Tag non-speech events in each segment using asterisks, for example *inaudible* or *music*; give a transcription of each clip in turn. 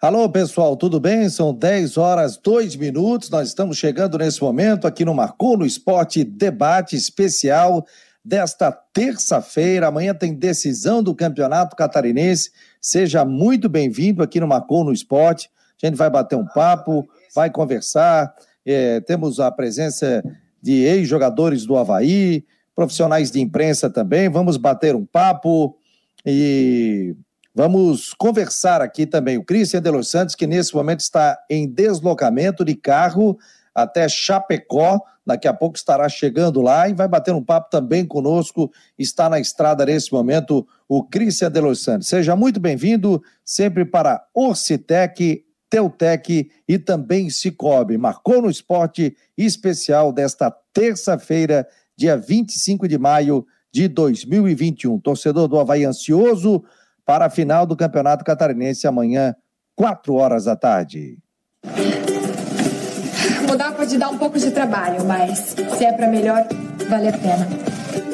Alô, pessoal, tudo bem? São 10 horas 2 minutos. Nós estamos chegando nesse momento aqui no Marcou no Esporte Debate Especial desta terça-feira. Amanhã tem decisão do Campeonato Catarinense. Seja muito bem-vindo aqui no Marcou no Esporte. A gente vai bater um papo, vai conversar. É, temos a presença de ex-jogadores do Havaí, profissionais de imprensa também. Vamos bater um papo e Vamos conversar aqui também o Cristian de Los Santos, que nesse momento está em deslocamento de carro até Chapecó. Daqui a pouco estará chegando lá e vai bater um papo também conosco. Está na estrada nesse momento o Cristian de Los Santos. Seja muito bem-vindo sempre para Orcitec, Teutec e também Cicobi. Marcou no esporte especial desta terça-feira, dia 25 de maio de 2021. Torcedor do Havaí ansioso para a final do Campeonato Catarinense amanhã, 4 horas da tarde. Mudar pode dar um pouco de trabalho, mas se é para melhor, vale a pena.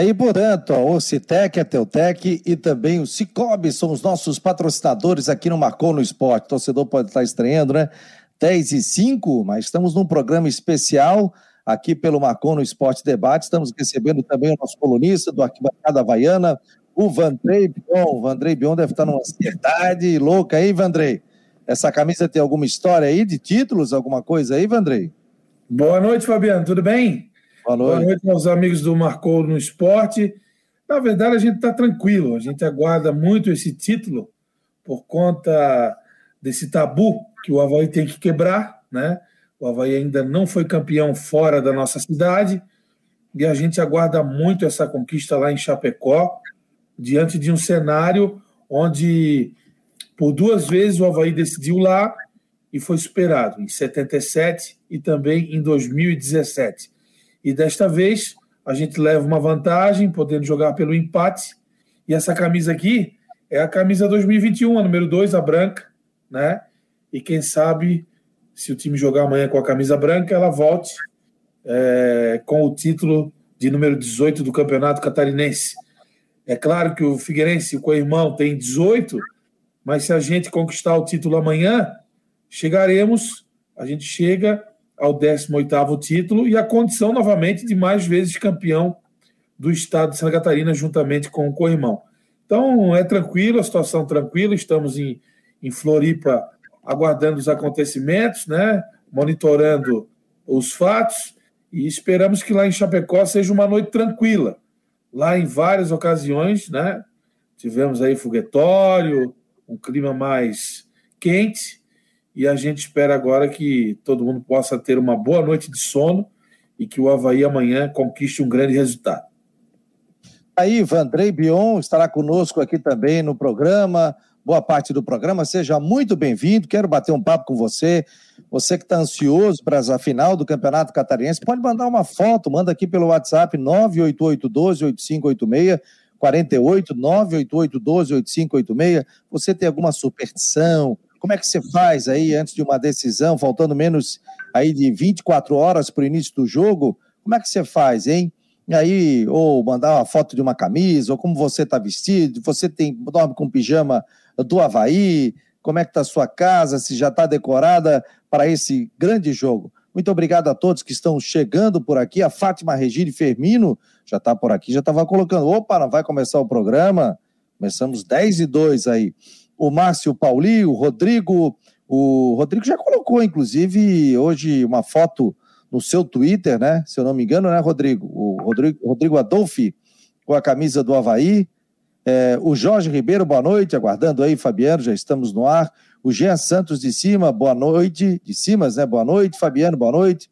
aí, portanto, a Ocitec, a Teutec e também o Cicobi são os nossos patrocinadores aqui no Marcou no Esporte. O torcedor pode estar estranhando, né? 10 e 5, mas estamos num programa especial aqui pelo Marcou no Esporte Debate. Estamos recebendo também o nosso colunista do Arquibancada Havaiana, o Vandrei Bion. O Vandrei Bion deve estar numa ansiedade louca aí, Vandrei. Essa camisa tem alguma história aí de títulos, alguma coisa aí, Vandrei? Boa noite, Fabiano. Tudo bem? Boa noite. Boa noite aos amigos do Marcou no Esporte. Na verdade, a gente está tranquilo, a gente aguarda muito esse título por conta desse tabu que o Havaí tem que quebrar, né? O Havaí ainda não foi campeão fora da nossa cidade e a gente aguarda muito essa conquista lá em Chapecó, diante de um cenário onde por duas vezes o Havaí decidiu lá e foi superado, em 77 e também em 2017. E desta vez a gente leva uma vantagem, podendo jogar pelo empate. E essa camisa aqui é a camisa 2021, a número 2, a branca, né? E quem sabe, se o time jogar amanhã com a camisa branca, ela volte é, com o título de número 18 do Campeonato Catarinense. É claro que o Figueirense, o co-irmão, tem 18, mas se a gente conquistar o título amanhã, chegaremos, a gente chega ao 18º título e a condição novamente de mais vezes campeão do estado de Santa Catarina juntamente com o Corrimão. Então é tranquilo, a situação tranquila, estamos em, em Floripa aguardando os acontecimentos, né? monitorando os fatos e esperamos que lá em Chapecó seja uma noite tranquila. Lá em várias ocasiões, né? Tivemos aí foguetório, um clima mais quente, e a gente espera agora que todo mundo possa ter uma boa noite de sono e que o Havaí amanhã conquiste um grande resultado. Aí, Vandrei Bion estará conosco aqui também no programa, boa parte do programa. Seja muito bem-vindo. Quero bater um papo com você. Você que está ansioso para a final do Campeonato Catarinense, pode mandar uma foto, manda aqui pelo WhatsApp 988128586. 48 988 12 8586. Você tem alguma superstição, Como é que você faz aí antes de uma decisão, faltando menos aí de 24 horas para o início do jogo? Como é que você faz, hein? E aí, ou mandar uma foto de uma camisa, ou como você está vestido, você tem dorme com pijama do Havaí, como é que está a sua casa, se já está decorada para esse grande jogo. Muito obrigado a todos que estão chegando por aqui. A Fátima Regine Fermino já está por aqui, já estava colocando. Opa, não vai começar o programa? Começamos 10 e 2 aí. O Márcio Pauli, o Rodrigo. O Rodrigo já colocou, inclusive, hoje uma foto no seu Twitter, né? Se eu não me engano, né, Rodrigo? O Rodrigo, Rodrigo Adolfi com a camisa do Havaí. É, o Jorge Ribeiro, boa noite, aguardando aí, Fabiano, já estamos no ar. O Jean Santos de cima, boa noite. De Cimas, né? Boa noite. Fabiano, boa noite.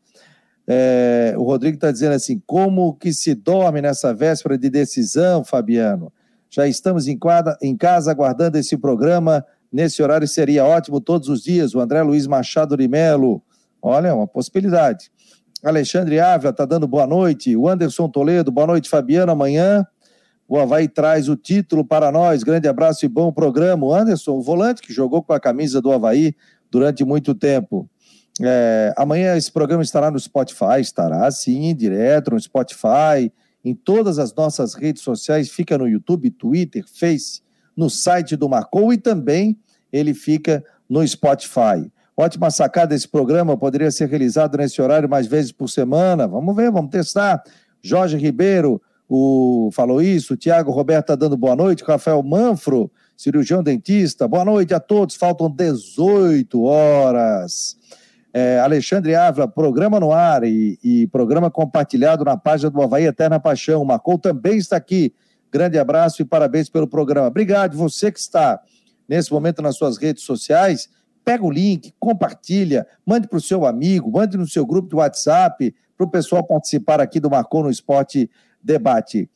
É, o Rodrigo está dizendo assim: como que se dorme nessa véspera de decisão, Fabiano? Já estamos em, quadra, em casa aguardando esse programa. Nesse horário seria ótimo todos os dias. O André Luiz Machado de Melo. Olha, uma possibilidade. Alexandre Ávila está dando boa noite. O Anderson Toledo, boa noite, Fabiano. Amanhã o Havaí traz o título para nós. Grande abraço e bom programa. O Anderson, o volante que jogou com a camisa do Havaí durante muito tempo. É, amanhã esse programa estará no Spotify, estará sim, direto no Spotify, em todas as nossas redes sociais, fica no YouTube, Twitter, Face, no site do Marcou e também ele fica no Spotify. Ótima sacada esse programa, poderia ser realizado nesse horário mais vezes por semana. Vamos ver, vamos testar. Jorge Ribeiro, o, falou isso. O Tiago Roberto está dando boa noite. Rafael Manfro, cirurgião dentista. Boa noite a todos. Faltam 18 horas. É, Alexandre Ávila, programa no ar e, e, programa compartilhado na página do Havaí Eterna Paixão. Marcou também está aqui. Grande abraço e parabéns pelo programa. Obrigado. Você que está nesse momento nas suas redes sociais, pega o link, compartilha, mande para o seu amigo, mande no seu grupo de WhatsApp, para o pessoal participar aqui do Marcou no Esporte debate.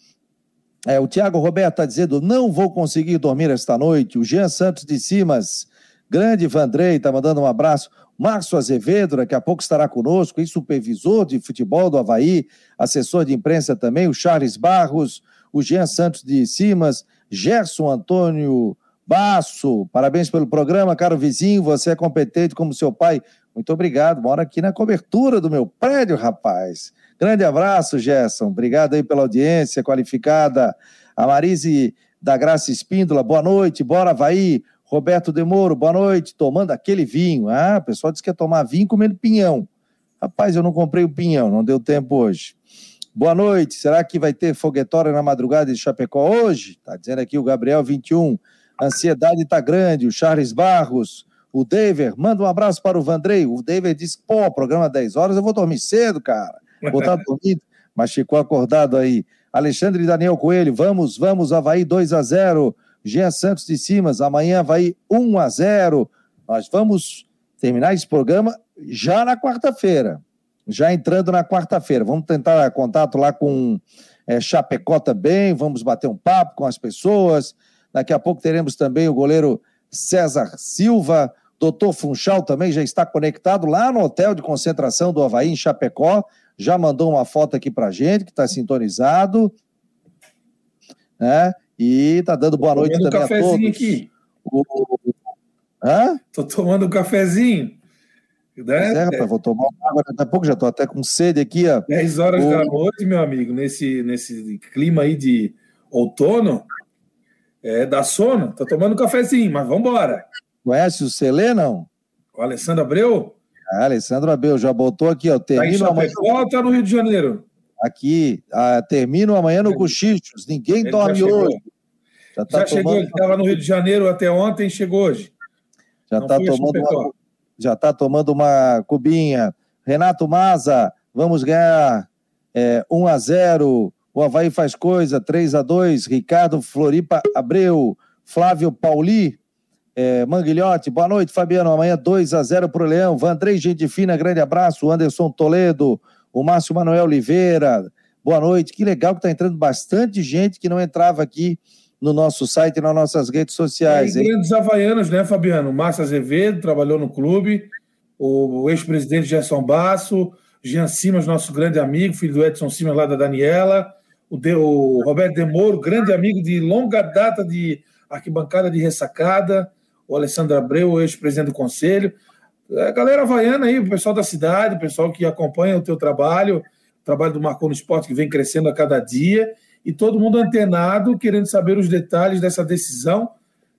É, o Tiago Roberto está dizendo: não vou conseguir dormir esta noite. O Jean Santos de Simas, grande Vandrei, está mandando um abraço. Márcio Azevedo, daqui a pouco estará conosco, e supervisor de futebol do Havaí, assessor de imprensa também, o Charles Barros, o Jean Santos de Simas, Gerson Antônio Basso, parabéns pelo programa, caro vizinho, você é competente como seu pai. Muito obrigado, mora aqui na cobertura do meu prédio, rapaz. Grande abraço, Gerson. Obrigado aí pela audiência qualificada. A Marise da Graça Espíndola, boa noite. Bora, Havaí. Roberto Demoro, boa noite. Tomando aquele vinho. Ah, o pessoal disse que ia tomar vinho comendo pinhão. Rapaz, eu não comprei o pinhão, não deu tempo hoje. Boa noite. Será que vai ter foguetória na madrugada de Chapecó hoje? Tá dizendo aqui o Gabriel 21. ansiedade tá grande. O Charles Barros, o David, manda um abraço para o Vandrei. O David disse: pô, programa 10 horas, eu vou dormir cedo, cara *laughs* botar dormido, mas ficou acordado aí. Alexandre Daniel Coelho, vamos, vamos, Havaí 2 a 0 Jean Santos de Simas, amanhã Havaí 1 a 0 Nós vamos terminar esse programa já na quarta-feira. Já entrando na quarta-feira. Vamos tentar contato lá com é, Chapecó também, vamos bater um papo com as pessoas. Daqui a pouco teremos também o goleiro César Silva. Doutor Funchal também já está conectado lá no hotel de concentração do Havaí, em Chapecó já mandou uma foto aqui para gente, que está sintonizado, né? E está dando boa noite também um a todos. Aqui. O... Hã? Tô tomando um cafezinho. Né? É, rapaz, vou tomar uma água daqui a pouco, já estou até com sede aqui, ó. 10 horas o... da noite, meu amigo, nesse, nesse clima aí de outono, é, dá sono, tô tomando um cafezinho, mas vamos embora. Conhece o Celê, não? O Alessandro Abreu? Ah, Alessandro Abel já botou aqui, ó. Termino tá amanhã. ou tá no Rio de Janeiro? Aqui, ah, termino amanhã no Cochichos. Ninguém ele dorme já hoje. Já, tá já chegou, ele estava no Rio de Janeiro até ontem, chegou hoje. Já está tomando uma, já tá tomando uma cubinha. Renato Maza, vamos ganhar é, 1 a 0 O Havaí faz coisa, 3 a 2 Ricardo Floripa Abreu, Flávio Pauli, é, Manguilhote, boa noite, Fabiano. Amanhã 2 a 0 para o Leão. Vandrei, gente fina, grande abraço. Anderson Toledo, o Márcio Manuel Oliveira, boa noite. Que legal que está entrando bastante gente que não entrava aqui no nosso site e nas nossas redes sociais. É, grandes havaianos, né, Fabiano? Márcio Azevedo trabalhou no clube, o ex-presidente Gerson Basso, Jean Simas, nosso grande amigo, filho do Edson Simas lá da Daniela, o, de, o Roberto Demoro, grande amigo de longa data de arquibancada de ressacada o Alessandro Abreu, ex-presidente do conselho, a galera havaiana aí, o pessoal da cidade, o pessoal que acompanha o teu trabalho, o trabalho do Marcou no Esporte que vem crescendo a cada dia, e todo mundo antenado, querendo saber os detalhes dessa decisão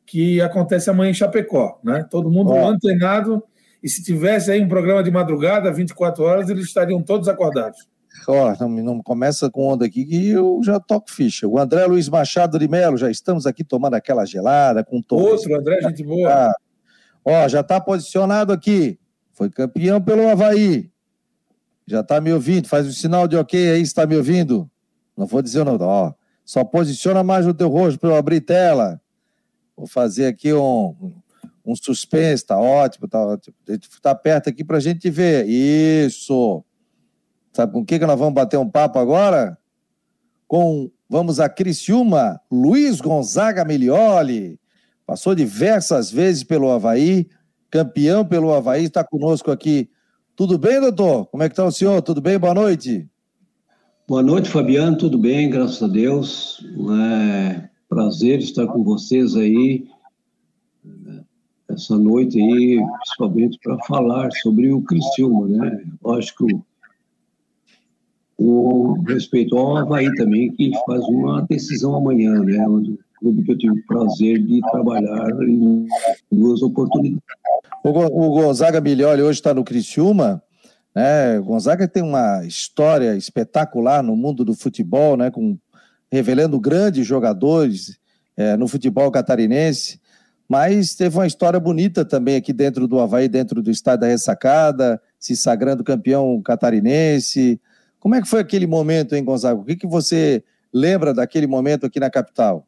que acontece amanhã em Chapecó. Né? Todo mundo oh. antenado, e se tivesse aí um programa de madrugada, 24 horas, eles estariam todos acordados. Ó, oh, não, não, começa com onda aqui que eu já toco ficha. O André Luiz Machado de Melo, já estamos aqui tomando aquela gelada com todo. Outro, André, gente boa. Ó, já está posicionado aqui. Foi campeão pelo Havaí. Já está me ouvindo? Faz um sinal de ok aí, está me ouvindo? Não vou dizer o nome. Ó, só posiciona mais o teu rosto para eu abrir tela. Vou fazer aqui um, um suspense, tá ótimo, tá ótimo. Tá perto aqui para a gente ver. Isso. Sabe com quem que nós vamos bater um papo agora? Com, vamos a Criciúma, Luiz Gonzaga Milioli. Passou diversas vezes pelo Havaí, campeão pelo Havaí, está conosco aqui. Tudo bem, doutor? Como é que está o senhor? Tudo bem? Boa noite. Boa noite, Fabiano. Tudo bem, graças a Deus. É prazer estar com vocês aí essa noite aí, principalmente para falar sobre o Criciúma, né? Lógico, com respeito ao Havaí também, que faz uma decisão amanhã, né? Onde clube que eu tive o prazer de trabalhar em duas oportunidades. O, Gonzaga Milioli hoje está no Criciúma, né? Gonzaga tem uma história espetacular no mundo do futebol, né? Com, revelando grandes jogadores é, no futebol catarinense, mas teve uma história bonita também aqui dentro do Havaí, dentro do estádio da Ressacada, se sagrando campeão catarinense. Como é que foi aquele momento, hein, Gonzaga? O que, que você lembra daquele momento aqui na capital?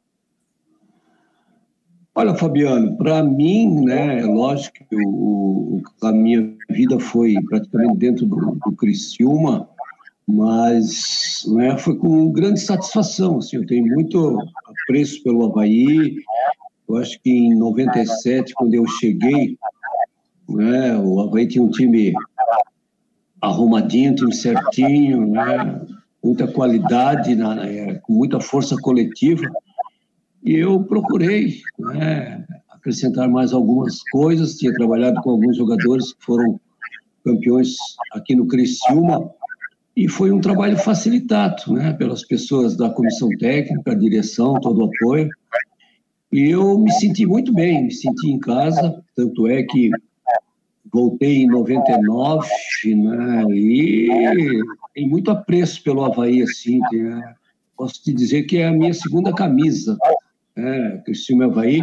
Olha, Fabiano, para mim, né, é lógico que o, a minha vida foi praticamente dentro do, do Criciúma, mas né, foi com grande satisfação. Assim, eu tenho muito apreço pelo Havaí. Eu acho que em 97, quando eu cheguei, né, o Havaí tinha um time arrumadinho, um time certinho, né, muita qualidade, na, com muita força coletiva. E eu procurei né, acrescentar mais algumas coisas. Tinha trabalhado com alguns jogadores que foram campeões aqui no Criciúma. E foi um trabalho facilitado né, pelas pessoas da comissão técnica, a direção, todo o apoio. E eu me senti muito bem, me senti em casa. Tanto é que voltei em 99, né, e tem muito apreço pelo Havaí, assim, posso te dizer que é a minha segunda camisa né, Criciúma Havaí.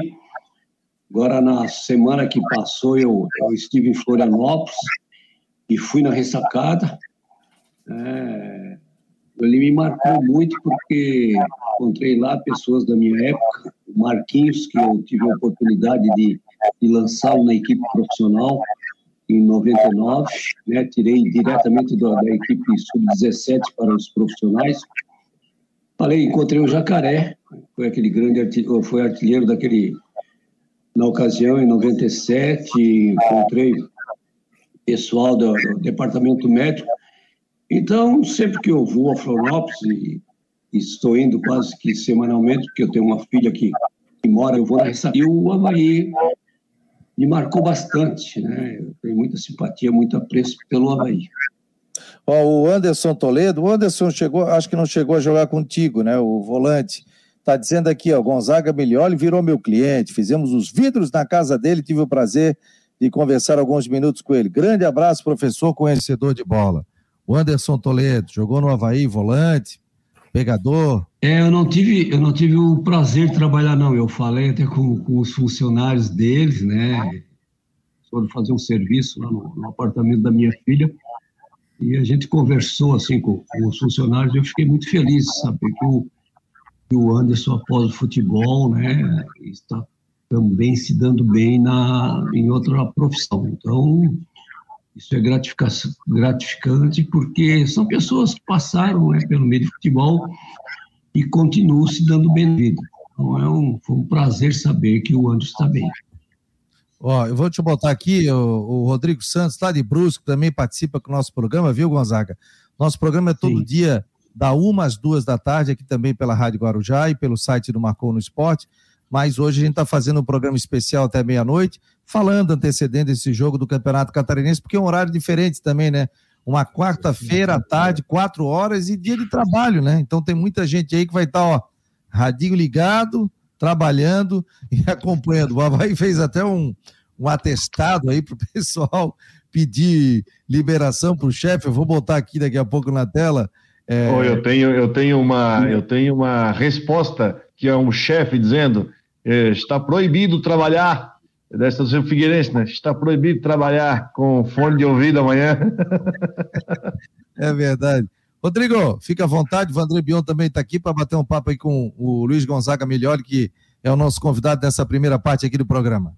Agora, na semana que passou, eu, eu estive em Florianópolis e fui na ressacada. É, ele me marcou muito porque encontrei lá pessoas da minha época, o Marquinhos, que eu tive a oportunidade de, de lançá-lo na equipe profissional em 99, né? tirei diretamente da, da equipe sub-17 para os profissionais. Falei, encontrei o Jacaré, foi aquele grande artilheiro, foi artilheiro daquele na ocasião em 97, encontrei pessoal do, do departamento médico. Então, sempre que eu vou a Florianópolis e, e, estou indo quase que semanalmente, porque eu tenho uma filha que, que mora, eu vou na Ressaca. E o Havaí me marcou bastante, né? Eu tenho muita simpatia, muito apreço pelo Havaí. Ó, o Anderson Toledo, o Anderson chegou, acho que não chegou a jogar contigo, né? O volante. Está dizendo aqui, ó, Gonzaga Milioli virou meu cliente. Fizemos os vidros na casa dele, tive o prazer de conversar alguns minutos com ele. Grande abraço, professor conhecedor de bola. O Anderson Toledo, jogou no Havaí, volante, pegador. É, eu não tive, eu não tive o prazer de trabalhar, não. Eu falei até com, com os funcionários deles, né? Foram fazer um serviço lá no, no apartamento da minha filha. E a gente conversou assim com, com os funcionários. Eu fiquei muito feliz de saber que o que o Anderson, após o futebol, né, está também se dando bem na, em outra profissão. Então, isso é gratificante porque são pessoas que passaram né, pelo meio do futebol e continuam se dando bem na vida. Então, é um, foi um prazer saber que o Anderson está bem. Ó, eu vou te botar aqui, o, o Rodrigo Santos, lá de Brusco, também participa com o nosso programa, viu, Gonzaga? Nosso programa é todo Sim. dia da uma às duas da tarde, aqui também pela Rádio Guarujá e pelo site do Marcou no Esporte. mas hoje a gente está fazendo um programa especial até meia-noite, falando, antecedendo esse jogo do Campeonato Catarinense, porque é um horário diferente também, né? Uma quarta-feira à tarde, quatro horas e dia de trabalho, né? Então tem muita gente aí que vai estar, tá, ó, radinho ligado, trabalhando e *laughs* acompanhando. O Havaí fez até um, um atestado aí para o *laughs* pessoal pedir liberação para o chefe. Eu vou botar aqui daqui a pouco na tela. É... Oh, eu, tenho, eu, tenho uma, eu tenho uma resposta que é um chefe dizendo é, está proibido trabalhar dessa do Figueirense, né? Está proibido trabalhar com fone de ouvido amanhã. *laughs* é verdade. Rodrigo, fica à vontade. O Vandré Bion também está aqui para bater um papo aí com o Luiz Gonzaga Melhor, que é o nosso convidado dessa primeira parte aqui do programa.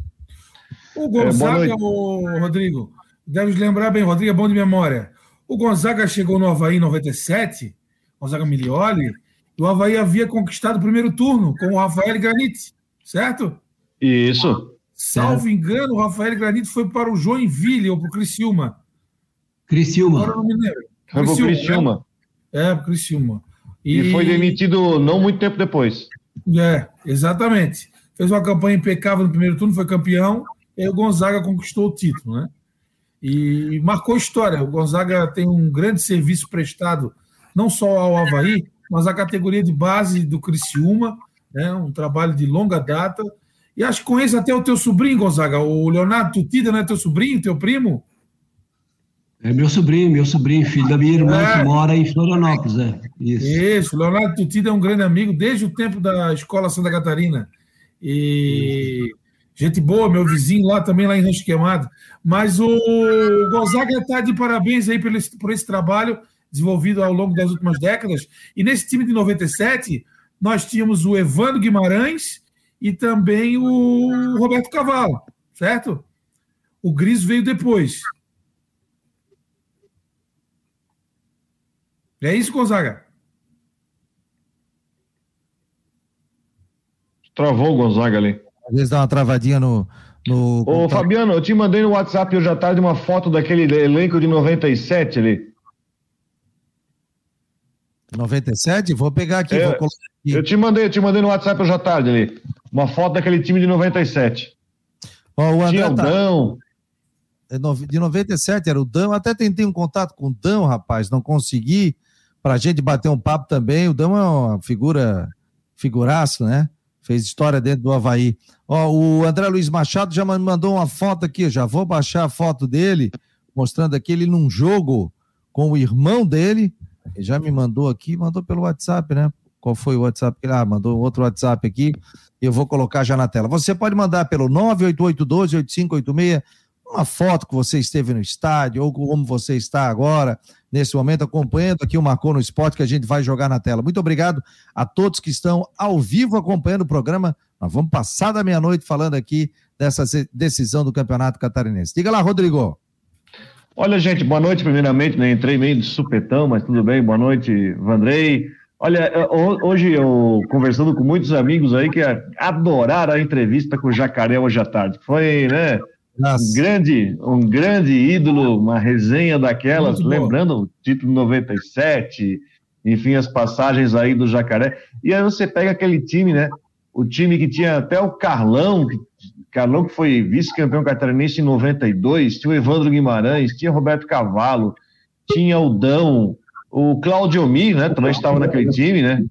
O Gonzaga, é, o Rodrigo, deve lembrar bem, Rodrigo é bom de memória. O Gonzaga chegou no Havaí em 97, Gonzaga Milioli, e o Havaí havia conquistado o primeiro turno com o Rafael Granite, certo? Isso. Salvo engano, o Rafael Granite foi para o Joinville ou para o Criciúma. Criciúma. Agora não me lembro. Foi para o Criciúma. É, Criciúma. E... e foi demitido não muito tempo depois. É, exatamente. Fez uma campanha impecável no primeiro turno, foi campeão, e o Gonzaga conquistou o título, né? E marcou história. O Gonzaga tem um grande serviço prestado, não só ao Havaí, mas à categoria de base do Criciúma, né? um trabalho de longa data. E acho que conhece até o teu sobrinho, Gonzaga, o Leonardo Tutida, não é teu sobrinho, teu primo? É meu sobrinho, meu sobrinho, filho da minha irmã, é. que mora em Florianópolis, é. Isso. Isso, Leonardo Tutida é um grande amigo desde o tempo da Escola Santa Catarina. E gente boa, meu vizinho lá também, lá em Rancho Queimado. Mas o Gonzaga está de parabéns aí por esse, por esse trabalho desenvolvido ao longo das últimas décadas. E nesse time de 97, nós tínhamos o Evandro Guimarães e também o Roberto Cavalo, certo? O Gris veio depois. É isso, Gonzaga? Travou o Gonzaga ali. Às vezes dá uma travadinha no. no... Ô, Fabiano, eu te mandei no WhatsApp hoje à tarde uma foto daquele elenco de 97 ali. 97? Vou pegar aqui, é, vou aqui. Eu te mandei, eu te mandei no WhatsApp hoje à tarde ali. Uma foto daquele time de 97. Ó, o André Tinha o tá... Dão. É de 97 era o Dão. Até tentei um contato com o Dão, rapaz, não consegui. Pra gente bater um papo também. O Dão é uma figura, figuraço, né? Fez história dentro do Havaí. Ó, o André Luiz Machado já me mandou uma foto aqui. Já vou baixar a foto dele, mostrando aqui ele num jogo com o irmão dele ele já me mandou aqui, mandou pelo WhatsApp, né? Qual foi o WhatsApp? Ah, mandou outro WhatsApp aqui. Eu vou colocar já na tela. Você pode mandar pelo 988128586 uma foto que você esteve no estádio ou como você está agora, nesse momento, acompanhando aqui o Marcou no Esporte que a gente vai jogar na tela. Muito obrigado a todos que estão ao vivo acompanhando o programa. Nós vamos passar da meia-noite falando aqui dessa decisão do Campeonato Catarinense. Diga lá, Rodrigo. Olha, gente, boa noite, primeiramente, né? Entrei meio de supetão, mas tudo bem, boa noite, Vandrei. Olha, é, hoje eu conversando com muitos amigos aí que adoraram a entrevista com o Jacaré hoje à tarde. Foi, né? Um grande, um grande ídolo, uma resenha daquelas, lembrando o título 97, enfim, as passagens aí do Jacaré. E aí você pega aquele time, né? O time que tinha até o Carlão, que Carlão, que foi vice-campeão catarinense em 92, tinha o Evandro Guimarães, tinha o Roberto Cavalo, tinha o Dão, o Claudio Mi, né? Também estava naquele time, né?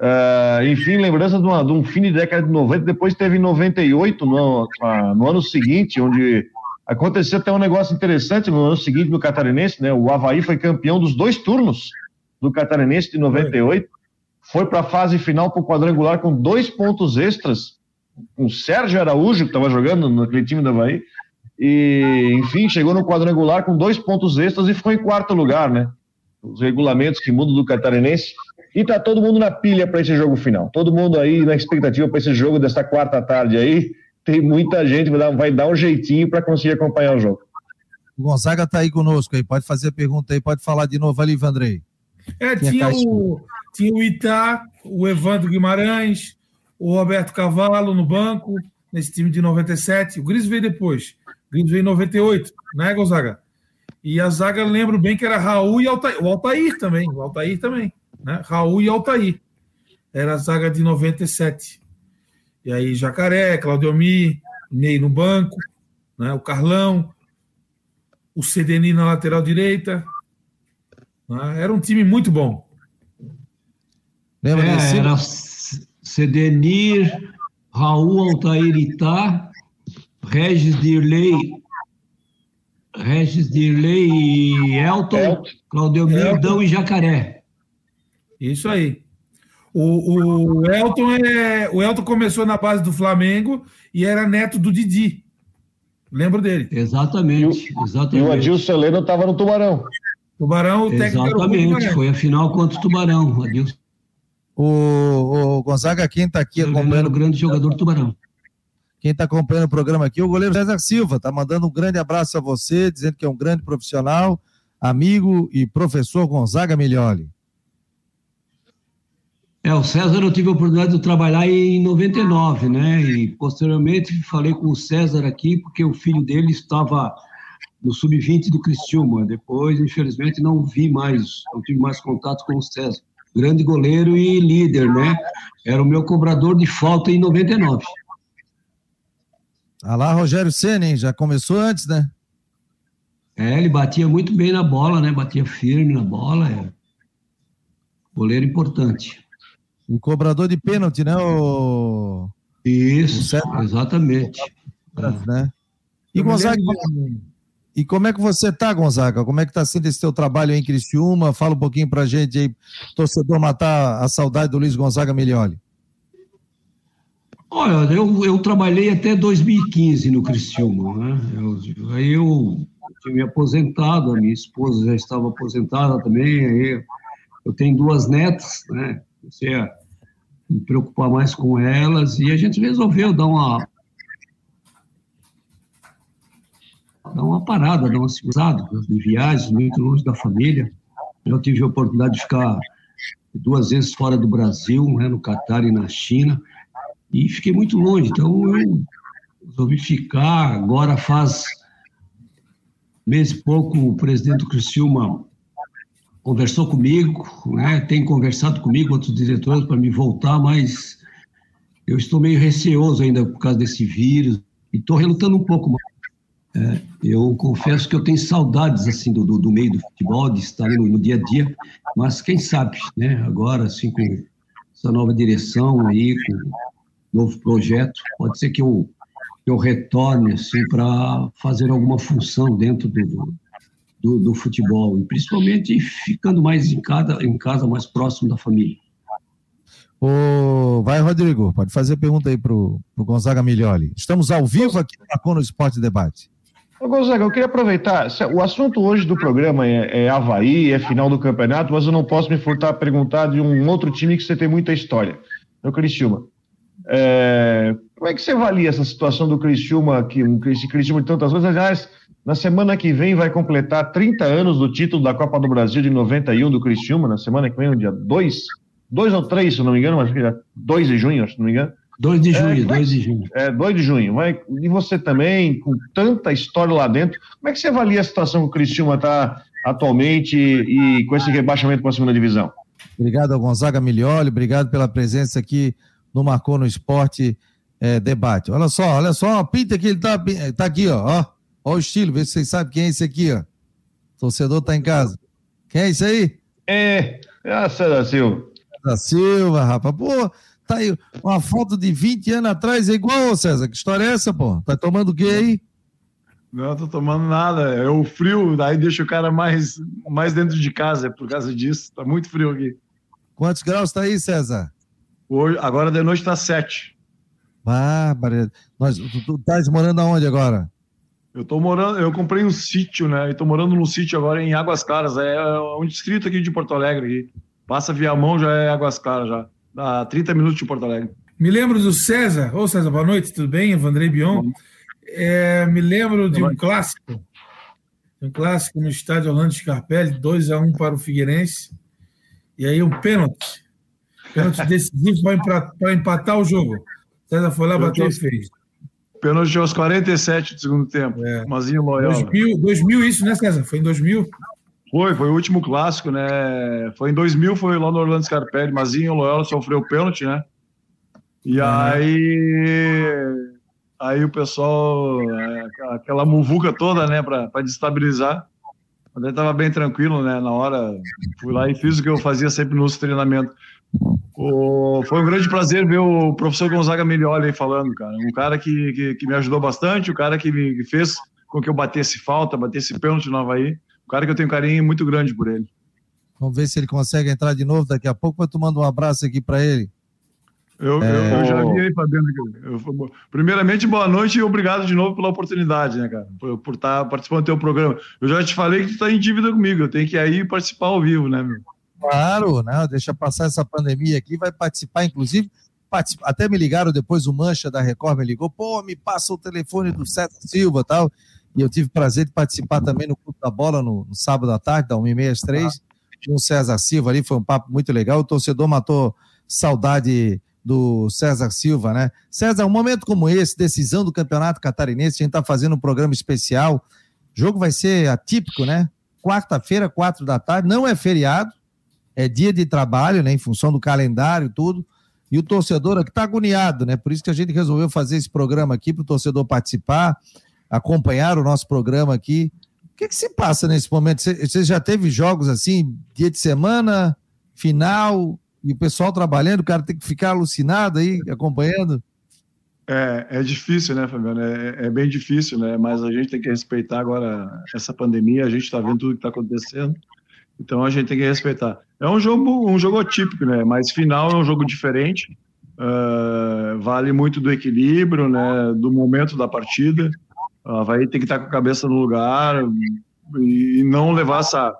Uh, enfim, lembrança de, uma, de, um fim de década de 90, depois teve em 98, no, no ano seguinte, onde aconteceu até um negócio interessante no ano seguinte no Catarinense, né? O Havaí foi campeão dos dois turnos do Catarinense de 98, foi para a fase final para o quadrangular com dois pontos extras com o Sérgio Araújo, que estava jogando naquele time da Bahia. E, enfim, chegou no quadrangular com dois pontos extras e ficou em quarto lugar, né? Os regulamentos que mudam do catarinense. E tá todo mundo na pilha para esse jogo final. Todo mundo aí na expectativa para esse jogo desta quarta tarde aí. Tem muita gente vai dar, vai dar um jeitinho para conseguir acompanhar o jogo. O Gonzaga tá aí conosco aí, pode fazer a pergunta aí, pode falar de novo ali, Vandrei. É, tinha, o, tinha o Itá, o Evandro Guimarães, o Roberto Cavalo no banco, nesse time de 97. O Gris veio depois. O Gris veio em 98, né, Gonzaga? E a zaga, lembro bem que era Raul e Altair. O Altair também, o Altair também, né? Raul e Altair. Era a zaga de 97. E aí Jacaré, Claudiomir, Ney no banco, né? o Carlão, o Cedeni na lateral direita. Né? Era um time muito bom. Lembra é, desse? Era Cedenir, Raul Altair Itá, Regis Dirley, Regis Dirley e Elton, Elton. Claudio Mirdão e Jacaré. Isso aí. O, o, Elton é, o Elton começou na base do Flamengo e era neto do Didi. Lembro dele. Exatamente. E o, exatamente. E o Adilson Heleno estava no Tubarão. Tubarão, o técnico Exatamente, foi a final contra o Tubarão. Adilson. O, o Gonzaga, quem está aqui acompanhando. o grande jogador do Tubarão. Quem está acompanhando o programa aqui, o goleiro César Silva, está mandando um grande abraço a você, dizendo que é um grande profissional, amigo e professor Gonzaga Miglioli. É, o César eu tive a oportunidade de trabalhar em 99, né? E posteriormente falei com o César aqui, porque o filho dele estava no sub-20 do Cristiúma. Depois, infelizmente, não vi mais, não tive mais contato com o César grande goleiro e líder, né? Era o meu cobrador de falta em 99. Ah lá, Rogério Senna, já começou antes, né? É, ele batia muito bem na bola, né? Batia firme na bola. É. Goleiro importante. O cobrador de pênalti, né? O... Isso, o exatamente. Né? E Gonzaga, e como é que você tá, Gonzaga? Como é que está sendo esse teu trabalho em Criciúma? Fala um pouquinho pra gente aí, torcedor matar a saudade do Luiz Gonzaga Milioli. Olha, eu, eu trabalhei até 2015 no Criciúma, né? Eu, aí eu tinha me aposentado, a minha esposa já estava aposentada também, aí eu tenho duas netas, né? Comecei a me preocupar mais com elas e a gente resolveu dar uma dar uma parada, dar uma segurada de viagens muito longe da família. Eu tive a oportunidade de ficar duas vezes fora do Brasil, né, no Catar e na China, e fiquei muito longe. Então eu resolvi ficar. Agora faz mês e pouco o presidente do Criciúma conversou comigo, né, tem conversado comigo, outros diretores, para me voltar, mas eu estou meio receoso ainda por causa desse vírus e estou relutando um pouco mais. É, eu confesso que eu tenho saudades assim do, do, do meio do futebol, de estar no, no, dia a dia, mas quem sabe, né? Agora, assim, com essa nova direção aí, com novo projeto, pode ser que eu, eu retorne assim para fazer alguma função dentro do, do, do, futebol e principalmente ficando mais em casa, em casa mais próximo da família. Ô, vai, Rodrigo, pode fazer pergunta aí para o Gonzaga Miglioli. Estamos ao vivo aqui no Esporte Debate. Ô, Gonzaga, eu queria aproveitar. O assunto hoje do programa é, é Havaí, é final do campeonato, mas eu não posso me furtar a perguntar de um outro time que você tem muita história, é o Criciúma. É, como é que você avalia essa situação do Criciúma, que um Criciúma de tantas coisas? Aliás, na semana que vem vai completar 30 anos do título da Copa do Brasil de 91 do Criciúma, na semana que vem, no dia 2, 2 ou 3, se não me engano, mas 2 de junho, se não me engano. 2 de junho, 2 é, de junho. É, 2 de junho. Mas, e você também, com tanta história lá dentro, como é que você avalia a situação que o Cristiúma está atualmente e com esse rebaixamento para a segunda divisão? Obrigado ao Gonzaga Milioli, obrigado pela presença aqui no Marcou no Esporte é, Debate. Olha só, olha só, pinta que ele tá, tá aqui, ó, ó. Ó o estilo, vê se vocês sabem quem é esse aqui, ó. O torcedor tá em casa. Quem é esse aí? É, é a César Silva. César Silva, rapaz. Pô, Tá aí, uma foto de 20 anos atrás é igual, César. Que história é essa, pô? Tá tomando o quê aí? Não, tô tomando nada. É o frio, daí deixa o cara mais, mais dentro de casa, é por causa disso. Tá muito frio aqui. Quantos graus tá aí, César? Hoje, agora de noite tá 7. Bárbara. Nós, tu, tu tá morando aonde agora? Eu tô morando, eu comprei um sítio, né? E tô morando num sítio agora em Águas Claras. É um distrito aqui de Porto Alegre. Aqui. Passa Viamão, já é Águas Claras já a 30 minutos de Porto Alegre. Me lembro do César. Ô, César, boa noite, tudo bem? Evandrei Bion. É, me lembro de um clássico, um clássico no estádio Orlando Scarpelli, 2 a 1 para o Figueirense. E aí um pênalti. Pênalti decisivo para empatar o jogo. César foi lá, bateu e fez. Pênalti aos 47 do segundo tempo. É. Mazinho Loyola. 2000, 2000 isso, né, César? Foi em 2000? Foi, foi o último clássico, né? Foi em 2000, foi lá no Orlando Scarpelli. Mazinho Loyola sofreu pênalti, né? E uhum. aí, aí o pessoal, é, aquela muvuca toda, né, para destabilizar. Mas ele estava bem tranquilo, né, na hora, fui lá e fiz o que eu fazia sempre nos treinamentos. O, foi um grande prazer ver o professor Gonzaga Milioli aí falando, cara. Um cara que, que, que me ajudou bastante, o um cara que me fez com que eu batesse falta, batesse pênalti no Havaí. Um cara que eu tenho um carinho muito grande por ele. Vamos ver se ele consegue entrar de novo daqui a pouco, mas tu manda um abraço aqui para ele. Eu, é... eu, eu, já vi aí, Fabiano. Eu, primeiramente, boa noite e obrigado de novo pela oportunidade, né, cara? Por, por estar tá participando do teu programa. Eu já te falei que tu está em dívida comigo, eu tenho que ir aí participar ao vivo, né, meu? Claro, né? deixa passar essa pandemia aqui, vai participar, inclusive, participa, até me ligaram depois, o Mancha da Record me ligou, pô, me passa o telefone do César Silva tal, e eu tive o prazer de participar também no Clube da Bola no, no sábado à tarde, da 1h30 às 3 ah. tinha o César Silva ali, foi um papo muito legal, o torcedor matou saudade do César Silva, né? César, um momento como esse, decisão do Campeonato Catarinense, a gente está fazendo um programa especial, o jogo vai ser atípico, né? Quarta-feira, quatro da tarde, não é feriado, é dia de trabalho, né, em função do calendário tudo, e o torcedor aqui está agoniado, né? Por isso que a gente resolveu fazer esse programa aqui para o torcedor participar, acompanhar o nosso programa aqui. O que, que se passa nesse momento? Você já teve jogos assim, dia de semana, final, e o pessoal trabalhando, o cara tem que ficar alucinado aí, acompanhando? É, é difícil, né, Fabiano? É, é, bem difícil, né? Mas a gente tem que respeitar agora essa pandemia, a gente está vendo tudo que está acontecendo. Então a gente tem que respeitar. É um jogo, um jogo atípico, né? Mas final é um jogo diferente. Uh, vale muito do equilíbrio, né? Do momento da partida. Vai ter que estar com a cabeça no lugar e não levar essa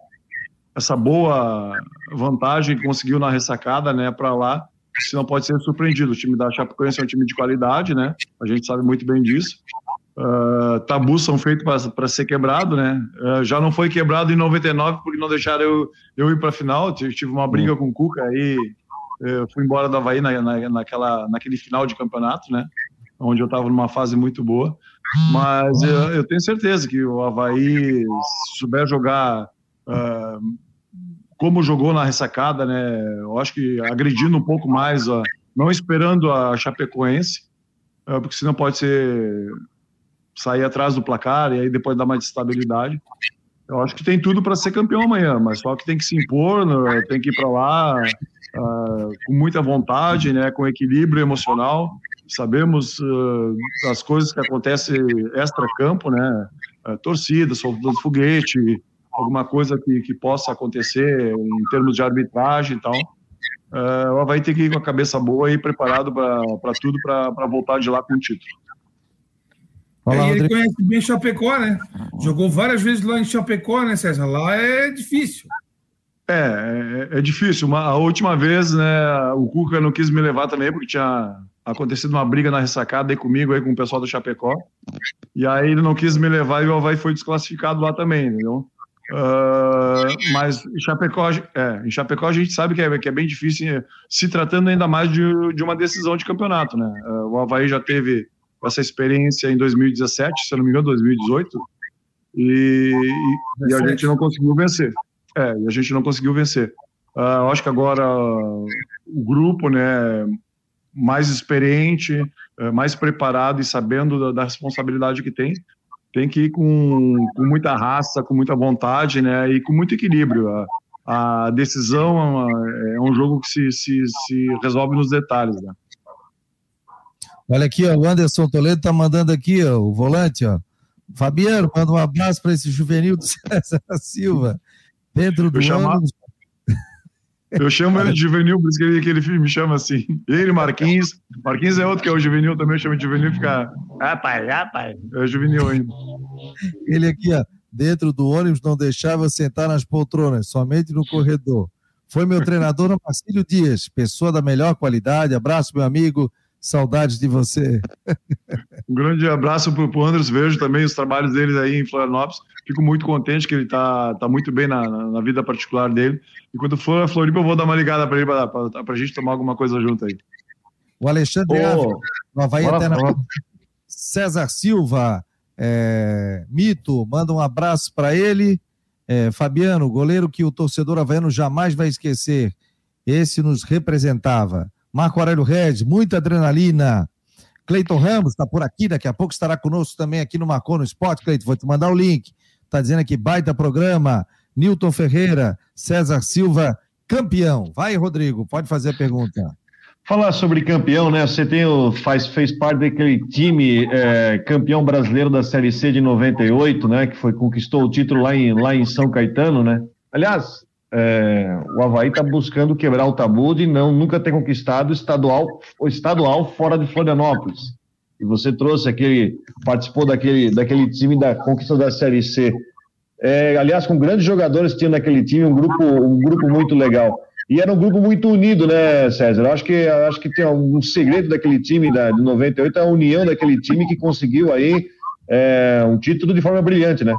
essa boa vantagem que conseguiu na ressacada, né? Para lá, senão pode ser surpreendido. O time da Chapecoense é um time de qualidade, né? A gente sabe muito bem disso. Uh, tabus são feitos para ser quebrado, né? Uh, já não foi quebrado em 99 porque não deixaram eu, eu ir para a final. Tive uma briga uhum. com o Cuca aí, eu fui embora da Havaí na, na, naquela, naquele final de campeonato, né? Onde eu estava numa fase muito boa. Mas eu, eu, tenho certeza que o Havaí, se souber jogar uh, como jogou na ressacada, né? Eu acho que agredindo um pouco mais, não esperando a Chapecoense, porque senão pode ser sair atrás do placar e aí depois dar mais estabilidade. Eu acho que tem tudo para ser campeão amanhã, mas só que tem que se impor, né? tem que ir para lá uh, com muita vontade, né, com equilíbrio emocional. Sabemos uh, as coisas que acontecem extra-campo, né, uh, torcida, soltando foguete, alguma coisa que, que possa acontecer em termos de arbitragem e tal. Uh, Havaí tem que ir com a cabeça boa e preparado para tudo para voltar de lá com o título. Olá, ele conhece bem Chapecó, né? Jogou várias vezes lá em Chapecó, né, César? Lá é difícil. É, é, é difícil. Uma, a última vez, né, o Cuca não quis me levar também, porque tinha acontecido uma briga na ressacada aí comigo, aí com o pessoal do Chapecó. E aí ele não quis me levar e o Havaí foi desclassificado lá também, entendeu? Uh, mas em Chapecó, é, em Chapecó a gente sabe que é, que é bem difícil, se tratando ainda mais de, de uma decisão de campeonato, né? Uh, o Havaí já teve essa experiência em 2017, se eu não me engano, 2018, e, e a gente não conseguiu vencer. É, e a gente não conseguiu vencer. Uh, acho que agora o grupo, né, mais experiente, uh, mais preparado e sabendo da, da, responsabilidade que tem, tem que ir com, com muita raça, com muita vontade, né, e com muito equilíbrio. A, a decisão é, uma, é, um jogo que se, se, se resolve nos detalhes, né. Olha aqui, ó, o Anderson Toledo tá mandando aqui, ó, o volante, ó. Fabiano, manda um abraço para esse juvenil do *laughs* César Silva. Dentro do eu ano. Eu chamo ele de juvenil, por isso que ele, que ele me chama assim. Ele, Marquinhos. Marquinhos é outro que é o juvenil também, chama de juvenil, fica. Ah, pai, ah, pai. É juvenil ainda. Ele aqui, ó, dentro do ônibus, não deixava sentar nas poltronas, somente no corredor. Foi meu treinador, Marcílio Dias, pessoa da melhor qualidade. Abraço, meu amigo. Saudades de você. Um grande abraço para o Andros, vejo também os trabalhos dele aí em Florianópolis. Fico muito contente que ele está tá muito bem na, na, vida particular dele. E quando for a Floripa, eu vou dar uma ligada para ele para a gente tomar alguma coisa junto aí. O Alexandre oh, Ávila, no Havaí até na... César Silva, é, Mito, manda um abraço para ele. É, Fabiano, goleiro que o torcedor havaiano jamais vai esquecer. Esse nos representava Marco Aurélio Regis, muita adrenalina. Cleiton Ramos está por aqui, daqui a pouco estará conosco também aqui no Marcou no Esporte. Cleiton, vou te mandar o link. Está dizendo aqui, baita programa. Newton Ferreira, César Silva, campeão. Vai, Rodrigo, pode fazer a pergunta. Falar sobre campeão, né? Você tem o, faz, fez parte daquele time é, campeão brasileiro da Série C de 98, né? Que foi conquistou o título lá em, lá em São Caetano, né? Aliás, é, o Havaí está buscando quebrar o tabu de não nunca ter conquistado estadual, o estadual fora de Florianópolis. E você trouxe aquele, participou daquele, daquele time da conquista da Série C. É, aliás, com grandes jogadores tinha naquele time, um grupo, um grupo muito legal. E era um grupo muito unido, né, César? Eu acho que, acho que tem um segredo daquele time da, de 98, a união daquele time que conseguiu aí é, um título de forma brilhante, né?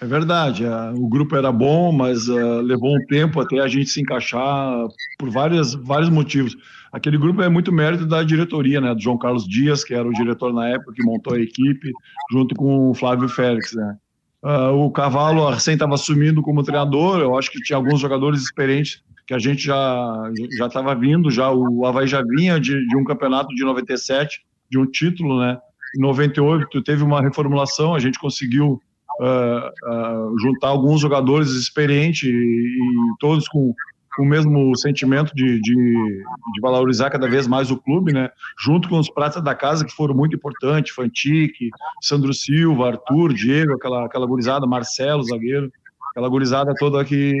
É verdade, o grupo era bom, mas uh, levou um tempo até a gente se encaixar por várias, vários motivos. Aquele grupo é muito mérito da diretoria, né, do João Carlos Dias, que era o diretor na época, que montou a equipe, junto com o Flávio Félix, né. Uh, o Cavalo recém estava assumindo como treinador, eu acho que tinha alguns jogadores experientes que a gente já já estava vindo, já o Havaí já vinha de, de um campeonato de 97, de um título, né, em 98 teve uma reformulação, a gente conseguiu uh, uh, juntar alguns jogadores experientes e, e todos com, com, o mesmo sentimento de, de, de, valorizar cada vez mais o clube, né? Junto com os pratas da casa que foram muito importantes, Fantique, Sandro Silva, Arthur, Diego, aquela, aquela gurizada, Marcelo, zagueiro, aquela gurizada toda que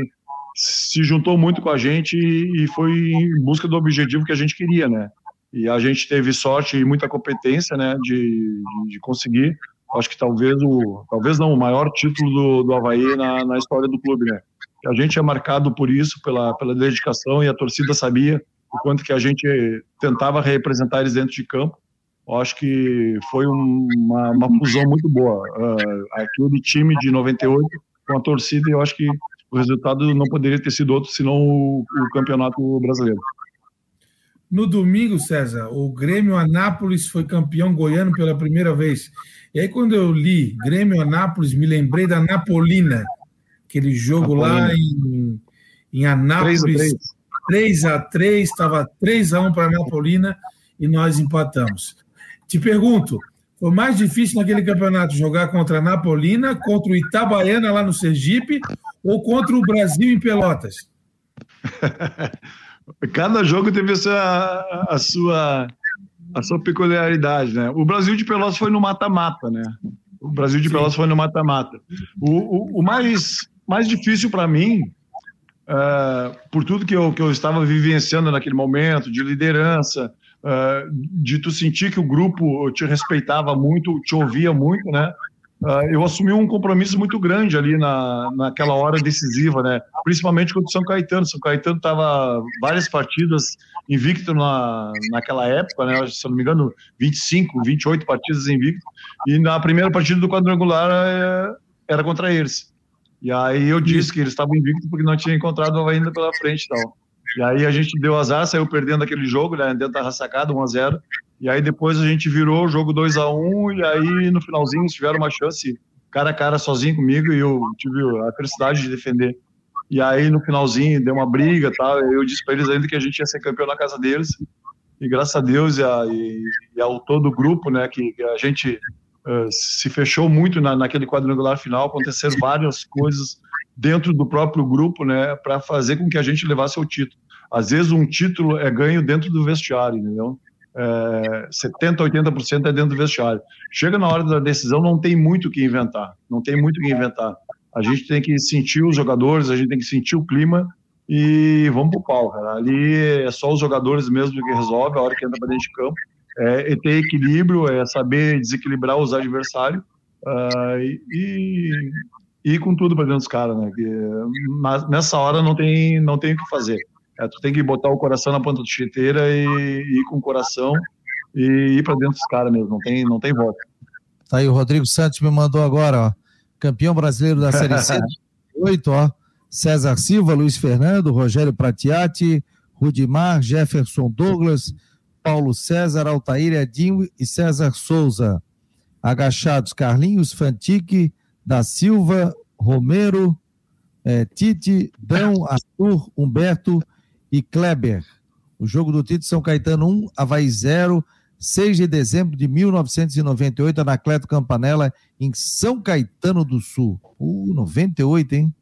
se juntou muito com a gente e foi em busca do objetivo que a gente queria, né? E a gente teve sorte e muita competência, né, de, de conseguir acho que talvez o talvez não o maior título do, do Havaí na, na história do clube, né? A gente é marcado por isso, pela, pela dedicação e a torcida sabia o quanto que a gente tentava representar eles dentro de campo. Eu acho que foi um, uma, uma fusão muito boa. Uh, aquele time de 98 com a torcida, eu acho que o resultado não poderia ter sido outro senão o, o campeonato brasileiro. No domingo, César, o Grêmio Anápolis foi campeão goiano pela primeira vez. E aí, quando eu li Grêmio Anápolis, me lembrei da Napolina, aquele jogo Napolina. lá em, em Anápolis. 3 a 3 estava 3 a 1 para a Napolina e nós empatamos. Te pergunto, foi mais difícil naquele campeonato jogar contra a Napolina, contra o Itabaiana lá no Sergipe ou contra o Brasil em Pelotas? *laughs* Cada jogo teve a sua, a sua, a sua peculiaridade, né? O Brasil de Pelotas foi no mata-mata, né? O Brasil de Sim. Pelotas foi no mata-mata. O, o, o, mais, mais difícil para mim, uh, por tudo que eu, que eu estava vivenciando naquele momento, de liderança, uh, de tu sentir que o grupo te respeitava muito, te ouvia muito, né? Uh, eu assumi um compromisso muito grande ali na, naquela hora decisiva, né? Principalmente contra o São Caetano. São Caetano estava várias partidas invicto na, naquela época, né? Se eu não me engano, 25, 28 partidas invicto. E na primeira partida do quadrangular é, era contra eles. E aí eu disse que eles estavam invictos porque não tinha encontrado ainda pela frente tal. E aí a gente deu azar, saiu perdendo aquele jogo, né? Dentro da ressacada, 1 a 0 e aí depois a gente virou o jogo 2 a 1 um, e aí no finalzinho tiveram uma chance cara a cara sozinho comigo e eu tive a felicidade de defender. E aí no finalzinho deu uma briga tal, eu disse para eles ainda que a gente ia ser campeão na casa deles. E graças a Deus e, a, e, e ao todo o grupo, né, que, que a gente uh, se fechou muito na, naquele quadrangular final, aconteceram várias coisas dentro do próprio grupo, né, para fazer com que a gente levasse o título. Às vezes um título é ganho dentro do vestiário, entendeu? É, 70%, 80% é dentro do vestiário. Chega na hora da decisão, não tem muito o que inventar. Não tem muito o que inventar. A gente tem que sentir os jogadores, a gente tem que sentir o clima e vamos pro pau, cara. Ali é só os jogadores mesmo que resolve a hora que entra para dentro de campo. É, é, ter equilíbrio, é saber desequilibrar os adversários uh, e, e ir com tudo para dentro dos caras, né? Mas nessa hora não tem, não tem o que fazer. É, tu tem que botar o coração na ponta do chuteira e, e ir com o coração e ir para dentro dos caras mesmo, não tem, não tem volta. Tá aí, o Rodrigo Santos me mandou agora, ó. Campeão brasileiro da Série C *laughs* 8, ó. César Silva, Luiz Fernando, Rogério Pratiati, Rudimar, Jefferson Douglas, Paulo César, Altair Edinho e César Souza. Agachados, Carlinhos Fantique, da Silva, Romero, é, Tite, Dão, Arthur, Humberto e Kleber. O jogo do título São Caetano 1, Havaí 0, 6 de dezembro de 1998, Anacleto Campanella, em São Caetano do Sul. Uh, 98, hein?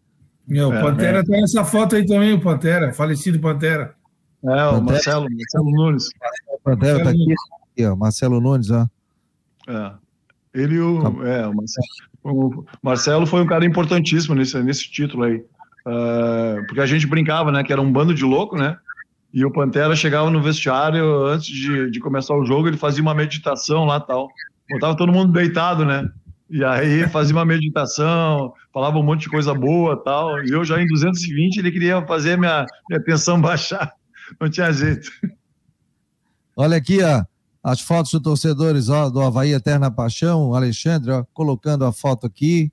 Meu, é, Pantera é. tá nessa foto aí também, o Pantera, falecido Pantera. É, o Pantera. Marcelo, Marcelo Nunes. O Pantera tá aqui, aqui ó, Marcelo Nunes, ó. É. Ele e o, tá. é, o Marcelo, o Marcelo foi um cara importantíssimo nesse, nesse título aí. Uh, porque a gente brincava, né, que era um bando de louco, né? E o Pantera chegava no vestiário antes de, de começar o jogo, ele fazia uma meditação lá tal. Botava todo mundo deitado, né? E aí fazia uma meditação, falava um monte de coisa boa tal. E eu já em 220 ele queria fazer minha, minha tensão *laughs* baixar. Não tinha jeito. Olha aqui, ó, as fotos dos torcedores ó, do Havaí Eterna Paixão, Alexandre, ó, colocando a foto aqui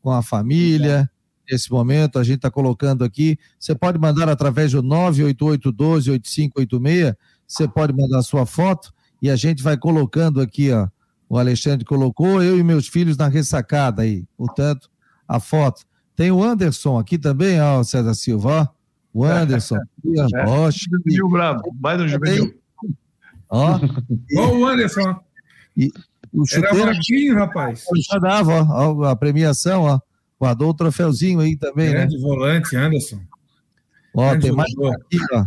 com a família nesse momento, a gente está colocando aqui. Você pode mandar através do 98812-8586, você pode mandar a sua foto e a gente vai colocando aqui, ó. O Alexandre colocou, eu e meus filhos na ressacada aí, portanto, a foto. Tem o Anderson aqui também, ó, César Silva, ó. O Anderson. *laughs* é, Rocha. Juvenil bravo, vai no juvenil. Ó. Ó o Anderson. E, o chuteiro, Era Marquinhos, rapaz. Já dava, ó, a premiação, ó. Guardou o troféuzinho aí também, Grande né? volante, Anderson. Ó, Grande tem mais aqui, ó.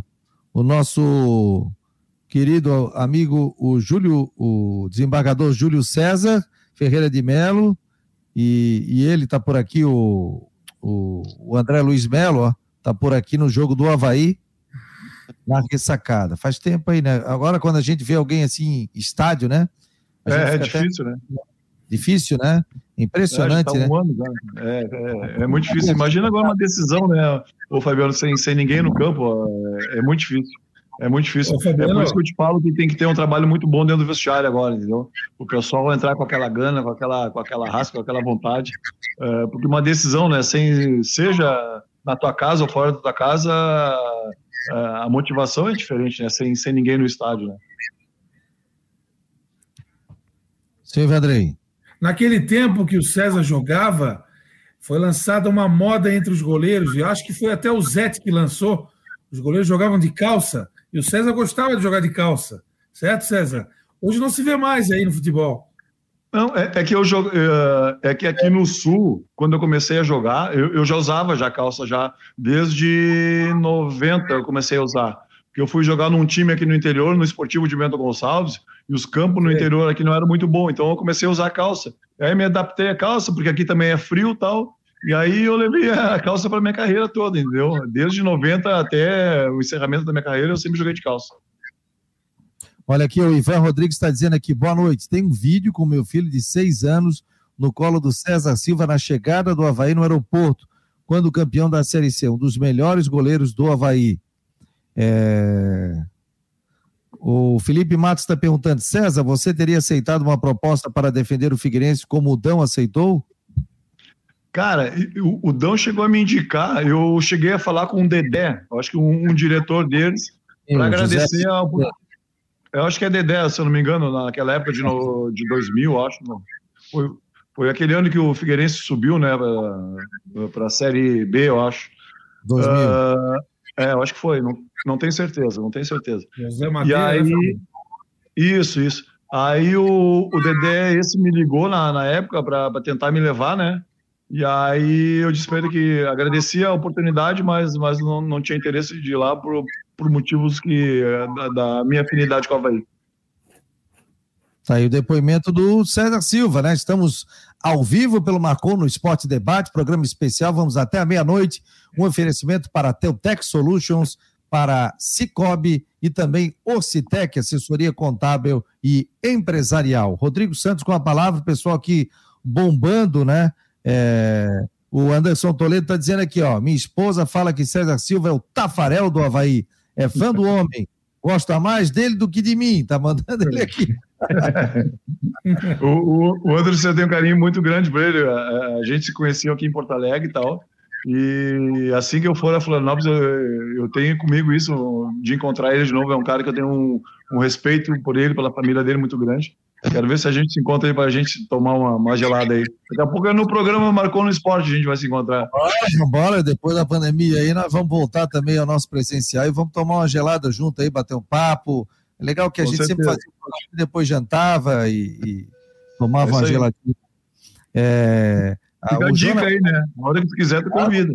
O nosso querido amigo, o Júlio, o desembargador Júlio César Ferreira de Melo, e, e ele tá por aqui, o, o, o André Luiz Melo, ó, tá por aqui no jogo do Havaí, na ressacada. Faz tempo aí, né? Agora, quando a gente vê alguém assim, estádio, né? É, é difícil, até... né? Difícil, né? Impressionante, é, tá um né? Ano, é, é, é, muito difícil. Imagina agora uma decisão, né, o Fabiano, sem, sem ninguém no campo, é, é muito difícil. É muito difícil. Ô, Fabiano, é por isso que eu te falo que tem que ter um trabalho muito bom dentro do vestiário agora, entendeu? O pessoal vai entrar com aquela gana, com aquela, com aquela raça, com aquela vontade. É, porque uma decisão, né, sem, seja na tua casa ou fora da tua casa, é, a motivação é diferente, né? Sem, sem ninguém no estádio, né? Silvio Andrei. Naquele tempo que o César jogava, foi lançada uma moda entre os goleiros, e acho que foi até o Zete que lançou. Os goleiros jogavam de calça, e o César gostava de jogar de calça. Certo, César? Hoje não se vê mais aí no futebol. Não, é, é que eu jogo, é, é que aqui no sul, quando eu comecei a jogar, eu, eu, já usava já calça já desde 90 eu comecei a usar. Porque eu fui jogar num time aqui no interior, no Esportivo de Bento Gonçalves, e os campos no interior aqui não eram muito bons, então eu comecei a usar calça. Aí me adaptei à calça, porque aqui também é frio e tal, e aí eu levei a calça para minha carreira toda, entendeu? Desde 90 até o encerramento da minha carreira, eu sempre joguei de calça. Olha aqui, o Ivan Rodrigues está dizendo aqui, boa noite. Tem um vídeo com meu filho de seis anos no colo do César Silva na chegada do Havaí no aeroporto, quando campeão da Série C, um dos melhores goleiros do Havaí. É... O Felipe Matos está perguntando: César, você teria aceitado uma proposta para defender o Figueirense como o Dão aceitou? Cara, o, o Dão chegou a me indicar, eu cheguei a falar com o Dedé, acho que um, um diretor deles, para agradecer a. Eu acho que é Dedé, se eu não me engano, naquela época de, no, de 2000, acho. Não. Foi, foi aquele ano que o Figueirense subiu, né, para a Série B, eu acho. 2000. Uh, é, eu acho que foi, não, não tenho certeza, não tenho certeza. José e aí, né? isso, isso. Aí o, o Dedé, esse me ligou na, na época para tentar me levar, né? E aí eu disse para ele que agradecia a oportunidade, mas, mas não, não tinha interesse de ir lá por, por motivos que da, da minha afinidade com o Havaí. Tá aí o depoimento do César Silva, né? Estamos ao vivo pelo Marcon no Esporte Debate, programa especial. Vamos até a meia-noite. Um oferecimento para a Teutec Solutions, para Cicobi e também Ocitec, assessoria contábil e empresarial. Rodrigo Santos com a palavra, o pessoal aqui bombando, né? É... O Anderson Toledo está dizendo aqui, ó. Minha esposa fala que César Silva é o Tafarel do Havaí. É fã do homem. Gosta mais dele do que de mim. Tá mandando ele aqui. *laughs* o, o, Anderson tem um carinho muito grande por ele. A, a, gente se conheceu aqui em Porto Alegre e tal. E assim que eu for a Florianópolis, eu, eu tenho comigo isso de encontrar ele de novo. É um cara que eu tenho um, um respeito por ele, pela família dele muito grande. Quero ver se a gente se encontra aí para a gente tomar uma, uma, gelada aí. Daqui a pouco é no programa Marcou no Esporte, a gente vai se encontrar. Bora, bora, depois da pandemia aí, nós vamos voltar também ao nosso presencial e vamos tomar uma gelada junto aí, bater um papo. É legal que a Com gente certeza. sempre fazia depois jantava e, e tomava é uma geladinha. É, Fica a, dica Jonas... aí, né? Na hora que tu quiser, tu convida.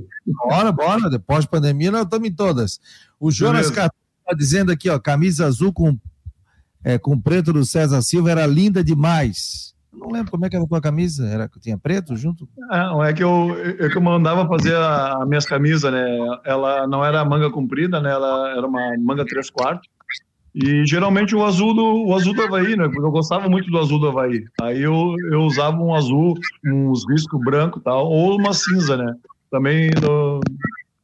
Bora, bora. Depois da pandemia, nós estamos em todas. O Jonas está dizendo aqui, ó, camisa azul com, é, com preto do César Silva era linda demais. Não lembro como é que era a tua camisa. Era que tinha preto junto? Não, é que eu, eu que mandava fazer as minhas camisas, né? Ela não era manga comprida, né? Ela era uma manga três quartos. E geralmente o azul do, o azul do Havaí, né? Porque eu gostava muito do azul do Havaí. Aí eu, eu usava um azul, uns riscos branco tal, ou uma cinza, né? Também do,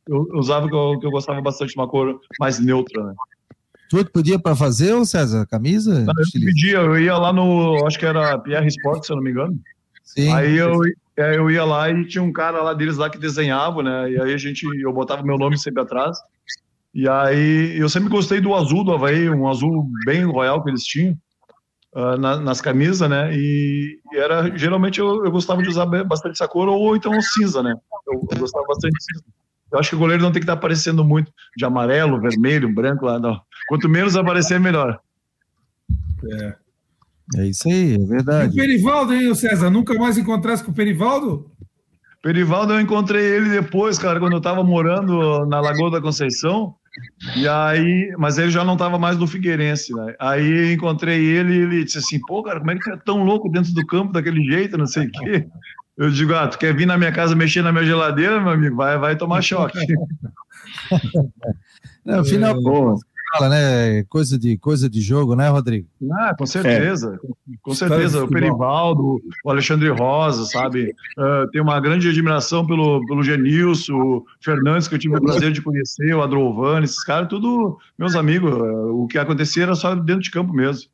eu, usava que eu, que eu gostava bastante de uma cor mais neutra, né? Tu podia para fazer, ô César, camisa? Não, eu pedia, eu ia lá no, acho que era Pierre Sport, se eu não me engano. Sim. Aí eu, é, eu ia lá e tinha um cara lá deles lá que desenhava, né? E aí a gente, eu botava meu nome sempre atrás. E aí eu sempre gostei do azul do Havaí, um azul bem royal que eles tinham uh, na, nas camisas, né? E, e, era geralmente eu, eu, gostava de usar bastante essa cor ou então cinza, né? Eu, eu, gostava bastante de cinza. Eu acho que o goleiro não tem que estar aparecendo muito de amarelo, vermelho, branco lá, não. Quanto menos aparecer, melhor. É. É isso aí, é verdade. E o Perivaldo, hein, César? Nunca mais encontrasse com o Perivaldo? Perivaldo, eu encontrei ele depois, cara, quando eu estava morando na Lagoa da Conceição. E aí, mas ele já não estava mais no Figueirense, né? Aí encontrei ele e ele disse assim: pô, cara, como é que você é tão louco dentro do campo daquele jeito, não sei o quê. Eu digo: ah, tu quer vir na minha casa mexer na minha geladeira, meu amigo? Vai, vai tomar choque. *laughs* não, final, é, fala, né? Coisa de, coisa de jogo, né, Rodrigo? Ah, com certeza. É. Com certeza. O Perivaldo, o Alexandre Rosa, sabe? Uh, tenho uma grande admiração pelo, pelo Genilson, o Fernandes, que eu tive o prazer de conhecer, o Adrovani, esses caras, tudo meus amigos. Uh, o que acontecia era só dentro de campo mesmo.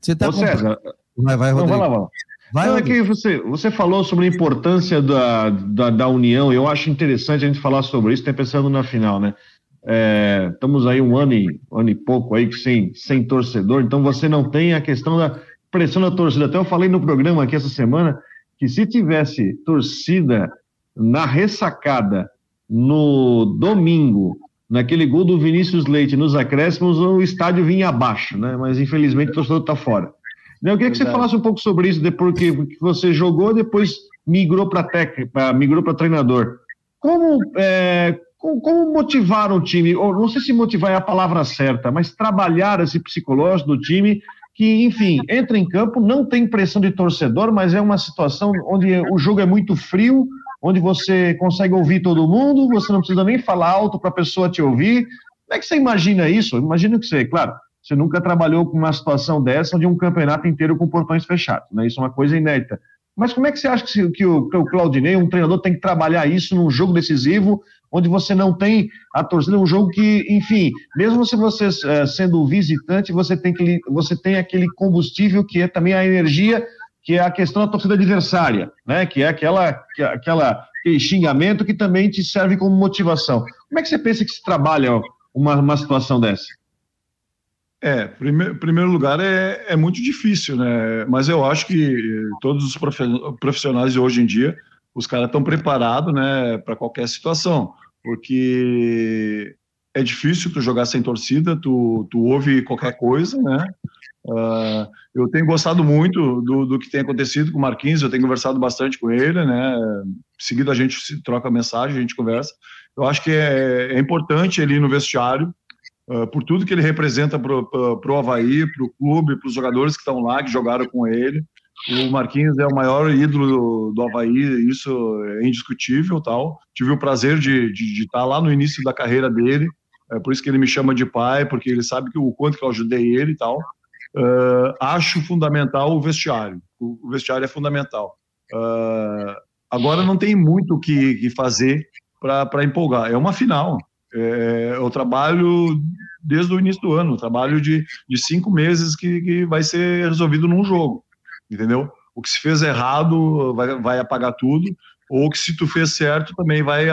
Você tá Ô, César, vai, vai, Rodrigo. Não, vai lá, vai lá. Vai, Não, é que você, você falou sobre a importância da, da, da, união, eu acho interessante a gente falar sobre isso, até pensando na final, né? É, estamos aí um ano e, um ano e pouco aí sem, sem torcedor, então você não tem a questão da pressão da torcida. Até eu falei no programa aqui essa semana que se tivesse torcida na ressacada no domingo, naquele gol do Vinícius Leite nos acréscimos, o estádio vinha abaixo, né? Mas infelizmente o torcedor está fora. Eu queria que você falasse um pouco sobre isso, porque você jogou, depois migrou para migrou para treinador. Como, é, como motivar o time? Ou não sei se motivar é a palavra certa, mas trabalhar esse psicológico do time que, enfim, *laughs* entra em campo, não tem pressão de torcedor, mas é uma situação onde o jogo é muito frio, onde você consegue ouvir todo mundo, você não precisa nem falar alto para a pessoa te ouvir. Como é que você imagina isso? Imagina que você, claro, você nunca trabalhou com uma situação dessa, onde um campeonato inteiro com portões fechados, né? Isso é uma coisa inédita. Mas como é que você acha que, que, o, que o Claudinei, um treinador, tem que trabalhar isso num jogo decisivo, onde você não tem a torcida, um jogo que, enfim, mesmo se você é, sendo visitante, você tem, que, você tem aquele combustível que é também a energia, que é a questão da torcida adversária, né? que é aquela, que, aquela, aquele xingamento que também te serve como motivação. Como é que você pensa que se trabalha uma, uma situação dessa? É, primeiro, primeiro lugar é, é muito difícil, né? Mas eu acho que todos os profissionais de hoje em dia, os caras estão preparados, né, para qualquer situação, porque é difícil tu jogar sem torcida, tu, tu ouve qualquer coisa, né? Uh, eu tenho gostado muito do, do que tem acontecido com o Marquinhos, eu tenho conversado bastante com ele, né? Seguido a gente se troca mensagem, a gente conversa. Eu acho que é, é importante ele ir no vestiário, uh, por tudo que ele representa para o Havaí, para o clube, para os jogadores que estão lá, que jogaram com ele. O Marquinhos é o maior ídolo do, Havaí, isso é indiscutível. tal. Tive o prazer de, de, de estar lá no início da carreira dele, é por isso que ele me chama de pai, porque ele sabe que o quanto que eu ajudei ele e tal. Uh, acho fundamental o vestiário. O, o vestiário é fundamental. Uh, agora não tem muito o que, que fazer para empolgar. É uma final. É, eu trabalho desde o início do ano, trabalho de, de cinco meses que, que vai ser resolvido num jogo, entendeu? O que se fez errado vai, vai apagar tudo, ou que se tu fez certo também vai,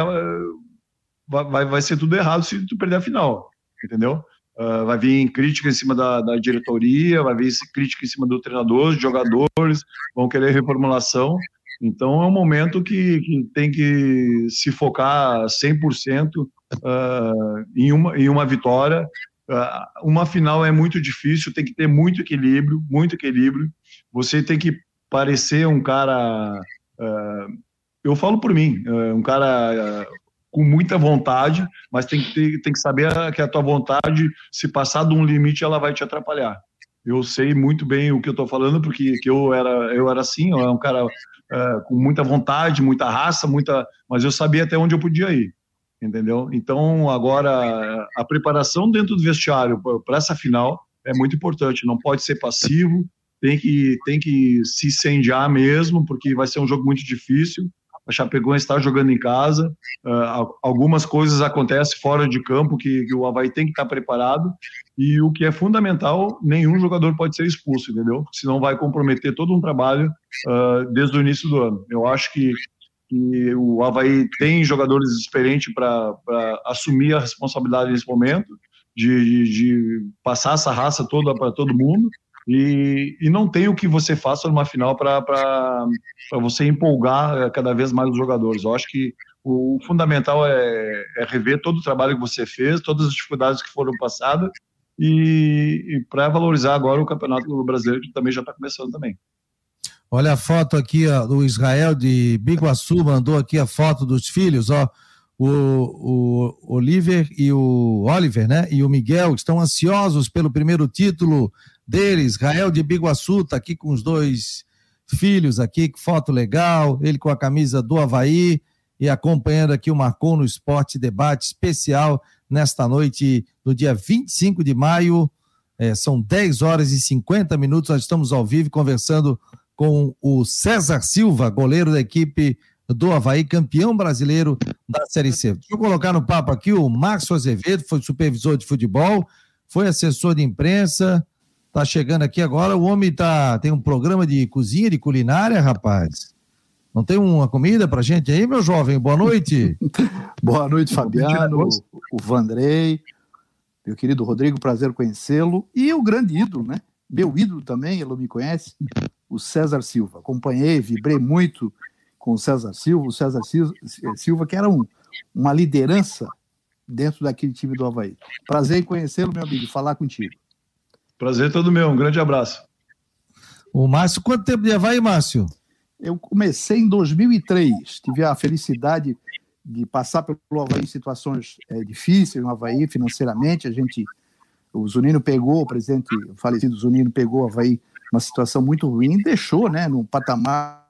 vai, vai ser tudo errado se tu perder a final, entendeu? uh, vai vir crítica em cima da, da, diretoria, vai vir crítica em cima do treinador, jogadores, vão querer reformulação. Então é um momento que, que tem que se focar 100% uh, em, uma, em uma vitória. Uh, uma final é muito difícil, tem que ter muito equilíbrio, muito equilíbrio. Você tem que parecer um cara. Uh, eu falo por mim, uh, um cara com muita vontade, mas tem que, ter, tem que saber que a tua vontade, se passar de um limite, ela vai te atrapalhar. Eu sei muito bem o que eu estou falando, porque que eu era eu era assim, eu era um cara uh, com muita vontade, muita raça, muita, mas eu sabia até onde eu podia ir, entendeu? Então agora a preparação dentro do vestiário para essa final é muito importante. Não pode ser passivo, tem que tem que se incendiar mesmo, porque vai ser um jogo muito difícil a Chapecoense está jogando em casa, uh, algumas coisas acontecem fora de campo que, que, o Havaí tem que estar preparado, e o que é fundamental, nenhum jogador pode ser expulso, entendeu? Senão vai comprometer todo um trabalho uh, desde o início do ano. Eu acho que, que o Havaí tem jogadores experientes para assumir a responsabilidade nesse momento, de, de, de passar essa raça toda para todo mundo, e, e não tem o que você faça numa final para você empolgar eh, cada vez mais os jogadores. Eu acho que o fundamental é, é, rever todo o trabalho que você fez, todas as dificuldades que foram passadas e, e para valorizar agora o Campeonato Brasileiro, que também já está começando também. Olha a foto aqui ó, do Israel de Biguaçu, mandou aqui a foto dos filhos, ó. O, o Oliver e o Oliver, né? E o Miguel estão ansiosos pelo primeiro título dele, Israel de Biguaçu, tá aqui com os dois filhos aqui, que foto legal, ele com a camisa do Havaí e acompanhando aqui o Marcou no Esporte Debate especial nesta noite do dia 25 de maio, é, são 10 horas e 50 minutos, nós estamos ao vivo conversando com o César Silva, goleiro da equipe do Havaí, campeão brasileiro da Série C. Deixa eu colocar no papo aqui o Márcio Azevedo, foi supervisor de futebol, foi assessor de imprensa, Tá chegando aqui agora, o homem tá, tem um programa de cozinha, de culinária, rapaz. Não tem uma comida pra gente aí, meu jovem? Boa noite. *laughs* Boa noite, Fabiano, o Vandrei, meu querido Rodrigo, prazer conhecê-lo. E o grande ídolo, né? Meu ídolo também, ele me conhece, o César Silva. Acompanhei, vibrei muito com o César Silva, o César Silva, que era um, uma liderança dentro daquele time do Havaí. Prazer em conhecê-lo, meu amigo, falar contigo. Prazer todo meu, um grande abraço. O Márcio, quanto tempo de Havaí, Márcio? Eu comecei em 2003, tive a felicidade de passar pelo Havaí em situações é, difíceis no Havaí, financeiramente, a gente, o Zunino pegou, o presidente o falecido Zunino pegou o Havaí numa situação muito ruim e deixou, né, num patamar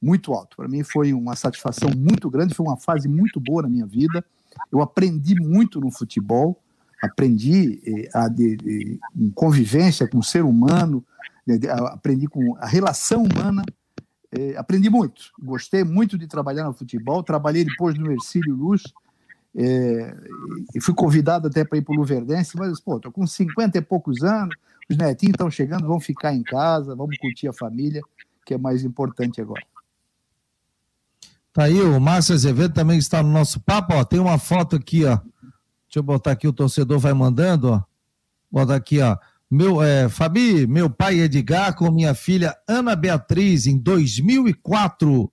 muito alto. Para mim foi uma satisfação muito grande, foi uma fase muito boa na minha vida, eu aprendi muito no futebol, aprendi eh, a de, de, em convivência com o ser humano, de, de, aprendi com a relação humana, eh, aprendi muito. Gostei muito de trabalhar no futebol, trabalhei depois no Ercílio Luz, eh, e fui convidado até para ir para o Luverdense, mas, pô, estou com 50 e poucos anos, os netinhos estão chegando, vão ficar em casa, vamos curtir a família, que é mais importante agora. Tá aí, o Márcio Azevedo também está no nosso papo, ó, tem uma foto aqui, ó, Deixa eu botar aqui, o torcedor vai mandando, ó. Bota aqui, ó. Meu, é, Fabi, meu pai Edgar com minha filha Ana Beatriz em 2004.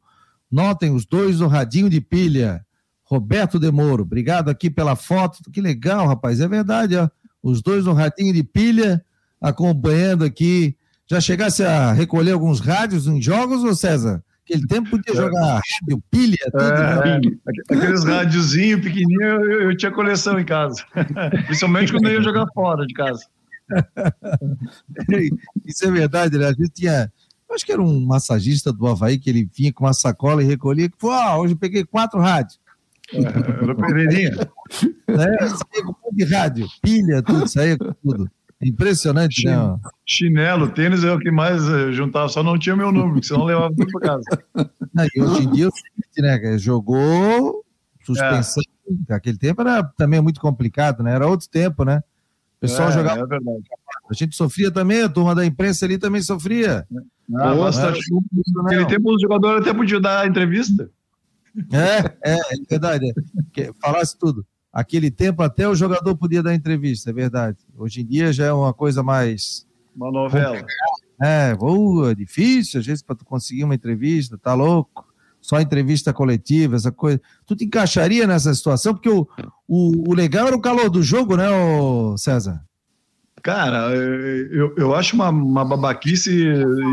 Notem os dois no radinho de pilha. Roberto Demoro, obrigado aqui pela foto. Que legal, rapaz. É verdade, ó. Os dois no radinho de pilha, acompanhando aqui. Já chegasse a recolher alguns rádios em jogos, ô César? Aquele tempo podia é. jogar rádio, pilha, tudo. É, né? aqueles rádiozinhos pequenininhos, eu, eu, tinha coleção em casa. *laughs* Principalmente quando eu ia jogar fora de casa. *laughs* Isso é verdade, né? A gente tinha. Acho que era um massagista do Havaí que ele vinha com uma sacola e recolhia. Que, ah, hoje eu peguei quatro rádios. É, era Pereirinha. *laughs* É, saía com de rádio, pilha, tudo, saía com tudo. Impressionante, Chin, né? Chinelo, tênis é o que mais eh, juntava, só não tinha meu número, senão levava tudo para casa. *laughs* Não, e hoje em dia, né, jogou suspensão, é. aquele tempo era também muito complicado, né? Era outro tempo, né? O pessoal é, jogava. É verdade. A gente sofria também, a turma da imprensa ali também sofria. Ah, Pô, basta Naquele tempo o jogador até podia dar entrevista. *laughs* É, é, é verdade. É. Falasse tudo. Aquele tempo até o jogador podia dar entrevista, é verdade. Hoje em dia já é uma coisa mais. Uma novela. É, uh, é difícil, às vezes, para tu conseguir uma entrevista, tá louco? Só entrevista coletiva, essa coisa. Tu te encaixaria nessa situação? Porque o, o, o legal era o calor do jogo, né, César? Cara, eu, eu acho uma, uma babaquice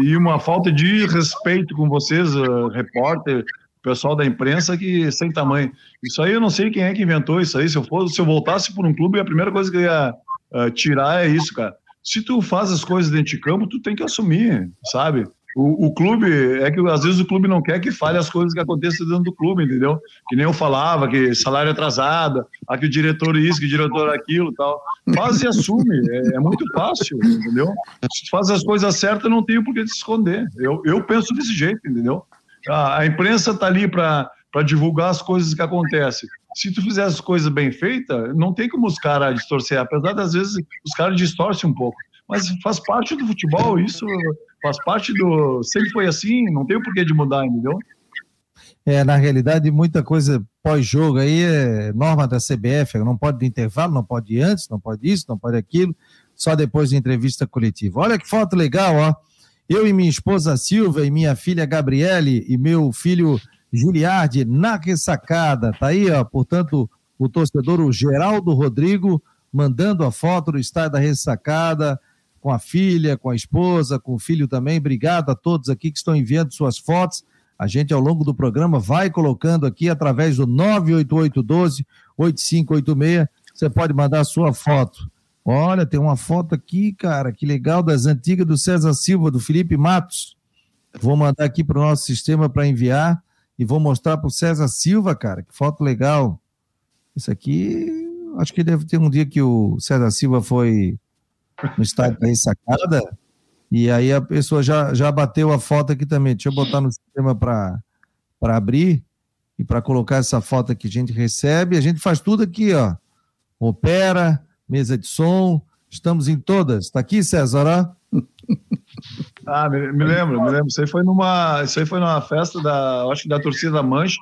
e uma falta de respeito com vocês, repórter, pessoal da imprensa, que sem tamanho. Isso aí eu não sei quem é que inventou isso aí. Se eu, fosse, se eu voltasse por um clube, a primeira coisa que eu ia uh, tirar é isso, cara. Se tu faz as coisas dentro de campo, tu tem que assumir, sabe? O, o, clube, é que às vezes o clube não quer que fale as coisas que acontecem dentro do clube, entendeu? Que nem eu falava, que salário atrasado, aqui o diretor isso, que o diretor aquilo tal. Faz e assume, é, é, muito fácil, entendeu? Se faz as coisas certas, não tem por que se esconder. Eu, eu penso desse jeito, entendeu? A, a imprensa tá ali para divulgar as coisas que acontecem. Se tu fizer as coisas bem feitas, não tem como os caras distorcer, apesar das vezes os caras distorcem um pouco. Mas faz parte do futebol, isso faz parte do. Sempre foi assim, não tem o porquê de mudar, entendeu? É, na realidade, muita coisa pós-jogo aí é norma da CBF, não pode de intervalo, não pode antes, não pode isso, não pode aquilo, só depois de entrevista coletiva. Olha que foto legal, ó. Eu e minha esposa Silvia e minha filha Gabriele e meu filho Giliardi na ressacada. Tá aí, ó, portanto, o torcedor o Geraldo Rodrigo mandando a foto do estádio da ressacada com a filha, com a esposa, com o filho também. Obrigado a todos aqui que estão enviando suas fotos. A gente, ao longo do programa, vai colocando aqui através do 98812-8586. Você pode mandar a sua foto. Olha, tem uma foto aqui, cara, que legal, das antigas do César Silva, do Felipe Matos. Vou mandar aqui para o nosso sistema para enviar e vou mostrar para o César Silva, cara, que foto legal. Isso aqui, acho que deve ter um dia que o César Silva foi no estádio da ressacada. E aí a pessoa já, já bateu a foto aqui também. Deixa eu botar no sistema para abrir e para colocar essa foto que a gente recebe. A gente faz tudo aqui, ó. Opera, mesa de som, estamos em todas. Está aqui, César? *laughs* Ah, me, me, lembro, me lembro. Isso aí foi numa, isso aí foi numa festa da, acho que da torcida da Mancha.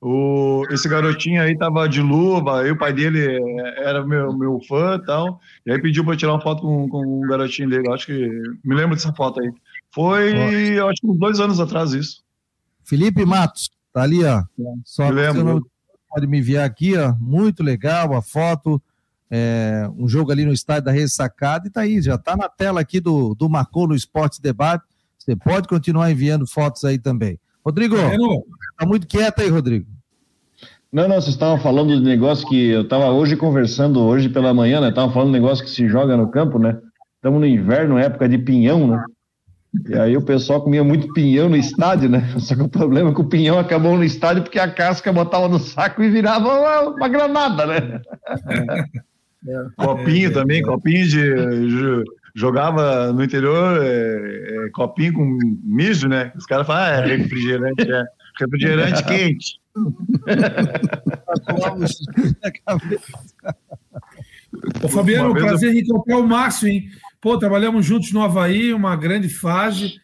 O, esse garotinho aí tava de luva, aí o pai dele era meu, meu fã e tal, e aí pediu para tirar uma foto com, com um garotinho dele, acho que, me lembro dessa foto aí. Foi, eu acho que uns dois anos atrás isso. Felipe Matos, tá ali, ó. Só me lembro. Pode me enviar aqui, ó, muito legal a foto, é, um jogo ali no estádio da Ressacada, e tá aí, já tá na tela aqui do, do Marcou no Esporte Debate, você pode continuar enviando fotos aí também. Rodrigo, tá muito quieto aí, Rodrigo. Não, não, vocês estavam falando de negócio que eu estava hoje conversando, hoje pela manhã, né? Estavam falando de negócio que se joga no campo, né? Estamos no inverno, época de pinhão, né? E aí o pessoal comia muito pinhão no estádio, né? Só que o problema é que o pinhão acabou no estádio porque a casca botava no saco e virava uma, uma granada, né? *laughs* É. Copinho também, copinho de, jogava no interior é, é, copinho com mijo, né? Os caras falam, ah, é refrigerante, é refrigerante *laughs* quente. Ô, Fabiano, prazer em encontrar o Márcio, hein? Pô, trabalhamos juntos no Havaí, uma grande fase,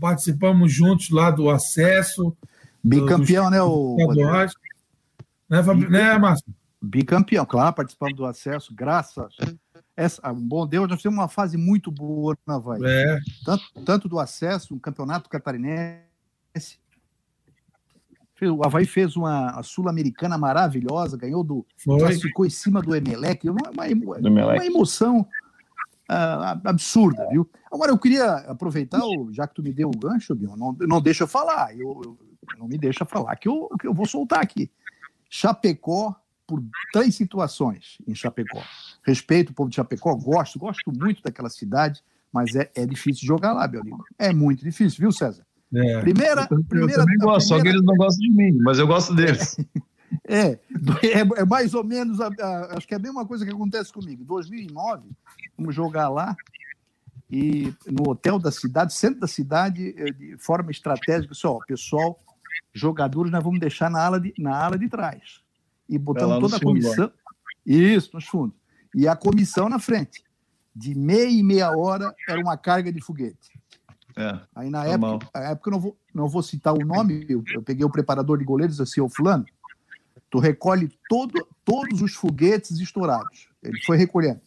participamos juntos lá do acesso. Bicampeão, do, né, o. Né, Fabi... né, Márcio? Bicampeão, claro, participamos do acesso, graças essa, um bom Deus, nós temos uma fase muito boa na Havaí. É. Tanto, tanto do acesso, um campeonato catarinense. O Havaí fez uma Sul-Americana maravilhosa, ganhou do. Classificou em cima do Emelec, uma, uma, uma emoção uh, absurda, viu? Agora, eu queria aproveitar, já que tu me deu o gancho, Bion, não, não deixa eu falar, eu, eu, não me deixa falar, que eu, que eu vou soltar aqui. Chapecó por três situações em Chapecó. Respeito o povo de Chapecó, gosto, gosto muito daquela cidade, mas é, é difícil jogar lá, meu amigo. É muito difícil, viu, César? É. Primeira, eu, primeira, eu também gosto, primeira... só que eles não gostam de mim, mas eu gosto deles. *laughs* É, é, é mais ou menos, a, a, acho que é a mesma coisa que acontece comigo. Em 2009, vamos jogar lá, e no hotel da cidade, centro da cidade, eh, de forma estratégica, só, pessoal, jogadores nós vamos deixar na ala de, na ala de trás e botamos toda a comissão. Isso, nos fundos. E a comissão na frente. De meia e meia hora era uma carga de foguete. É, Aí na época, a época eu não vou, não vou citar o nome, eu, eu peguei o preparador de goleiros assim, o fulano, tu recolhe todo, todos os foguetes estourados. Ele foi recolhendo.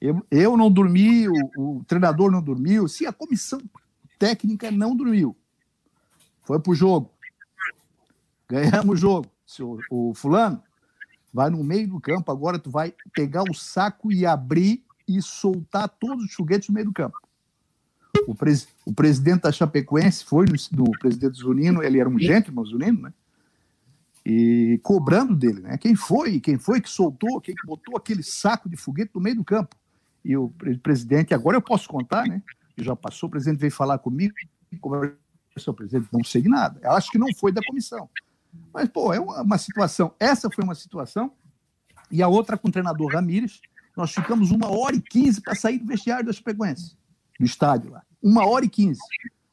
Eu, eu não dormi, o, o treinador não dormiu, se a comissão técnica não dormiu. Foi pro jogo. Ganhamos o jogo. O, o fulano vai no meio do campo, agora tu vai pegar o saco e abrir e soltar todos os foguetes no meio do campo. O, pres, o presidente da Chapecoense foi do, do presidente Zunino, ele era um gentleman, Zunino, né? E cobrando dele, né? Quem foi? Quem foi que soltou? Quem que botou aquele saco de foguete no meio do campo? E o presidente, agora eu posso contar, né? Já passou, o presidente veio falar comigo, conversou, presidente, não sei de nada. Eu acho que não foi da comissão. Mas, pô, é uma, situação. Essa foi uma situação. E a outra com o treinador Ramírez, nós ficamos uma hora e quinze para sair do vestiário da Chapecoense, do estádio lá. Uma hora e quinze.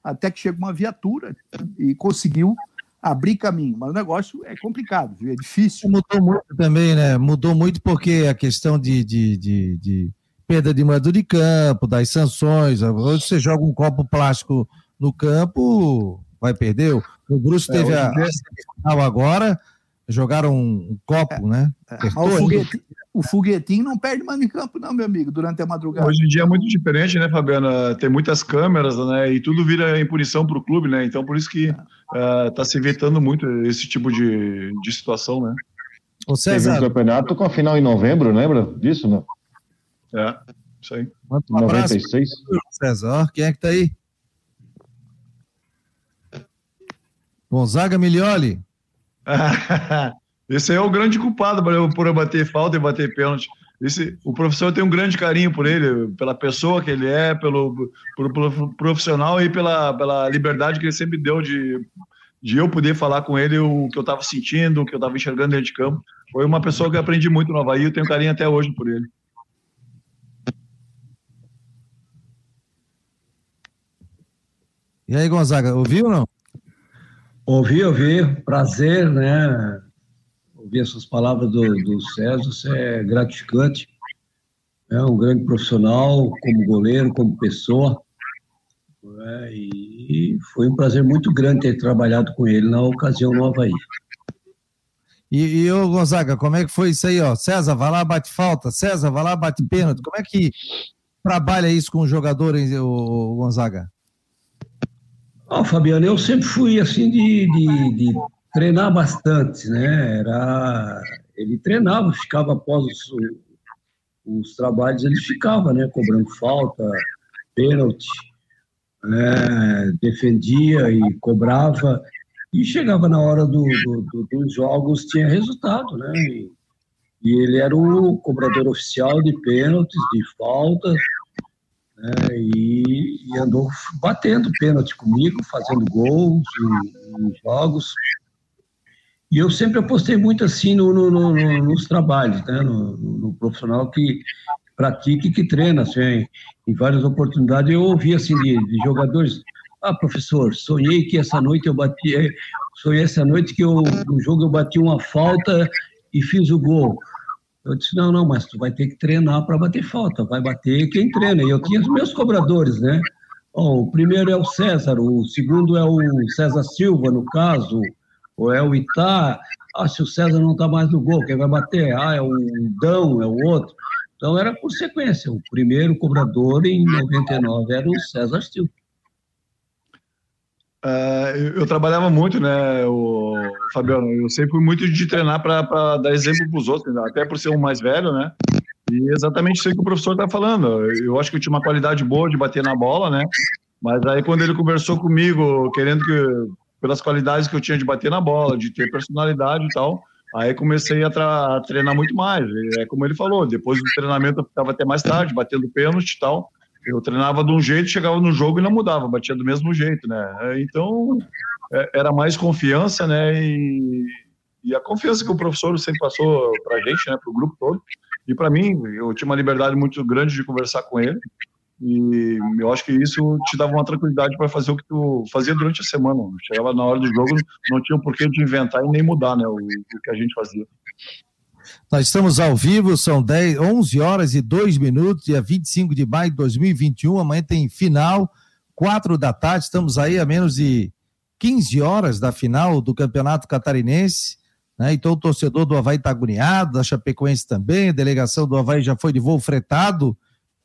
Até que chega uma viatura e conseguiu abrir caminho. Mas o negócio é complicado, viu? é difícil. Mudou muito também, né? Mudou muito porque a questão de, de, de, de perda de mando de campo, das sanções. Hoje você joga um copo plástico no campo, vai perder. O Bruce é, teve a, final agora, jogaram um, copo, é, né? É, o, foguetinho, o, foguetinho, não perde mais em campo, não, meu amigo, durante a madrugada. Hoje em dia é muito diferente, né, Fabiana? Tem muitas câmeras, né? E tudo vira impunição para o clube, né? Então, por isso que está uh, se evitando muito esse tipo de, de situação, né? O César... Teve um campeonato com a final em novembro, lembra disso, né? É, isso aí. Um 96. César, quem é que tá aí? Gonzaga Milioli. *laughs* Esse é o grande culpado por bater falta e bater pênalti. Esse, o professor tem um grande carinho por ele, pela pessoa que ele é, pelo, pelo, pelo profissional e pela, pela liberdade que ele sempre deu de, de eu poder falar com ele o que eu estava sentindo, o que eu estava enxergando dentro de campo. Foi uma pessoa que eu aprendi muito no Havaí e eu tenho carinho até hoje por ele. E aí, Gonzaga, ouviu ou não? Ouvi, ouvi. Prazer, né? Ouvir essas palavras do, do César, isso é gratificante. É um grande profissional, como goleiro, como pessoa. É, e foi um prazer muito grande ter trabalhado com ele na ocasião no Havaí. E, e ô Gonzaga, como é que foi isso aí, ó? César, vai lá, bate falta. César, vai lá, bate pênalti. Como é que trabalha isso com o jogador, hein, o Gonzaga? Oh, Fabiano, eu sempre fui assim de, de, de, treinar bastante, né? Era, ele treinava, ficava após os, os trabalhos, ele ficava, né? Cobrando falta, pênalti, né? defendia e cobrava. E chegava na hora do, do, do, dos jogos, tinha resultado, né? E, e ele era o cobrador oficial de pênaltis, de faltas, né, e, e, andou batendo pênalti comigo, fazendo gols em, em, jogos. E eu sempre apostei muito assim no, no, no, nos trabalhos, né, no, profissional que pratica e que treina. Assim, em várias oportunidades eu ouvi assim de, de, jogadores: Ah, professor, sonhei que essa noite eu bati, eh, sonhei essa noite que eu, no jogo eu bati uma falta e fiz o gol. Eu disse, não, não, mas tu vai ter que treinar para bater falta, vai bater quem treina. E eu tinha os meus cobradores, né? O primeiro é o César, o segundo é o César Silva, no caso, ou é o Itá. Ah, se o César não está mais no gol, quem vai bater? Ah, é o Dão, é o outro. Então era por sequência. O primeiro cobrador em 99 era o César Silva. Uh, eu, eu, trabalhava muito, né, o Fabiano? Eu sempre fui muito de treinar para dar exemplo para os outros, né? até por ser um mais velho, né? E exatamente isso que o professor está falando. Eu acho que eu tinha uma qualidade boa de bater na bola, né? Mas aí quando ele conversou comigo, querendo que pelas qualidades que eu tinha de bater na bola, de ter personalidade e tal, aí comecei a, a treinar muito mais. E é como ele falou, depois do treinamento eu ficava até mais tarde, batendo pênalti e tal. Eu treinava de um jeito, chegava no jogo e não mudava, batia do mesmo jeito, né? Então, é, era mais confiança, né? E, e a confiança que o professor sempre passou para a gente, né? Para o grupo todo. E para mim, eu tinha uma liberdade muito grande de conversar com ele. E eu acho que isso te dava uma tranquilidade para fazer o que tu fazia durante a semana. Chegava na hora do jogo, não tinha o porquê de inventar e nem mudar né, o, o que a gente fazia. Nós estamos ao vivo, são 10, 11 horas e 2 minutos, dia 25 de maio de 2021. Amanhã tem final, 4 da tarde. Estamos aí a menos de 15 horas da final do Campeonato Catarinense. né? Então o torcedor do Havaí está agoniado, da Chapecoense também, a delegação do Havaí já foi de voo fretado.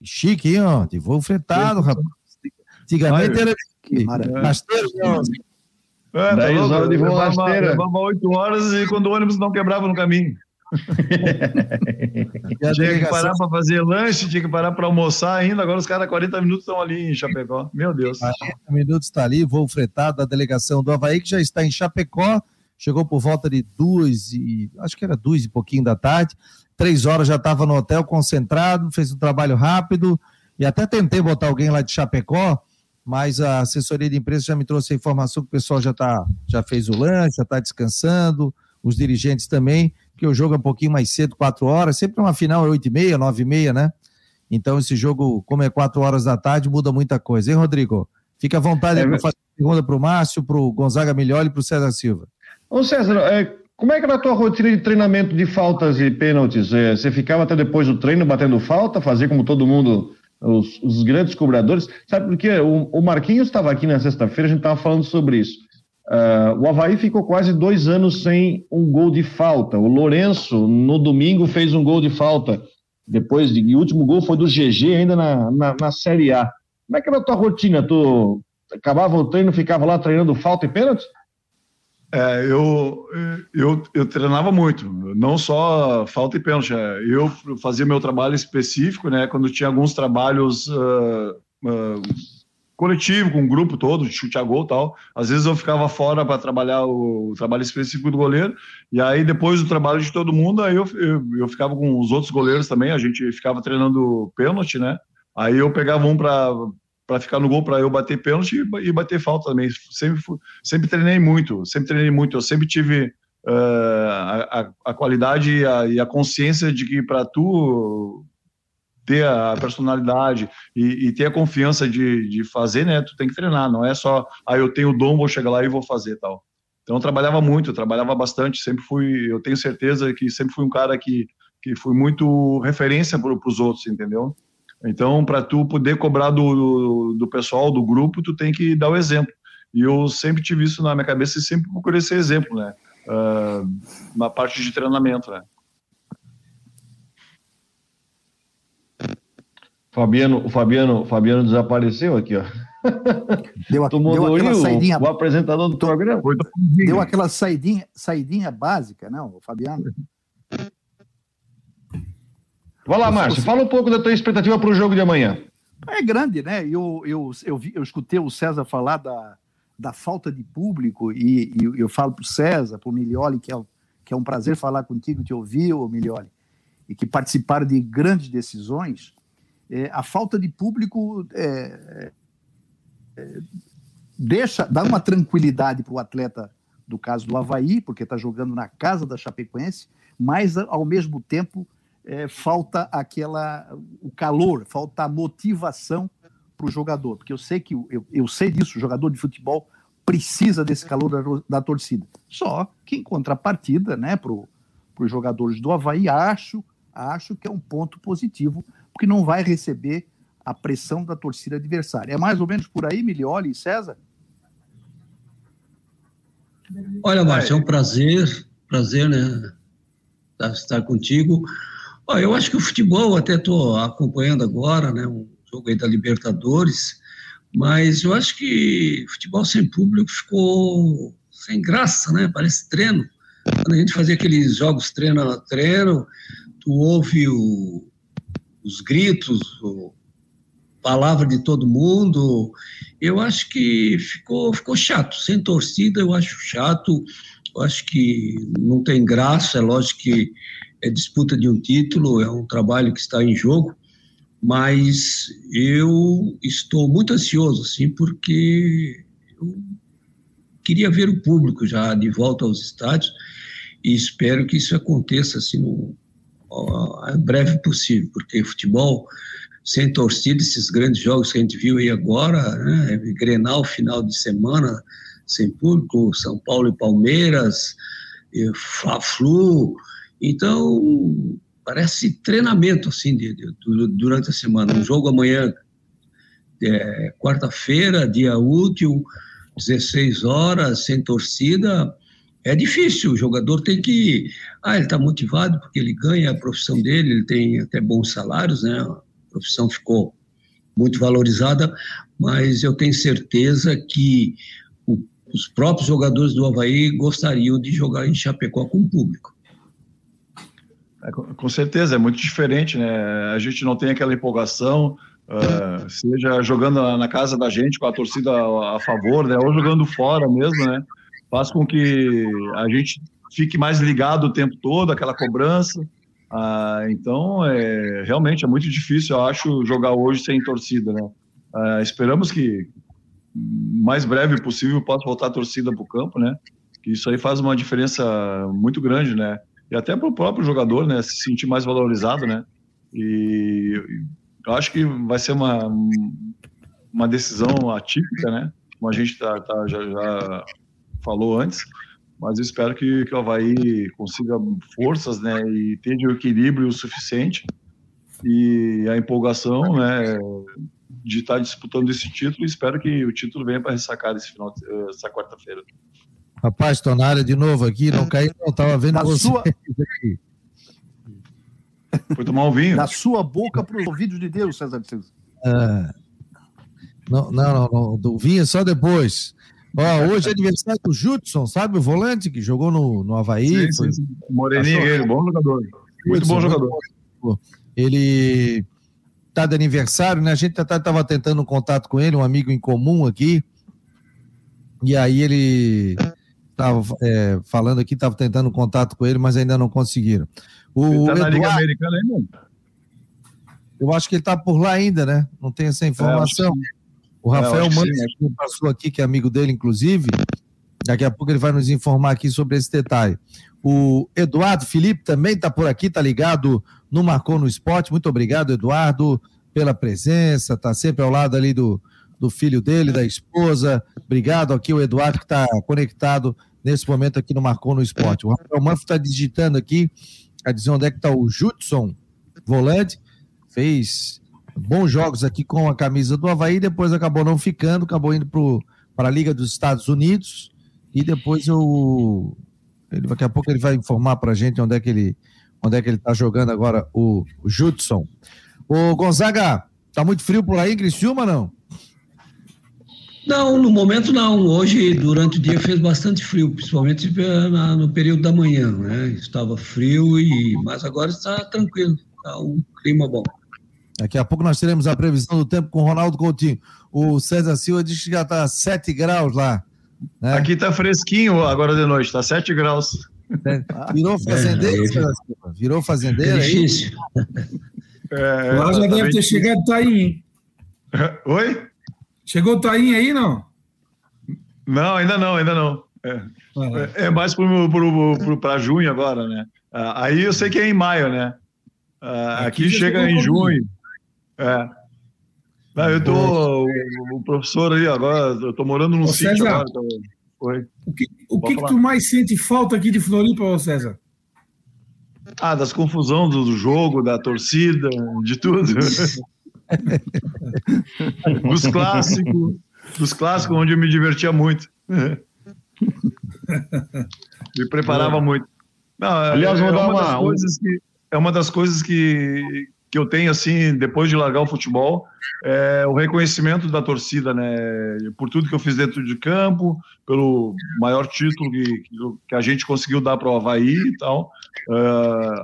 Chique, hein, ó, de voo fretado, rapaz. Antigamente era rasteiro, É, 10 tá horas de voo rasteira. Levava 8 horas e quando o ônibus não quebrava no caminho. Tinha que parar para fazer lanche, tinha que parar para almoçar ainda. Agora os caras, 40 minutos, estão ali em Chapecó. Meu Deus. 40 minutos está ali, voo fretado da delegação do Havaí, que já está em Chapecó. Chegou por volta de duas e. Acho que era duas e pouquinho da tarde. Três horas já estava no hotel concentrado, fez um trabalho rápido. E até tentei botar alguém lá de Chapecó, mas a assessoria de imprensa já me trouxe a informação que o pessoal já, tá, já fez o lanche, já está descansando, os dirigentes também que o jogo é um pouquinho mais cedo, quatro horas, sempre uma final é oito e meia, nove e meia, né? Então esse jogo, como é quatro horas da tarde, muda muita coisa, hein, Rodrigo? Fica à vontade é, para fazer pergunta para o Márcio, para o Gonzaga Milholi e para o César Silva. Ô César, é, como é que era a tua rotina de treinamento de faltas e pênaltis? É, você ficava até depois do treino batendo falta, fazia como todo mundo, os, os grandes cobradores? Sabe por quê? O, o Marquinhos estava aqui na sexta-feira, a gente estava falando sobre isso. Uh, o Havaí ficou quase dois anos sem um gol de falta. O Lourenço, no domingo, fez um gol de falta. Depois, de, e o último gol foi do GG, ainda na, na, na Série A. Como é que era a tua rotina? Tu acabava o treino, ficava lá treinando falta e pênalti? É, eu, eu, eu treinava muito, não só falta e pênalti. É, eu fazia meu trabalho específico, né? Quando tinha alguns trabalhos uh, uh, coletivo, com o grupo todo, de chute a gol e tal. Às vezes eu ficava fora para trabalhar o, o, trabalho específico do goleiro, e aí depois do trabalho de todo mundo, aí eu, eu, eu ficava com os outros goleiros também, a gente ficava treinando pênalti, né? Aí eu pegava um para ficar no gol para eu bater pênalti e, e bater falta também. Sempre, sempre treinei muito, sempre treinei muito. Eu sempre tive uh, a, a, qualidade e a, e a consciência de que para tu ter a personalidade e, e ter a confiança de, de fazer, né? Tu tem que treinar, não é só, ah, eu tenho o dom, vou chegar lá e vou fazer tal. Então eu trabalhava muito, eu trabalhava bastante, sempre fui, eu tenho certeza que sempre fui um cara que, que fui muito referência para os outros, entendeu? Então, para tu poder cobrar do, do pessoal, do grupo, tu tem que dar o exemplo. E eu sempre tive isso na minha cabeça e sempre procurei ser exemplo, né? Uh, na parte de treinamento, né? Fabiano, o Fabiano, Fabiano desapareceu aqui, ó. Deu, a, deu aquela saidinha. O, apresentador do programa. Deu aquela saidinha, saidinha básica, não, o Fabiano. Vai lá, Márcio, fala um pouco da tua expectativa para o jogo de amanhã. É grande, né? Eu, eu, eu, vi, eu escutei o César falar da, da falta de público e, e eu falo para o César, para o Milioli, que é, que é um prazer falar contigo, te ouvir, ô Milioli, e que participaram de grandes decisões é, a falta de público é, é, deixa, dá uma tranquilidade para o atleta do caso do Havaí, porque está jogando na casa da Chapecoense, mas ao mesmo tempo é, falta aquela o calor, falta a motivação para o jogador, porque eu sei que eu, eu sei disso, o jogador de futebol precisa desse calor da, da torcida. Só que em contrapartida, né, para os jogadores do Havaí, acho, acho que é um ponto positivo porque não vai receber a pressão da torcida adversária. É mais ou menos por aí, Milioli e César? Olha, Márcio, é um prazer, prazer, né, estar contigo. Olha, eu acho que o futebol, até estou acompanhando agora, né, um jogo aí da Libertadores, mas eu acho que futebol sem público ficou sem graça, né, parece treino. Quando a gente fazia aqueles jogos treino a treino, tu ouve o, os gritos, palavra de todo mundo. Eu acho que ficou, ficou chato. Sem torcida, eu acho chato. Eu acho que não tem graça. É lógico que é disputa de um título, é um trabalho que está em jogo, mas eu estou muito ansioso, assim, porque eu queria ver o público já de volta aos estádios e espero que isso aconteça assim no, a breve possível, porque futebol sem torcida, esses grandes jogos que a gente viu aí agora, né, Grenal final de semana sem público, São Paulo e Palmeiras, Fla-Flu, então parece treinamento assim de, de, durante a semana, um jogo amanhã, é, quarta-feira, dia útil, 16 horas, sem torcida, é difícil. O jogador tem que. Ah, ele está motivado porque ele ganha a profissão dele, ele tem até bons salários, né? A profissão ficou muito valorizada, mas eu tenho certeza que o, os próprios jogadores do Havaí gostariam de jogar em Chapecó com o público. É, com certeza, é muito diferente, né? A gente não tem aquela empolgação, uh, seja jogando na casa da gente com a torcida a favor, né? Ou jogando fora mesmo, né? Faz com que a gente fique mais ligado o tempo todo, aquela cobrança. Uh, então, é, realmente é muito difícil, eu acho, jogar hoje sem torcida, né? Uh, esperamos que mais breve possível possa voltar a torcida para o campo, né? Que isso aí faz uma diferença muito grande, né? e até para o próprio jogador, né, se sentir mais valorizado, né? E eu acho que vai ser uma, uma decisão atípica, né? Como a gente tá, tá já, já, falou antes, mas eu espero que, que o Havaí consiga forças, né? E tenha o equilíbrio suficiente e a empolgação, né? De estar disputando esse título. E espero que o título venha para ressacar esse final, essa quarta-feira. Rapaz, estou na área de novo aqui, não caí, não, estava vendo da você sua... *laughs* Foi tomar um vinho. Da sua boca para os ouvidos de Deus, César de Souza. Ah, não, não, não, não, do vinho é só depois. Ó, hoje é aniversário do Judson, sabe o volante que jogou no, no Havaí? Sim, foi... sim, Moreninho, ele, bom jogador. Muito Judson, bom jogador. Ele tá de aniversário, né? A gente estava tentando um contato com ele, um amigo em comum aqui. E aí ele estava é, falando aqui, estava tentando contato com ele, mas ainda não conseguiram. O ele está na Liga Americana ainda? Eu acho que ele está por lá ainda, né? Não tem essa informação. É, o Rafael é, Mantes, que passou aqui, que é amigo dele, inclusive, daqui a pouco ele vai nos informar aqui sobre esse detalhe. O Eduardo Felipe também está por aqui, está ligado no Marcou no Esporte. Muito obrigado, Eduardo, pela presença, está sempre ao lado ali do, do filho dele, da esposa. Obrigado aqui o Eduardo que está conectado nesse momento aqui no Marcou no Esporte. O Rafael Manfro está digitando aqui, a dizer onde é que está o Judson Volante, fez bons jogos aqui com a camisa do Havaí, depois acabou não ficando, acabou indo para a Liga dos Estados Unidos e depois eu ele, daqui a pouco ele vai informar para a gente onde é que ele onde é que ele está jogando agora o, o Judson. O Gonzaga, tá muito frio por aí Criciúma, não? Não, no momento não. Hoje, durante o dia, fez bastante frio, principalmente no período da manhã, né? Estava frio, e mas agora está tranquilo, está um clima bom. Daqui a pouco nós teremos a previsão do tempo com o Ronaldo Coutinho. O César Silva diz que já está 7 graus lá. Né? Aqui está fresquinho agora de noite, está 7 graus. É, virou fazendeiro, é, César Silva? Virou fazendeiro? É difícil. É, lá já deve ter chegado Taim. Oi? Chegou o Tainha aí, não? Não, ainda não, ainda não. É, uhum. é mais para junho agora, né? Ah, aí eu sei que é em maio, né? Ah, aqui, aqui chega em junho. É. Não, eu tô. O, o, professor aí agora, eu tô morando num ô, sítio César, agora. Tô, oi. O que, o que, que, tu mais sente falta aqui de Floripa, César? Ah, das confusões do, do jogo, da torcida, de tudo. *laughs* dos clássicos, dos clássicos onde eu me divertia muito. me preparava muito. Não, Aliás, é, vou é dar uma, uma... Que, é uma das coisas que, que eu tenho assim depois de largar o futebol é o reconhecimento da torcida, né? Por tudo que eu fiz dentro de campo, pelo maior título que, que a gente conseguiu dar para o Havaí e tal. Uh,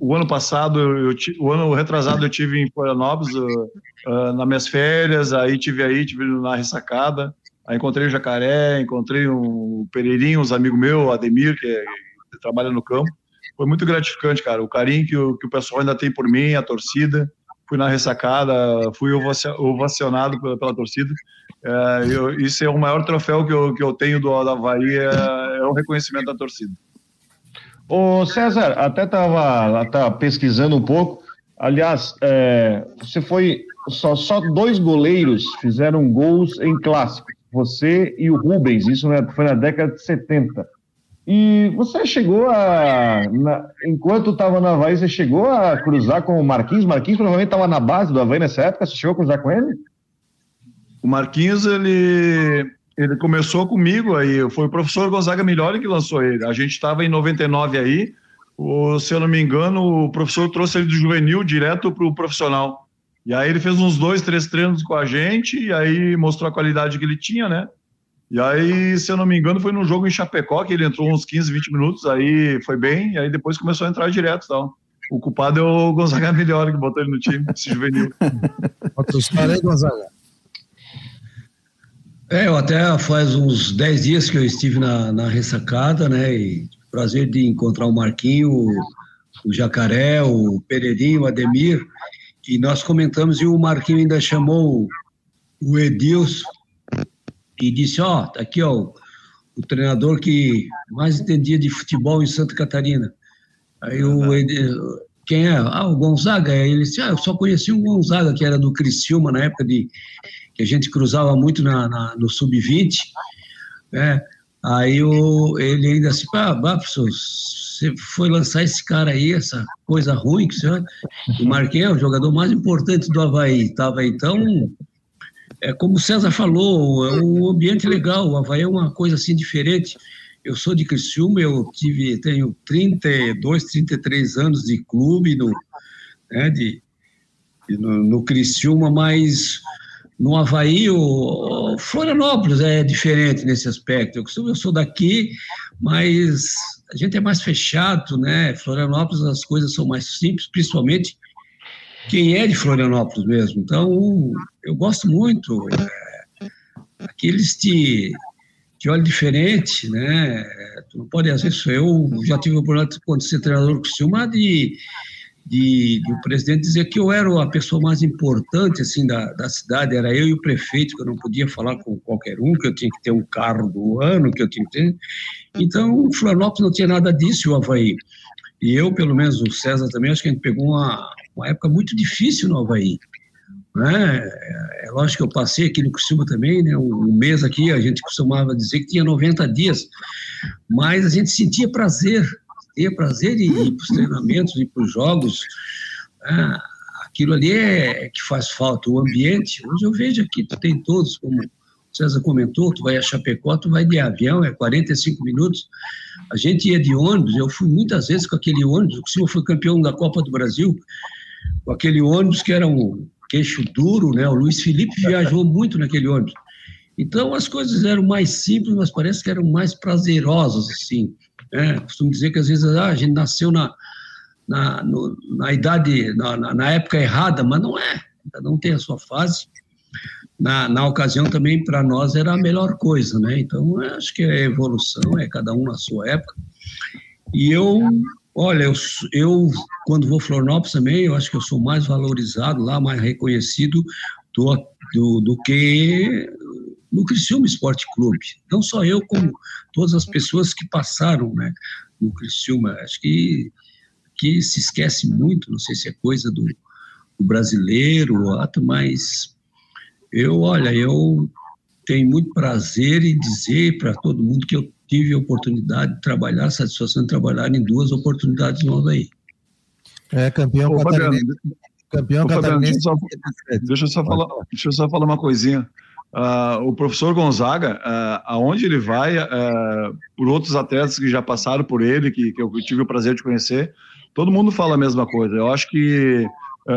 o ano passado, eu, eu, o ano retrasado eu tive em Florianópolis uh, uh, nas minhas férias, aí tive aí, tive na ressacada, aí encontrei o Jacaré, encontrei o Pereirinho, uns amigos meus, Ademir, que, é, que, trabalha no campo. Foi muito gratificante, cara, o carinho que o, que o pessoal ainda tem por mim, a torcida. Fui na ressacada, fui ovacionado pela, pela torcida. É, eu, isso é o maior troféu que eu, que eu tenho do, da Havaí, é, é o reconhecimento da torcida. Ô César, até estava tá pesquisando um pouco. Aliás, é, você foi. Só, só dois goleiros fizeram gols em clássico. Você e o Rubens, isso foi na década de 70. E você chegou a. Na, enquanto estava na Havaí, você chegou a cruzar com o Marquinhos? Marquinhos provavelmente estava na base do Havaí nessa época. Você chegou a cruzar com ele? O Marquinhos, ele Ele começou comigo aí, foi o professor Gonzaga Milhori que lançou ele. A gente estava em 99 aí, o, se eu não me engano, o professor trouxe ele do juvenil direto para o profissional. E aí ele fez uns dois, três treinos com a gente, e aí mostrou a qualidade que ele tinha, né? E aí, se eu não me engano, foi num jogo em Chapecó, que ele entrou uns 15, 20 minutos, aí foi bem, e aí depois começou a entrar direto e tal. O culpado é o Gonzaga Melhor, que botou ele no time, esse juvenil. *laughs* Outra história aí, Gonzaga. É, eu até faz uns 10 dias que eu estive na, na ressacada, né? E prazer de encontrar o Marquinho, o, o Jacaré, o Pereirinho, o Ademir, e nós comentamos e o Marquinho ainda chamou o Edilson e disse, ó, oh, tá aqui, ó, o, o treinador que mais entendia de futebol em Santa Catarina. Aí o quem é? Ah, o Gonzaga. Aí ele disse, ah, eu só conheci um Gonzaga, que era do Criciúma, na época de que a gente cruzava muito na, na no Sub-20, né? Aí o, ele ainda assim, ah, professor, você foi lançar esse cara aí, essa coisa ruim que você... O Marquinhos é o jogador mais importante do Havaí, estava então... É como o César falou, é um ambiente legal, o Havaí é uma coisa assim diferente. Eu sou de Criciúma, eu tive, tenho 32, 33 anos de clube no, né, de, no, no Criciúma, mas no Havaí, o, Florianópolis é diferente nesse aspecto. Eu, eu sou daqui, mas a gente é mais fechado, né? Florianópolis as coisas são mais simples, principalmente quem é de Florianópolis mesmo. Então, eu gosto muito. É, aqueles te de olho diferente, né? Tu não pode, às vezes, eu já tive a oportunidade de ser treinador com o de, de, de, o presidente dizer que eu era a pessoa mais importante, assim, da, da cidade, era eu e o prefeito, que eu não podia falar com qualquer um, que eu tinha que ter um carro do ano, que eu tinha que ter... Então, Florianópolis não tinha nada disso, o Havaí. E eu, pelo menos, o César também, acho que a gente pegou uma, uma época muito difícil no Havaí. Né? É, é lógico que eu passei aqui no Criciúma também, né? um mês aqui, a gente costumava dizer que tinha 90 dias, mas a gente sentia prazer, tinha prazer em ir para os treinamentos, ir para os jogos, né? aquilo ali é, é que faz falta, o ambiente, hoje eu vejo aqui, tu tem todos, como o César comentou, tu vai a Chapecó, tu vai de avião, é 45 minutos, a gente ia de ônibus, eu fui muitas vezes com aquele ônibus, o Criciúma foi campeão da Copa do Brasil, com aquele ônibus que era um queixo duro, né? O Luiz Felipe viajou muito naquele ônibus. Então as coisas eram mais simples, mas parece que eram mais prazerosas, assim. Né? Costumo dizer que às vezes ah, a gente nasceu na, na, no, na idade, na, na, época errada, mas não é. Um tem a sua fase. Na, na ocasião também, para nós, era a melhor coisa, né? Então, acho que é evolução, é cada um na sua época. E eu Olha, eu, eu quando vou a Florianópolis também, eu acho que eu sou mais valorizado lá, mais reconhecido do, do, do que no Criciúma Esporte Clube. Não só eu, como todas as pessoas que passaram né, no Criciúma. Acho que, que se esquece muito, não sei se é coisa do, do brasileiro, mas eu, olha, eu tenho muito prazer em dizer para todo mundo que eu tive a oportunidade de trabalhar, satisfação de trabalhar em duas oportunidades novas aí. É, campeão Ô, catarinense. Campeão Ô, catarinense. Deixa, deixa, eu só falar, deixa eu só falar uma coisinha. Uh, o professor Gonzaga, uh, aonde ele vai, uh, por outros atletas que já passaram por ele, que, que eu tive o prazer de conhecer, todo mundo fala a mesma coisa. Eu acho que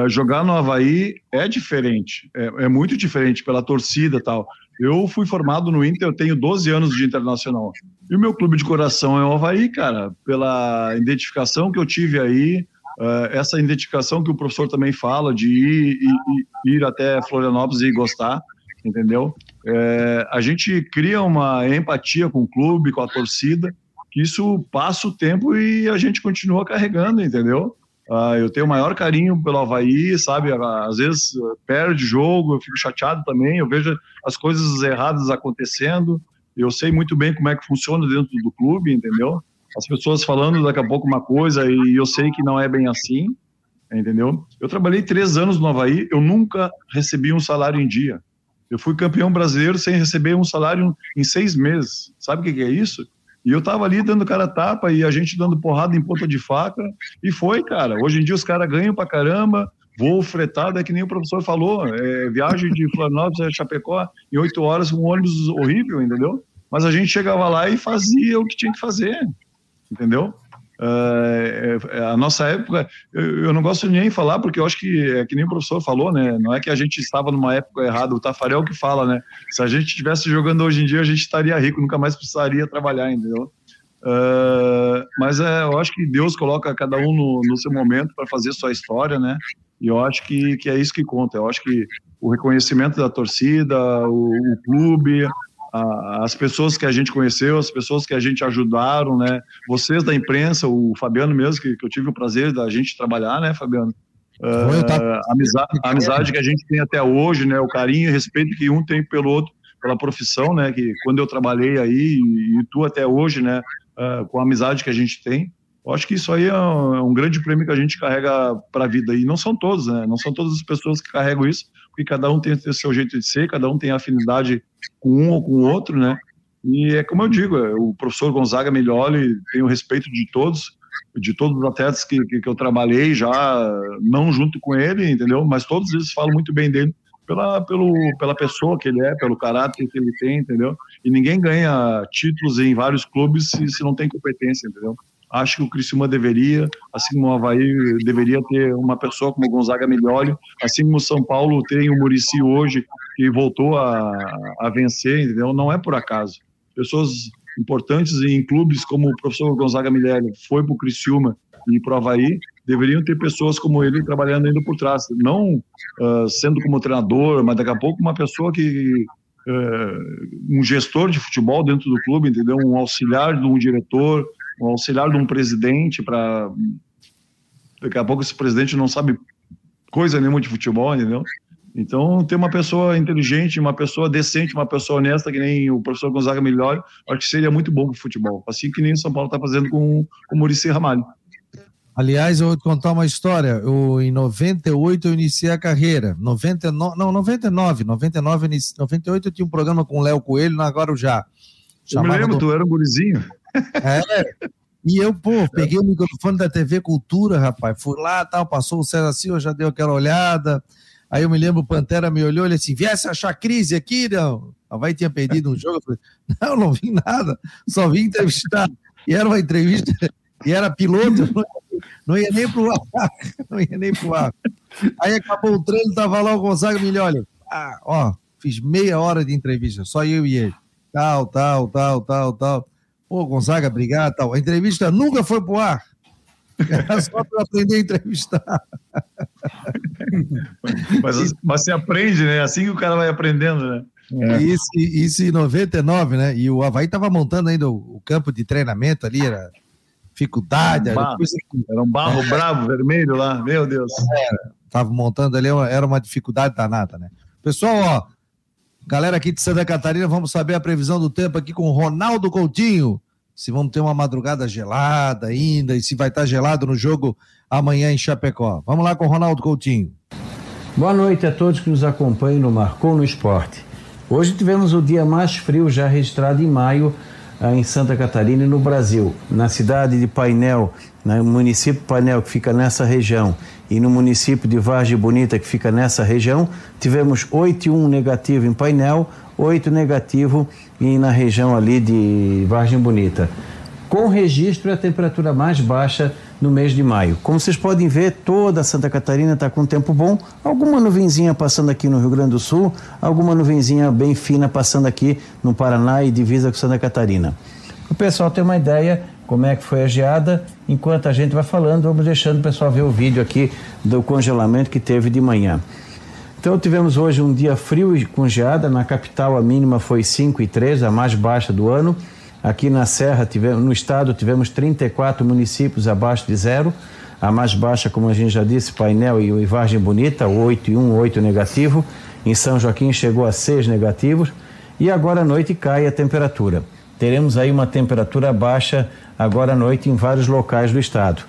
jogar no Havaí é diferente, é, é muito diferente pela torcida tal. Eu fui formado no Inter, eu tenho 12 anos de internacional. E o meu clube de coração é o Havaí, cara, pela identificação que eu tive aí, uh, essa identificação que o professor também fala de ir, ir, ir até Florianópolis e gostar, entendeu? É, a gente cria uma empatia com o clube, com a torcida, que isso passa o tempo e a gente continua carregando, entendeu? Uh, eu tenho o maior carinho pelo Havaí, sabe? Às vezes perde jogo, eu fico chateado também, eu vejo as coisas erradas acontecendo. Eu sei muito bem como é que funciona dentro do clube, entendeu? As pessoas falando daqui a pouco uma coisa e eu sei que não é bem assim, entendeu? Eu trabalhei três anos no Havaí, eu nunca recebi um salário em dia. Eu fui campeão brasileiro sem receber um salário em seis meses. Sabe o que é isso? E eu tava ali dando cara tapa e a gente dando porrada em ponta de faca. E foi, cara. Hoje em dia os caras ganham pra caramba, Voo fretado é que nem o professor falou, é, viagem de Florianópolis a Chapecó em oito horas, um ônibus horrível, entendeu? Mas a gente chegava lá e fazia o que tinha que fazer, entendeu? Uh, a nossa época, eu, eu, não gosto nem de falar, porque eu acho que é que nem o professor falou, né? Não é que a gente estava numa época errada, o Tafarel que fala, né? Se a gente estivesse jogando hoje em dia, a gente estaria rico, nunca mais precisaria trabalhar, entendeu? Uh, mas é, eu acho que Deus coloca cada um no, no seu momento para fazer sua história, né? E eu acho que, que é isso que conta. Eu acho que o reconhecimento da torcida, o, o clube, a, as pessoas que a gente conheceu, as pessoas que a gente ajudaram, né? Vocês da imprensa, o Fabiano mesmo, que, que eu tive o prazer da gente trabalhar, né, Fabiano? Uh, a, amizade, a amizade que a gente tem até hoje, né? O carinho e respeito que um tem pelo outro, pela profissão, né? Que quando eu trabalhei aí e, e tu até hoje, né? Uh, com a amizade que a gente tem, eu acho que isso aí é um, é um grande prêmio que a gente carrega para a vida. E não são todos, né? Não são todas as pessoas que carregam isso, porque cada um tem o seu jeito de ser, cada um tem afinidade com um ou com o outro, né? E é como eu digo, é, o professor Gonzaga Melholi tem o respeito de todos, de todos os atletas que, que, que, eu trabalhei já, não junto com ele, entendeu? Mas todos eles falam muito bem dele pela, pelo, pela pessoa que ele é, pelo caráter que ele tem, entendeu? E ninguém ganha títulos em vários clubes se, se não tem competência, entendeu? Acho que o Criciúma deveria, assim como o Havaí deveria ter uma pessoa como o Gonzaga Melholi, assim como o São Paulo tem o Murici hoje, que voltou a, a vencer, entendeu? Não é por acaso. Pessoas importantes em clubes como o professor Gonzaga Milhelli foi para o Criciúma e para o Havaí, deveriam ter pessoas como ele trabalhando ainda por trás. Não uh, sendo como treinador, mas daqui a pouco uma pessoa que. Uh, um gestor de futebol dentro do clube, entendeu? Um auxiliar de um diretor, um auxiliar de um presidente para daqui a pouco esse presidente não sabe coisa nenhuma de futebol, entendeu? Então, ter uma pessoa inteligente, uma pessoa decente, uma pessoa honesta, que nem o professor Gonzaga Melhor, acho que seria muito bom para o futebol. Assim que nem o São Paulo está fazendo com, com o Murici Ramalho. Aliás, eu vou te contar uma história. Eu, em 98 eu iniciei a carreira. 99, não, 99. 99, 98 eu tinha um programa com o Léo Coelho na Guarujá. Eu me lembro, do... tu era um gurizinho. É. E eu, pô, peguei o microfone da TV Cultura, rapaz. Fui lá, tal, passou o César Silva, já deu aquela olhada. Aí eu me lembro, o Pantera me olhou, ele assim, viesse achar crise aqui, não? A vai tinha perdido um jogo. Eu falei, não, não vi nada, só vim entrevistar. E era uma entrevista, e era piloto, *laughs* não ia nem pro ar, não ia nem pro ar. Aí acabou o treino, tava lá o Gonzaga me olha, ah, ó, fiz meia hora de entrevista, só eu e ele. Tal, tal, tal, tal, tal. Pô, Gonzaga, obrigado, tal. A entrevista nunca foi pro ar. Era só para aprender a entrevistar. *laughs* mas, mas você aprende, né? Assim que o cara vai aprendendo, né? É. Isso, isso em 99, né? E o Havaí estava montando ainda o, o, campo de treinamento ali, era dificuldade. Era um barro, era um barro é. bravo, vermelho lá, meu Deus. Estava montando ali, era uma dificuldade danada, né? Pessoal, ó, galera aqui de Santa Catarina, vamos saber a previsão do tempo aqui com o Ronaldo Coutinho se vamos ter uma madrugada gelada ainda e se vai estar gelado no jogo amanhã em Chapecó. Vamos lá com Ronaldo Coutinho. Boa noite a todos que nos acompanham no Marcou no Esporte. Hoje tivemos o dia mais frio já registrado em maio ah, em Santa Catarina e no Brasil. Na cidade de Painel, no município Painel, que fica nessa região, e no município de Vargem Bonita, que fica nessa região, tivemos 8,1 negativo em Painel, 8 negativo e na região ali de Vargem Bonita. Com registro a temperatura mais baixa no mês de maio. Como vocês podem ver, toda Santa Catarina está com tempo bom. Alguma nuvenzinha passando aqui no Rio Grande do Sul, alguma nuvenzinha bem fina passando aqui no Paraná e divisa com Santa Catarina. O pessoal ter uma ideia como é que foi a geada, enquanto a gente vai falando, vamos deixando o pessoal ver o vídeo aqui do congelamento que teve de manhã. Então tivemos hoje um dia frio e com geada, na capital a mínima foi 5 e 3, a mais baixa do ano. Aqui na Serra, tivemos, no estado, tivemos 34 municípios abaixo de zero. A mais baixa, como a gente já disse, Painel e Vargem Bonita, 8 e 1, 8 negativo. Em São Joaquim chegou a 6 negativos. E agora à noite cai a temperatura. Teremos aí uma temperatura baixa agora à noite em vários locais do estado.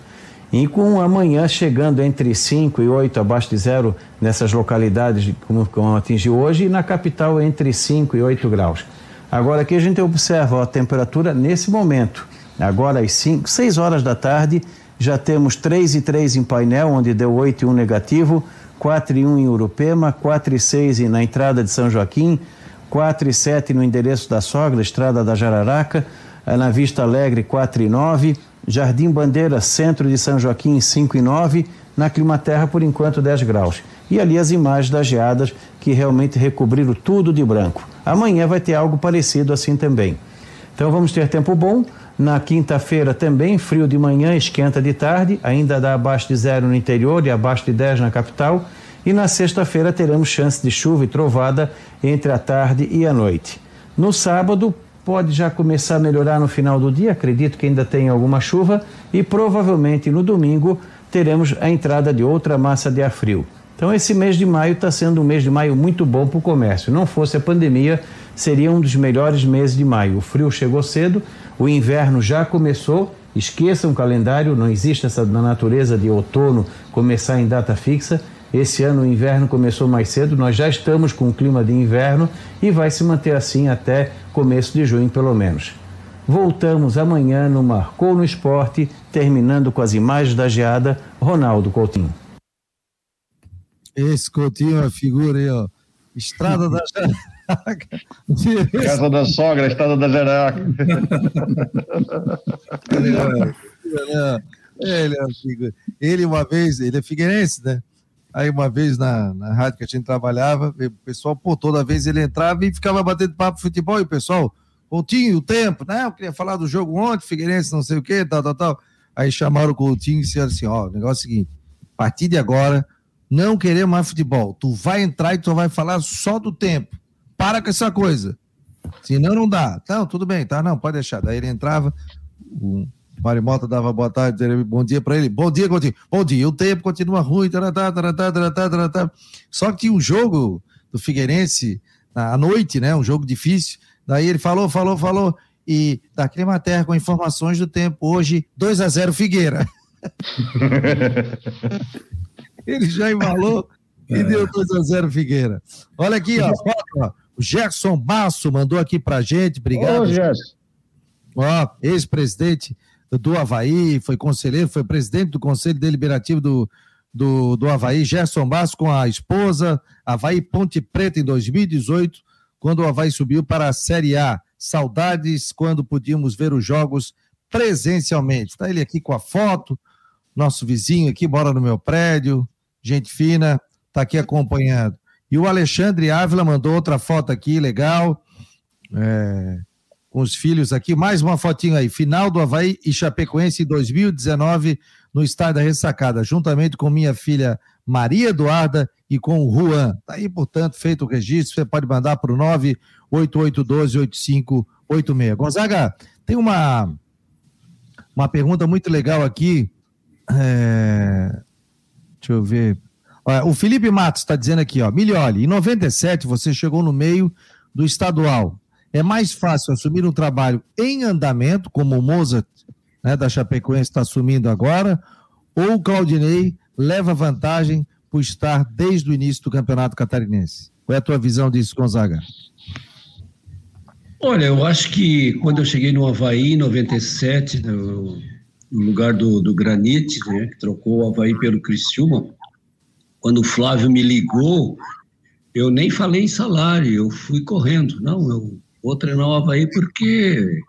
E com amanhã chegando entre 5 e 8 abaixo de zero nessas localidades como, como atingiu hoje, e na capital entre 5 e 8 graus. Agora aqui a gente observa a temperatura nesse momento, agora às 5, 6 horas da tarde, já temos 3 e 3 em painel, onde deu 8 e 1 negativo, 4 e 1 em Urupema, 4 e 6 na entrada de São Joaquim, 4 e 7 no endereço da Sogra, Estrada da Jararaca, na Vista Alegre 4 e 9, Jardim Bandeira, centro de São Joaquim 5 e 9, na Climaterra por enquanto 10 graus. E ali as imagens das geadas que realmente recobriram tudo de branco. Amanhã vai ter algo parecido assim também. Então vamos ter tempo bom. Na quinta-feira também, frio de manhã, esquenta de tarde, ainda dá abaixo de zero no interior e abaixo de 10 na capital. E na sexta-feira teremos chance de chuva e trovada entre a tarde e a noite. No sábado, pode já começar a melhorar no final do dia, acredito que ainda tem alguma chuva, e provavelmente no domingo teremos a entrada de outra massa de ar frio. Então, esse mês de maio está sendo um mês de maio muito bom para o comércio. Não fosse a pandemia, seria um dos melhores meses de maio. O frio chegou cedo, o inverno já começou. Esqueçam o calendário, não existe essa na natureza de outono começar em data fixa. Esse ano o inverno começou mais cedo, nós já estamos com o clima de inverno e vai se manter assim até começo de junho, pelo menos. Voltamos amanhã no Marcou no Esporte, terminando com as imagens da geada, Ronaldo Coutinho. Esse Coutinho é uma figura aí, ó. Estrada da Jaraca. Casa da sogra, Estrada da Jaraca. ele, é, ele é uma figura. Ele, uma vez, ele é figueirense, né? Aí, uma vez na, na rádio que a gente trabalhava, o pessoal, pô, toda vez ele entrava e ficava batendo papo futebol, e o pessoal, Coutinho, o tempo, né? Eu queria falar do jogo ontem, Figueirense, não sei o quê, tal, tal, tal. Aí chamaram o Coutinho e disseram assim: ó, o negócio é o seguinte, a partir de agora não querer mais futebol. Tu vai entrar e tu vai falar só do tempo. Para com essa coisa. Senão não dá. Não, tudo bem, tá? Não, pode deixar. Daí ele entrava, o Marimota dava boa tarde, bom dia para ele. Bom dia, continua. Bom dia. O tempo continua ruim. Taratá, taratá, taratá, taratá. Só que tinha um jogo do Figueirense à noite, né? Um jogo difícil. Daí ele falou, falou, falou. E da Climaterra com informações do tempo. Hoje, 2 a 0 Figueira. *laughs* ele já embalou e é. deu 2 a 0 Figueira. Olha aqui, ó, ó, o Gerson Basso mandou aqui pra gente, obrigado. Ô, Gerson. Ó, ex-presidente do Havaí, foi conselheiro, foi presidente do Conselho Deliberativo do, do, do Havaí, Gerson Basso com a esposa, Havaí Ponte Preta em 2018, quando o Havaí subiu para a Série A. Saudades quando podíamos ver os jogos presencialmente. Está ele aqui com a foto, nosso vizinho aqui, mora no meu prédio, gente fina, está aqui acompanhando. E o Alexandre Ávila mandou outra foto aqui, legal, é, com os filhos aqui. Mais uma fotinho aí, final do Havaí e Chapecoense em 2019, no estádio da Ressacada, juntamente com minha filha Maria Eduarda e com o Juan. Está aí, portanto, feito o registro, você pode mandar para o 988128586. Gonzaga, tem uma, uma pergunta muito legal aqui. É, deixa eu ver. O Felipe Matos está dizendo aqui, ó, Milioli, em 97 você chegou no meio do estadual. É mais fácil assumir um trabalho em andamento, como o Mozart né, da Chapecoense está assumindo agora, ou o Claudinei leva vantagem por estar desde o início do Campeonato Catarinense? Qual é a tua visão disso, Gonzaga? Olha, eu acho que quando eu cheguei no Havaí, em 97, no, no lugar do, do Granite, né, que trocou o Havaí pelo Criciúma, quando o Flávio me ligou, eu nem falei em salário, eu fui correndo. Não, eu vou treinar o Havaí porque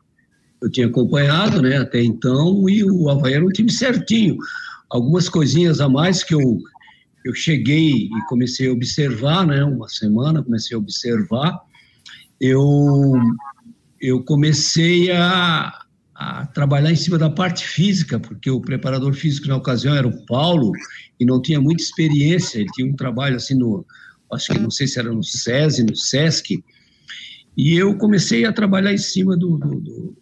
eu tinha acompanhado né, até então e o Havaí era um time certinho. Algumas coisinhas a mais que eu, eu cheguei e comecei a observar, né, uma semana, comecei a observar, eu, eu comecei a, a trabalhar em cima da parte física, porque o preparador físico na ocasião era o Paulo e não tinha muita experiência, ele tinha um trabalho assim no, acho que não sei se era no SESI, no SESC, e eu comecei a trabalhar em cima do, do, do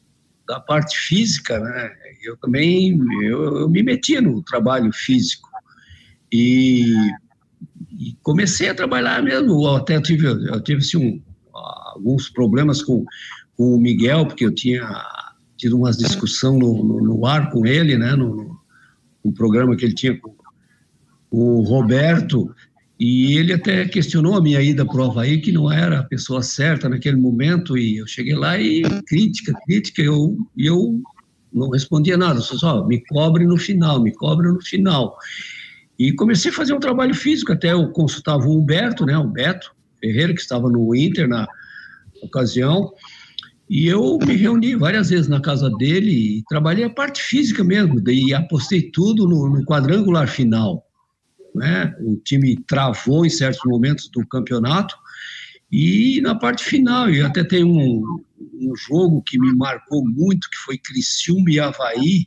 da parte física, né? Eu também eu, eu, me metia no trabalho físico e, e comecei a trabalhar mesmo. Até tive eu tive assim, um, alguns problemas com, com o Miguel porque eu tinha tido umas discussão no, no, no, ar com ele, né, no, no, programa que ele tinha com o Roberto, e ele até questionou a minha ida para o Havaí, que não era a pessoa certa naquele momento, e eu cheguei lá e crítica, crítica, eu, eu não respondia nada, só, só me cobre no final, me cobre no final. E comecei a fazer um trabalho físico, até eu consultava o Humberto, né, o Beto Ferreira, que estava no Inter na ocasião, e eu me reuni várias vezes na casa dele e trabalhei a parte física mesmo, e apostei tudo no, no quadrangular final. Né? O time travou em certos momentos do campeonato, e na parte final, e até tem um, um jogo que me marcou muito, que foi Criciúma e Havaí,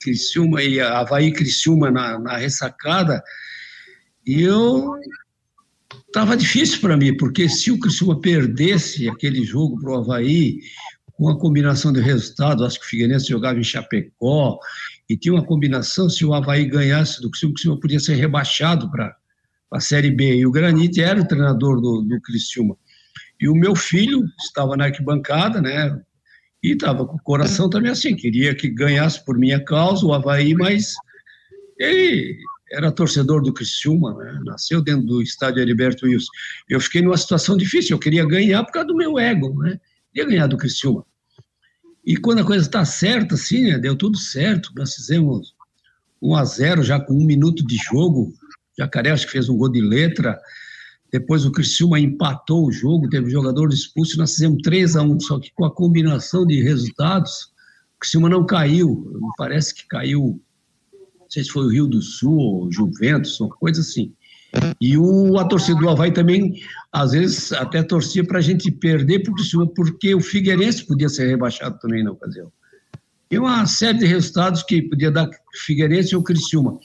Criciúma e Havaí Criciúma na, na ressacada, e eu estava difícil para mim, porque se o Criciúma perdesse aquele jogo para o Havaí, com a combinação de resultados, acho que o Figueirense jogava em Chapecó, e tinha uma combinação, se o Havaí ganhasse do Criciúma, o podia ser rebaixado para a Série B, e o Granite era o treinador do, do Criciúma. E o meu filho estava na arquibancada, né, e estava com o coração também assim, queria que ganhasse por minha causa o Havaí, mas ele era torcedor do Criciúma, né? nasceu dentro do estádio Heriberto Wilson. Eu fiquei numa situação difícil, eu queria ganhar por causa do meu ego, né? Queria ganhar do Criciúma. E quando a coisa está certa, assim, né? deu tudo certo, nós fizemos 1 a 0 já com um minuto de jogo, Jacaré acho que fez um gol de letra, depois o Criciúma empatou o jogo, teve jogador expulso, nós fizemos 3 a 1 só que com a combinação de resultados, o Criciúma não caiu, parece que caiu, não sei se foi o Rio do Sul ou Juventus, uma coisa assim. E o, a torcida do Havaí também, às vezes, até torcia para a gente perder Criciúma, porque o Figueirense podia ser rebaixado também na ocasião. E uma série de resultados que podia dar Figueirense ou Criciúma.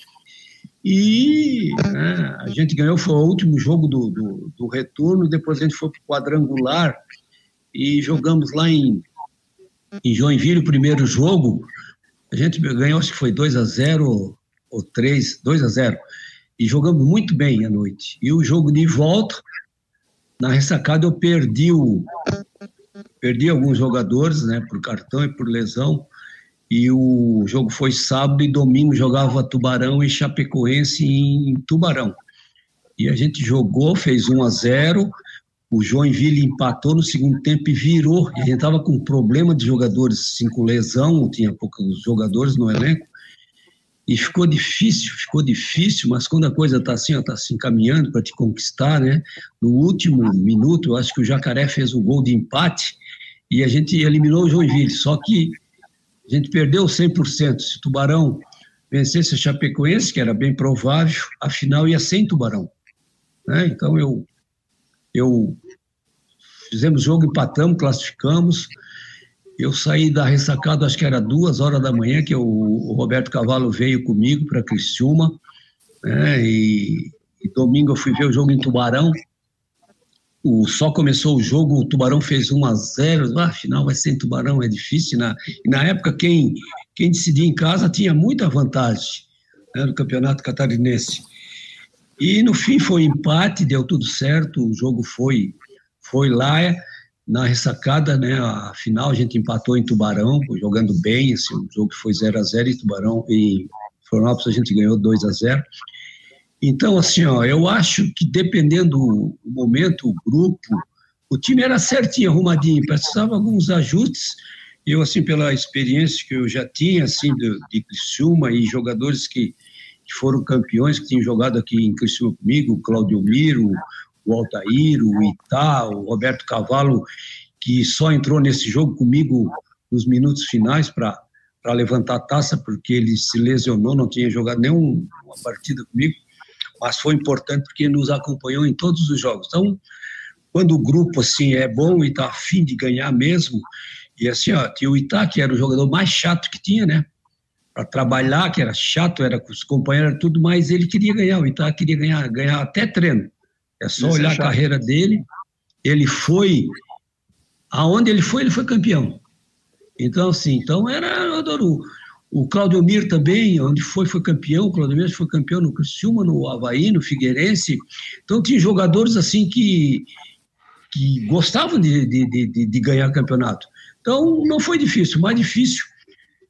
E né, a gente ganhou, foi o último jogo do, do, do retorno, depois a gente foi para o quadrangular e jogamos lá em, em Joinville o primeiro jogo. A gente ganhou, acho que foi 2 a 0 ou 3, 2 a 0 e jogamos muito bem à noite. E o jogo de volta, na ressacada eu perdi o perdi alguns jogadores, né, por cartão e por lesão. E o jogo foi sábado e domingo jogava Tubarão e Chapecoense em Tubarão. E a gente jogou, fez 1 a 0. O Joinville empatou no segundo tempo e virou. E a gente estava com problema de jogadores, assim, com lesão, tinha poucos jogadores no elenco. E ficou difícil, ficou difícil, mas quando a coisa está assim, está se encaminhando para te conquistar, né? No último minuto, eu acho que o Jacaré fez o gol de empate e a gente eliminou o Joinville. Só que a gente perdeu 100%. Se Tubarão vencesse a Chapecoense, que era bem provável, a final ia sem Tubarão. Né? Então eu, eu fizemos jogo, empatamos, classificamos. Eu saí da ressacada, acho que era duas horas da manhã, que o Roberto Cavalo veio comigo para Criciúma. Né? E, e domingo eu fui ver o jogo em Tubarão o, só começou o jogo, o Tubarão fez 1 a 0 ah, afinal vai ser em Tubarão, é difícil. Na, e na época, quem, quem decidia em casa tinha muita vantagem né, no campeonato catarinense. E no fim foi empate, deu tudo certo, o jogo foi, foi lá na ressacada, né? A final a gente empatou em Tubarão, jogando bem, assim, o jogo foi 0 a 0 em Tubarão, em Florianópolis a gente ganhou 2 a 0 então, assim, ó, eu acho que dependendo do momento, o grupo, o time era certinho, arrumadinho, precisava alguns ajustes. Eu, assim, pela experiência que eu já tinha, assim, de, de Criciúma e jogadores que, que foram campeões, que tinham jogado aqui em Criciúma comigo, o Claudio Miro, o Altair, o Itá, o Roberto Cavalo, que só entrou nesse jogo comigo nos minutos finais para levantar a taça, porque ele se lesionou, não tinha jogado nenhuma partida comigo mas foi importante porque nos acompanhou em todos os jogos. Então, quando o grupo assim é bom e está afim de ganhar mesmo, e assim, ó, tinha o Itá, que era o jogador mais chato que tinha, né? Para trabalhar, que era chato, era com os companheiros, tudo, mas ele queria ganhar, o Itá queria ganhar, ganhar até treino. É só Isso é olhar é a carreira dele. Ele foi, aonde ele foi, ele foi campeão. Então, assim, então era, eu adoro, o Claudio Mir também, onde foi, foi campeão. O Claudio Mir foi campeão no Criciúma, no Havaí, no Figueirense. Então, tinha jogadores assim que, que gostavam de, de, de, de ganhar campeonato. Então, não foi difícil. O mais difícil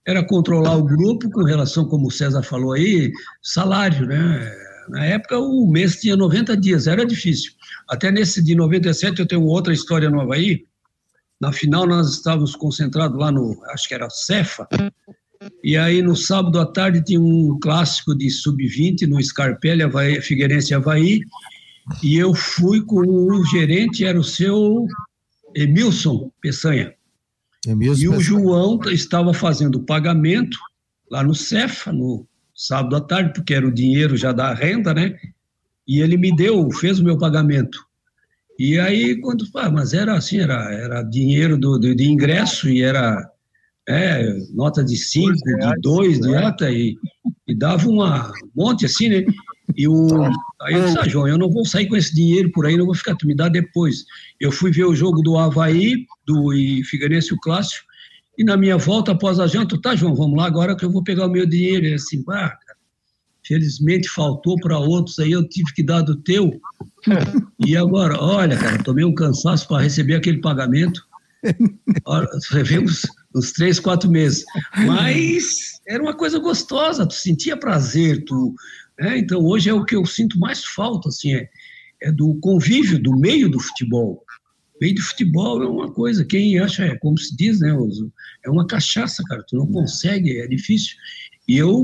era controlar o grupo com relação, como o César falou aí, salário, né? Na época, o mês tinha 90 dias, era difícil. Até nesse de 97, eu tenho outra história no Havaí. Na final, nós estávamos concentrados lá no, acho que era Cefa, E aí no sábado à tarde tinha um clássico de sub-20 no Scarpelli, Havaí, Figueirense Havaí. E eu fui com o gerente, era o seu Emilson Peçanha. Emilson e o Peçanha. João estava fazendo o pagamento lá no Cefa, no sábado à tarde, porque era o dinheiro já da renda, né? E ele me deu, fez o meu pagamento. E aí, quando. Ah, mas era assim, era, era dinheiro do, do, de ingresso e era é, nota de 5, de 2, de nota, e, e dava uma, um monte assim, né? E o, aí eu disse, ah, João, eu não vou sair com esse dinheiro por aí, não vou ficar, tu me dá depois. Eu fui ver o jogo do Havaí, do e Figueirense, o Clássico, e na minha volta após a janta, tá, João, vamos lá agora que eu vou pegar o meu dinheiro. Ele assim, ah, cara, felizmente faltou para outros aí, eu tive que dar do teu. *laughs* e agora, olha, cara, tomei um cansaço para receber aquele pagamento. Você vê uns, uns três, quatro meses. Mas era uma coisa gostosa, tu sentia prazer, tu. né? Então hoje é o que eu sinto mais falta, assim, é, é do convívio, do meio do futebol. Meio do futebol é uma coisa, quem acha, é como se diz, né, Oso? É uma cachaça, cara, tu não consegue, é difícil. E eu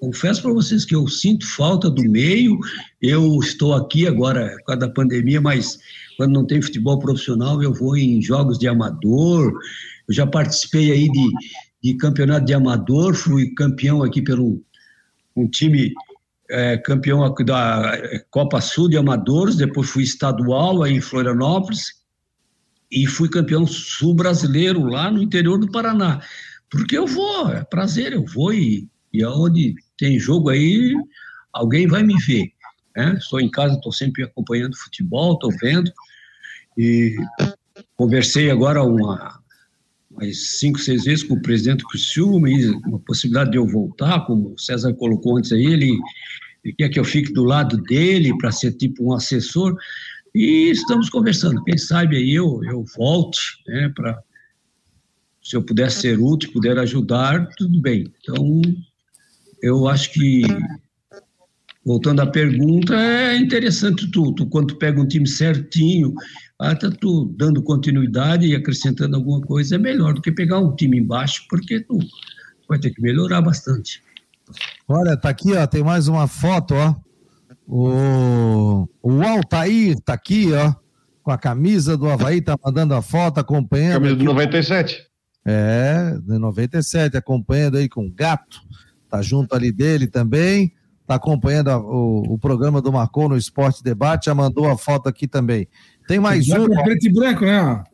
confesso para vocês que eu sinto falta do meio. Eu estou aqui agora por causa da pandemia, mas quando não tem futebol profissional, eu vou em jogos de amador. Eu já participei aí de, de campeonato de amador, fui campeão aqui pelo um time é, campeão da Copa Sul de Amadores, depois fui estadual aí em Florianópolis e fui campeão sul brasileiro lá no interior do Paraná. Porque eu vou, é prazer, eu vou e, e aonde tem jogo aí, alguém vai me ver. Né? Estou em casa, estou sempre acompanhando futebol, estou vendo. E conversei agora uma, umas cinco, seis vezes com o presidente Criciúma, e uma possibilidade de eu voltar, como o César colocou antes aí, ele, ele quer que eu fique do lado dele para ser tipo um assessor. E estamos conversando. Quem sabe aí eu, eu volte, né, para se eu puder ser útil, puder ajudar, tudo bem. Então, eu acho que, voltando à pergunta, é interessante tu, tu quando pega um time certinho, até tu dando continuidade e acrescentando alguma coisa, é melhor do que pegar um time embaixo, porque tu vai ter que melhorar bastante. Olha, tá aqui, ó, tem mais uma foto, ó. O, o Altair tá aqui, ó, com a camisa do Havaí, tá mandando a foto, acompanhando. Camisa do aqui. 97. É, de 97, acompanhando aí com o Gato, tá junto ali dele também, tá acompanhando a- o, o programa do Marcou no Esporte Debate, já mandou a foto aqui também. Tem mais Já um. com preto e branco, né?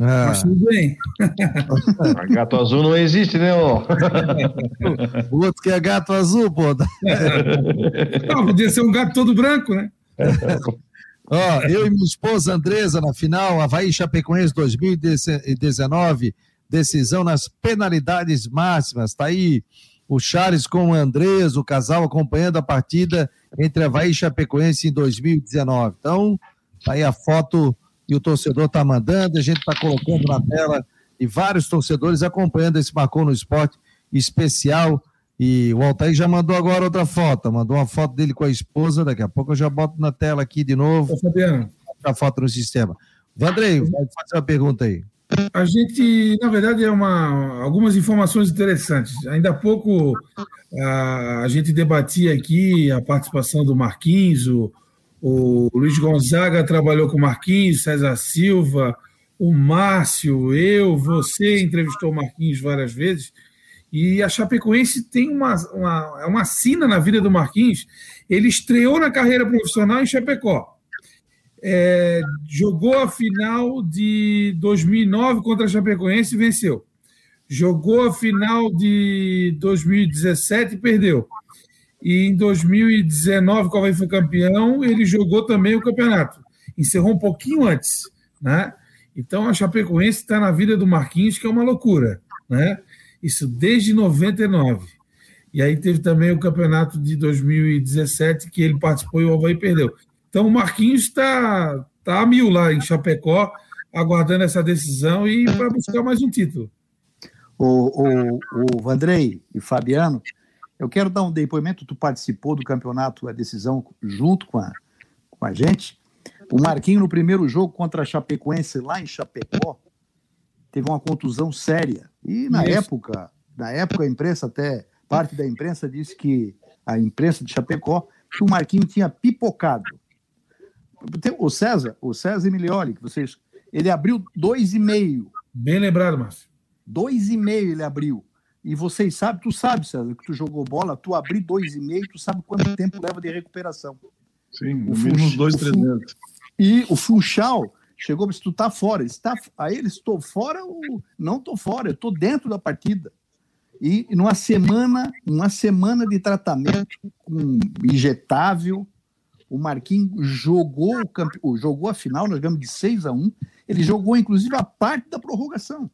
É. Mas tudo bem. Ah, Gato azul não existe, né, ô? *laughs* O outro que é gato azul, pô. *laughs* Não, podia ser um gato todo branco, né? *laughs* Ó, eu e minha esposa Andresa na final, Havaí Chapecoense 2019, decisão nas penalidades máximas. Tá aí o Charles com o Andrés, o casal acompanhando a partida entre Havaí e Chapecoense em 2019. Então, tá aí a foto e o torcedor tá mandando, a gente tá colocando na tela e vários torcedores acompanhando esse Marcou no Esporte especial. E o Altair já mandou agora outra foto, mandou uma foto dele com a esposa, daqui a pouco eu já boto na tela aqui de novo. Fabiano. A foto no sistema. Vandrei, vai fazer uma pergunta aí. A gente, na verdade, é uma, algumas informações interessantes. Ainda há pouco a, a gente debatia aqui a participação do Marquinhos, o, o Luiz Gonzaga trabalhou com Marquinhos, César Silva, o Márcio, eu, você entrevistou o Marquinhos várias vezes. E a Chapecoense tem uma, uma, uma sina na vida do Marquinhos. Ele estreou na carreira profissional em Chapecó. É, jogou a final de 2009 contra a Chapecoense e venceu. Jogou a final de 2017 e perdeu. E em 2019, qual foi campeão, ele jogou também o campeonato. Encerrou um pouquinho antes, né? Então a Chapecoense está na vida do Marquinhos, que é uma loucura, né? Isso desde 99. E aí teve também o campeonato de 2017 que ele participou e o Havaí perdeu. Então o Marquinhos está tá a mil lá em Chapecó, aguardando essa decisão e para buscar mais um título. O, o, o Vandrei e Fabiano, eu quero dar um depoimento. Tu participou do campeonato, a decisão junto com a, com a gente. O Marquinho, no primeiro jogo contra a Chapecoense, lá em Chapecó, teve uma contusão séria. E na Isso. época, Na época, a imprensa até, parte da imprensa disse que, a imprensa de Chapecó, que o Marquinhos tinha pipocado. O César, o César Emilioli, que vocês, ele abriu dois e meio. Bem lembrado, Márcio. Dois e meio ele abriu. E vocês sabem, tu sabe, César, que tu jogou bola, tu abrir dois e meio, tu sabe quanto tempo leva de recuperação. Sim, no mínimo uns dois, três meses. E o Funchal chegou para tu tá fora. Ele está, aí ele estou fora, ou não estou fora, eu estou dentro da partida. E numa semana, uma semana de tratamento com injetável, o Marquinhos jogou, o campe... jogou a final, nós ganhamos de 6 a 1 Ele jogou, inclusive, a parte da prorrogação.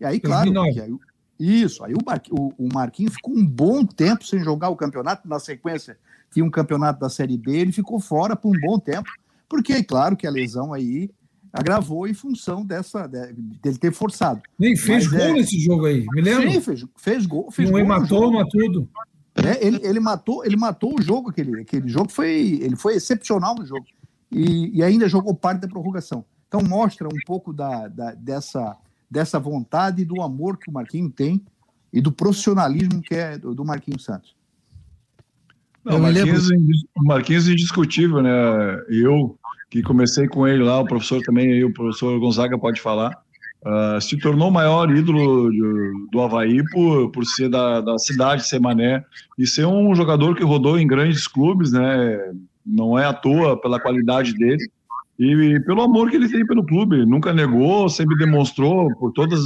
E aí, claro, aí, isso, aí o, Mar... o Marquinhos ficou um bom tempo sem jogar o campeonato, na sequência tinha um campeonato da Série B, ele ficou fora por um bom tempo, porque, claro, que a lesão aí agravou em função dessa dele ter forçado. Nem fez Mas, gol é... nesse jogo aí, me lembro? Sim, fez, fez gol. Fez um gol hematoma, tudo. É, ele, ele, matou, ele matou o jogo, aquele, aquele jogo foi, ele foi excepcional no jogo. E, e ainda jogou parte da prorrogação. Então mostra um pouco da, da, dessa, dessa vontade e do amor que o Marquinhos tem e do profissionalismo que é do, do Marquinhos Santos. Não, Marquinhos, Marquinhos indiscutível, né? Eu, que comecei com ele lá, o professor também, aí, o professor Gonzaga pode falar, uh, se tornou o maior ídolo do, do Havaí por, por ser da, da cidade, ser mané, e ser um jogador que rodou em grandes clubes, né? Não é à toa pela qualidade dele e pelo amor que ele tem pelo clube. Nunca negou, sempre demonstrou por todas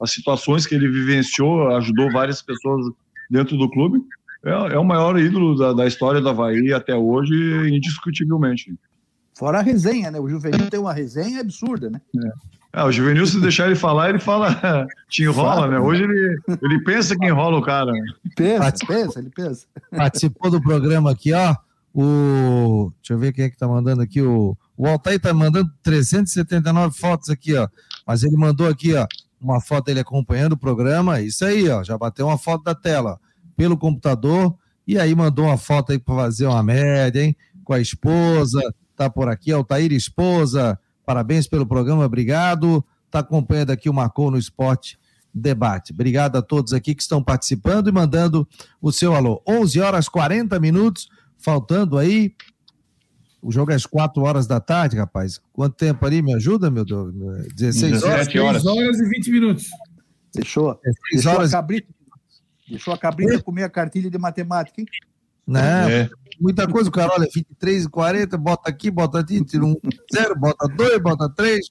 as situações que ele vivenciou, ajudou várias pessoas dentro do clube é, é o maior ídolo da, da, história do Havaí até hoje, indiscutivelmente. Fora a resenha, né? O Juvenil tem uma resenha absurda, né? É. é o Juvenil, se deixar ele falar, ele fala, *laughs* te enrola, né? Hoje ele, ele pensa que enrola o cara. Pensa, pensa, ele pensa. Participou do programa aqui, ó. O. Deixa eu ver quem é que tá mandando aqui. O, o Altair tá mandando 379 fotos aqui, ó. Mas ele mandou aqui, ó, uma foto dele acompanhando o programa. Isso aí, ó. Já bateu uma foto da tela, pelo computador e aí mandou uma foto aí para fazer uma média, hein? Com a esposa, tá por aqui, Altair esposa, parabéns pelo programa, obrigado. Tá acompanhando aqui o Marcou no Esporte Debate. Obrigado a todos aqui que estão participando e mandando o seu alô. 11 horas 40 minutos, faltando aí. O jogo é às 4 horas da tarde, rapaz. Quanto tempo ali? Me ajuda, meu Deus? 16 horas? 17 horas. 6 horas e 20 minutos. Fechou. 6 horas. Cabrito Deixou a cabrita comer a cartilha de matemática, hein? Né? É. Muita coisa, o cara olha 23 e 40, bota aqui, bota aqui, tira um zero, bota dois, bota três.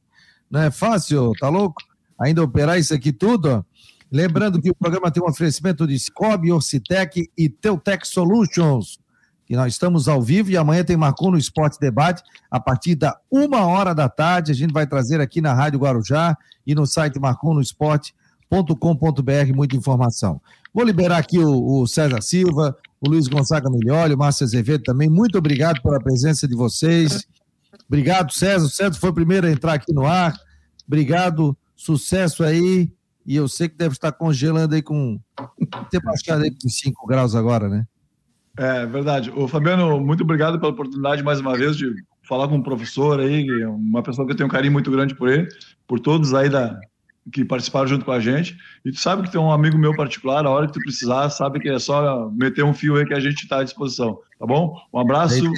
Não é fácil, tá louco? Ainda operar isso aqui tudo, ó. Lembrando que o programa tem um oferecimento de Scob, Orcitec e Teutec Solutions. Que nós estamos ao vivo e amanhã tem Marcou no Esporte Debate a partir da uma hora da tarde. A gente vai trazer aqui na Rádio Guarujá e no site marconosport.com.br muita informação. Vou liberar aqui o, o César Silva, o Luiz Gonzaga Milholi, o Márcio Azevedo também. Muito obrigado pela presença de vocês. Obrigado, César. O César foi o primeiro a entrar aqui no ar. Obrigado, sucesso aí. E eu sei que deve estar congelando aí com. ter baixado aí com 5 graus agora, né? É verdade. O Fabiano, muito obrigado pela oportunidade mais uma vez de falar com um professor aí, uma pessoa que eu tenho um carinho muito grande por ele, por todos aí da, que participaram junto com a gente. E tu sabe que tem um amigo meu particular, a hora que tu precisar, sabe que é só meter um fio aí que a gente está à disposição, tá bom? Um abraço,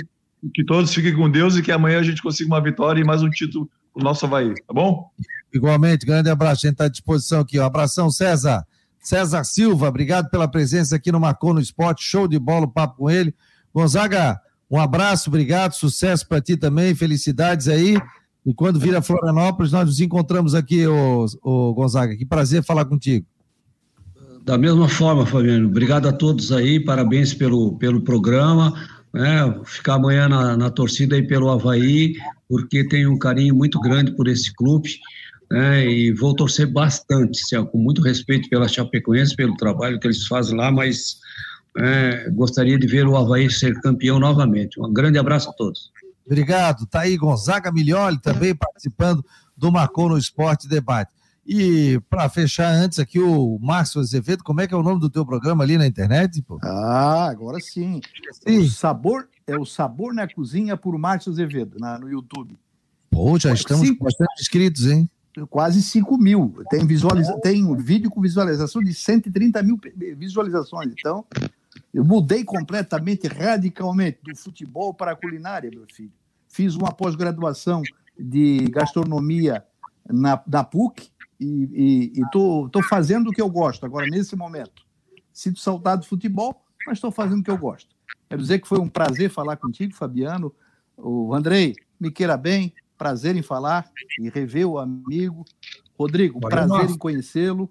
que todos fiquem com Deus e que amanhã a gente consiga uma vitória e mais um título pro nosso Havaí, tá bom? Igualmente, grande abraço, a gente está à disposição aqui. Um abração, César. César Silva, obrigado pela presença aqui no Marcou no Esporte, show de bola, o papo com ele. Gonzaga, um abraço, obrigado, sucesso para ti também, felicidades aí. E quando vira Florianópolis, nós nos encontramos aqui, o, o Gonzaga. Que prazer falar contigo. Da mesma forma, Fabiano. Obrigado a todos aí, parabéns pelo, pelo programa. Né? Ficar amanhã na, na torcida aí pelo Havaí, porque tenho um carinho muito grande por esse clube. Né? E vou torcer bastante, assim, com muito respeito pela Chapecoense, pelo trabalho que eles fazem lá, mas é, gostaria de ver o Havaí ser campeão novamente. Um grande abraço a todos. Obrigado. Tá aí Gonzaga Milioli também participando do Marcou no Esporte Debate. E para fechar antes aqui, o Márcio Azevedo, como é que é o nome do teu programa ali na internet? Pô? Ah, agora sim. sim. O sabor, é o Sabor na Cozinha por Márcio Azevedo, na, no YouTube. Pô, já estamos sim. com bastante inscritos, hein? Quase 5 mil. Tem, visualiza... tem um vídeo com visualização de 130 mil visualizações. Então, eu mudei completamente, radicalmente, do futebol para a culinária, meu filho. Fiz uma pós-graduação de gastronomia na, na PUC e estou fazendo o que eu gosto agora, nesse momento. Sinto saudade do futebol, mas estou fazendo o que eu gosto. Quero dizer que foi um prazer falar contigo, Fabiano. O Andrei, me queira bem, prazer em falar e rever o amigo. Rodrigo, Valeu, prazer nossa. em conhecê-lo.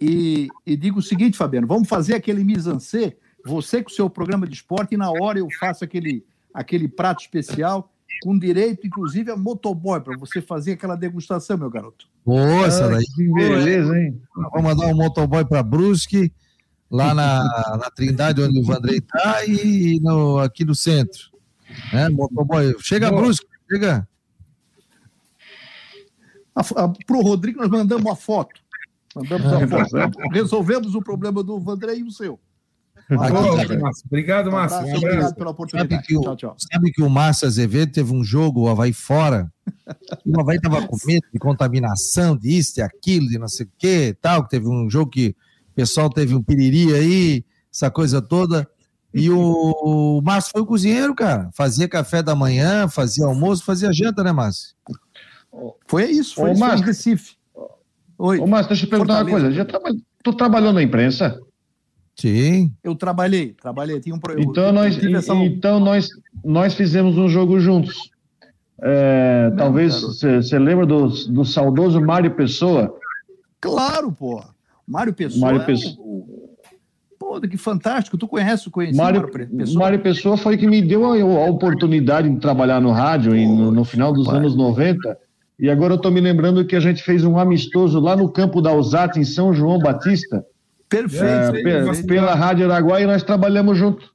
E, e, digo o seguinte, Fabiano, vamos fazer aquele mise-en-scène, você com o seu programa de esporte, e na hora eu faço aquele, aquele prato especial, com direito, inclusive, a motoboy, para você fazer aquela degustação, meu garoto. Nossa, daí. Que beleza, hein? Vamos mandar um motoboy para Brusque, lá na, *laughs* na Trindade, onde o Vandrei está, e no, aqui no centro. Né? Motoboy. Chega, Boa. Brusque, chega. Para o Rodrigo, nós mandamos uma foto. Mandamos a tá foto. Resolvemos o problema do Vandrei e o seu. Aqui, Márcio. Obrigado, Márcio. Um obrigado pela oportunidade. Sabe que, o, tchau, tchau. sabe que o Márcio Azevedo teve um jogo, o Havaí fora, e o Havaí estava com medo de contaminação, de isso, de aquilo, de não sei o que tal. Teve um jogo que o pessoal teve um piriri aí, essa coisa toda. E o, o Márcio foi o cozinheiro, cara. Fazia café da manhã, fazia almoço, fazia janta, né, Márcio? Foi isso, foi Ô, isso Márcio, em Recife. Oi. Ô, Márcio, deixa eu perguntar Fortaleza. uma coisa. Já traba... Tu trabalhou na imprensa? Sim. Eu trabalhei, trabalhei. Tinha um Então, eu, nós, essa... então nós, nós fizemos um jogo juntos. É, Não, talvez você lembra do, do saudoso Mário Pessoa? Claro, pô. Mário Pessoa. Mário é Pessoa. Pô, que fantástico. Tu conhece, conheci Mário, Mário Pessoa? Mário Pessoa foi que me deu a, a oportunidade de trabalhar no rádio em, no, no, final dos pai. anos 90. E agora eu estou me lembrando que a gente fez um amistoso lá no campo da Usat, em São João Batista. Perfeito. É, pela Rádio Araguaia e nós trabalhamos juntos.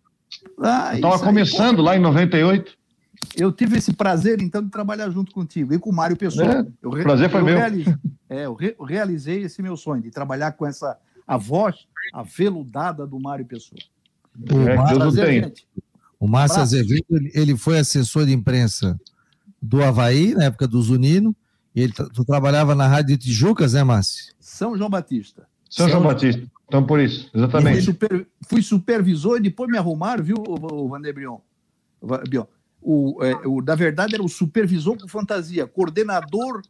Ah, Estava começando aí, lá em 98. Eu tive esse prazer, então, de trabalhar junto contigo e com o Mário Pessoa. É, o prazer foi eu meu. Realizei, *laughs* é, eu, re, eu realizei esse meu sonho, de trabalhar com essa a voz aveludada do Mário Pessoa. O, é, Márcio, o Márcio Azevedo, ele foi assessor de imprensa do Havaí, na época do Zunino, e ele, tu trabalhava na Rádio Tijucas, né, Márcio? São João Batista. São, São João Batista. Então, por isso, exatamente. Fui, super, fui, supervisor e depois me arrumaram, viu, o, o Vanderbion? O, é, o, na verdade, era o supervisor com fantasia, coordenador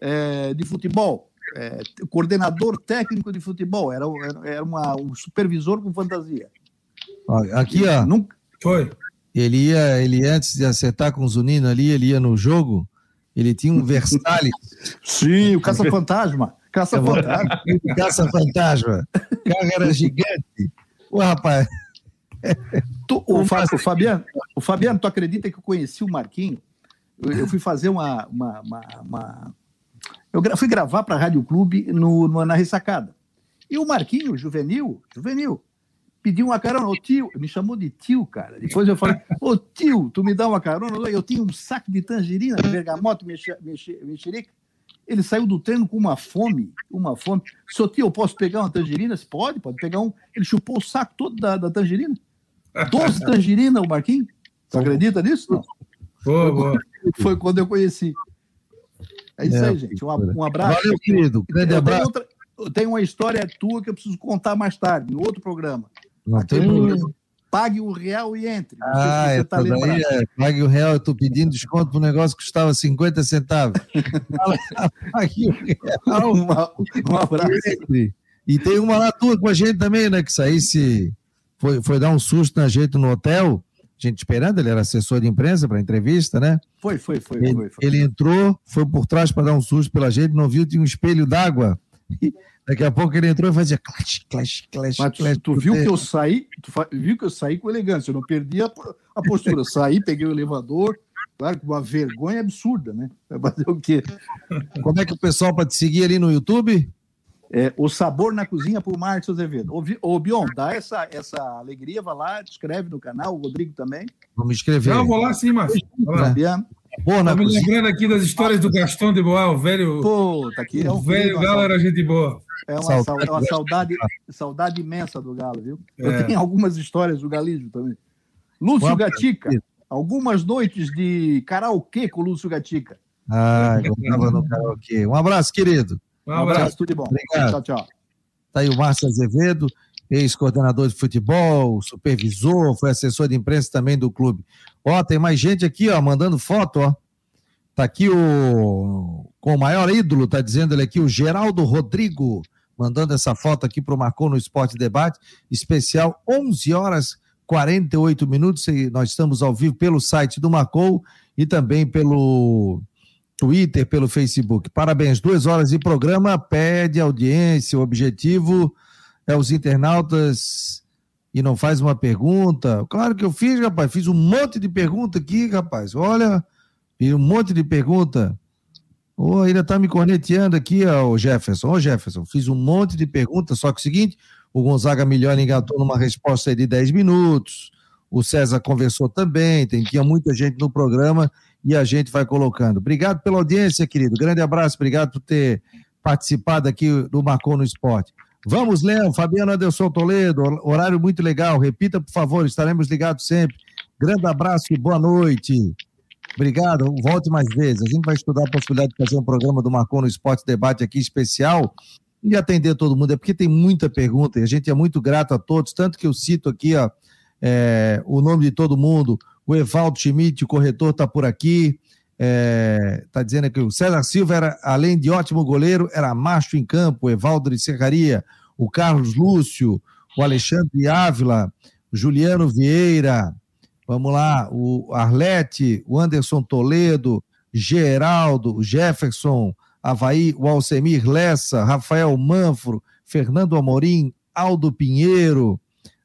é, de futebol, é, coordenador técnico de futebol, era, era uma, um supervisor com fantasia. Aqui, ó. Nunca... Foi. Ele ia, ele antes de acertar com o Zunino ali, ele ia no jogo, ele tinha um Versalhes. Sim, o caça-fantasma. Caça-fantasma. *laughs* Caça-fantasma. Carro era gigante. O rapaz. Tu, o, o, Fabiano, o Fabiano, tu acredita que eu conheci o Marquinho? Eu, eu fui fazer uma, uma, uma, uma... Eu fui gravar para a Rádio Clube no, no, na ressacada. E o Marquinho, juvenil, juvenil, pediu uma carona. Ô tio, me chamou de tio, cara. Depois eu falei, *laughs* ô tio, tu me dá uma carona? Eu tinha um saco de tangerina, de bergamota, mexerica. Ele saiu do treino com uma fome, uma fome. Seu tio, eu posso pegar uma tangerina? Você pode, pode pegar um. Ele chupou o saco todo da, da tangerina. Doze tangerinas, o Marquinhos. Você acredita nisso? Não. Boa, boa. Foi quando eu conheci. É isso é, aí, gente. Um, um abraço. Valeu, querido. Grande abraço. Tenho uma história tua que eu preciso contar mais tarde, no outro programa. Não tem problema pague o real e entre. ah, se tá daí é, pague o real, eu estou pedindo desconto para um negócio que custava 50 centavos. *laughs* pague o real. Uma, um abraço. Entre. E tem uma lá tua com a gente também, né? Que saísse, foi, foi dar um susto na gente no hotel, gente esperando, ele era assessor de imprensa para entrevista, né? Foi, foi, foi. Ele, foi, foi. ele entrou, foi por trás para dar um susto pela gente, não viu, tinha um espelho d'água. *laughs* Daqui a pouco ele entrou e fazia clash, clash, clash. Mas clash, tu, viu que eu saí, tu viu que eu saí com elegância, eu não perdi a, a postura. Eu saí, peguei o elevador, claro, com uma vergonha absurda, né? Vai fazer o quê? Como é que o pessoal pode te seguir ali no YouTube? É, o Sabor na Cozinha por Márcio Azevedo. Ô, ô Bion, dá essa, essa alegria, vai lá, te inscreve no canal, o Rodrigo também. Vamos escrever. Não, vou lá sim, Márcio. Boa, na me lembrando aqui das histórias do Gastão de Boa, o velho. Pô, tá aqui. É o velho Galo era gente boa. É uma saudade, uma saudade, saudade imensa do Galo, viu? Eu é. tenho algumas histórias do Galijo também. Lúcio Gatica, algumas noites de karaokê com o Lúcio Gatica. Ah, gostava no karaokê. Um abraço, querido. Um abraço, tudo de bom. Obrigado. Tchau, tchau. Tá aí o Márcio Azevedo, ex-coordenador de futebol, supervisor, foi assessor de imprensa também do clube. Ó, tem mais gente aqui, ó, mandando foto, ó. Tá aqui o com o maior ídolo, tá dizendo ele aqui, o Geraldo Rodrigo, mandando essa foto aqui pro Marcou no Esporte Debate, especial 11 horas 48 minutos, nós estamos ao vivo pelo site do Marcou e também pelo Twitter, pelo Facebook. Parabéns, duas horas de programa, pede audiência, o objetivo é os internautas e não faz uma pergunta. Claro que eu fiz, rapaz, fiz um monte de pergunta aqui, rapaz. Olha, fiz um monte de pergunta. Oh, ainda tá me corneteando aqui, ó, o Jefferson. Ô, Jefferson, fiz um monte de perguntas, só que o seguinte, o Gonzaga Milhões engatou numa resposta de 10 minutos, o César conversou também, tem, tinha muita gente no programa e a gente vai colocando. Obrigado pela audiência, querido. Grande abraço, obrigado por ter participado aqui do Marcou no Esporte. Vamos, Léo, Fabiano Anderson Toledo, horário muito legal. Repita, por favor, estaremos ligados sempre. Grande abraço e boa noite. Obrigado, volte mais vezes. A gente vai estudar a possibilidade de fazer um programa do Marcou no Esporte Debate aqui especial e atender todo mundo, é porque tem muita pergunta e a gente é muito grato a todos, tanto que eu cito aqui ó, é, o nome de todo mundo, o Evaldo Schmidt, o corretor, está por aqui, está é, tá dizendo que o César Silva, era, além de ótimo goleiro, era macho em campo, o Evaldo de Serraria, o Carlos Lúcio, o Alexandre Ávila, o Juliano Vieira, vamos lá, o Arlete, o Anderson Toledo, Geraldo, o Jefferson, Havaí, o Alcemir Lessa, Rafael Manfro, Fernando Amorim, Aldo Pinheiro,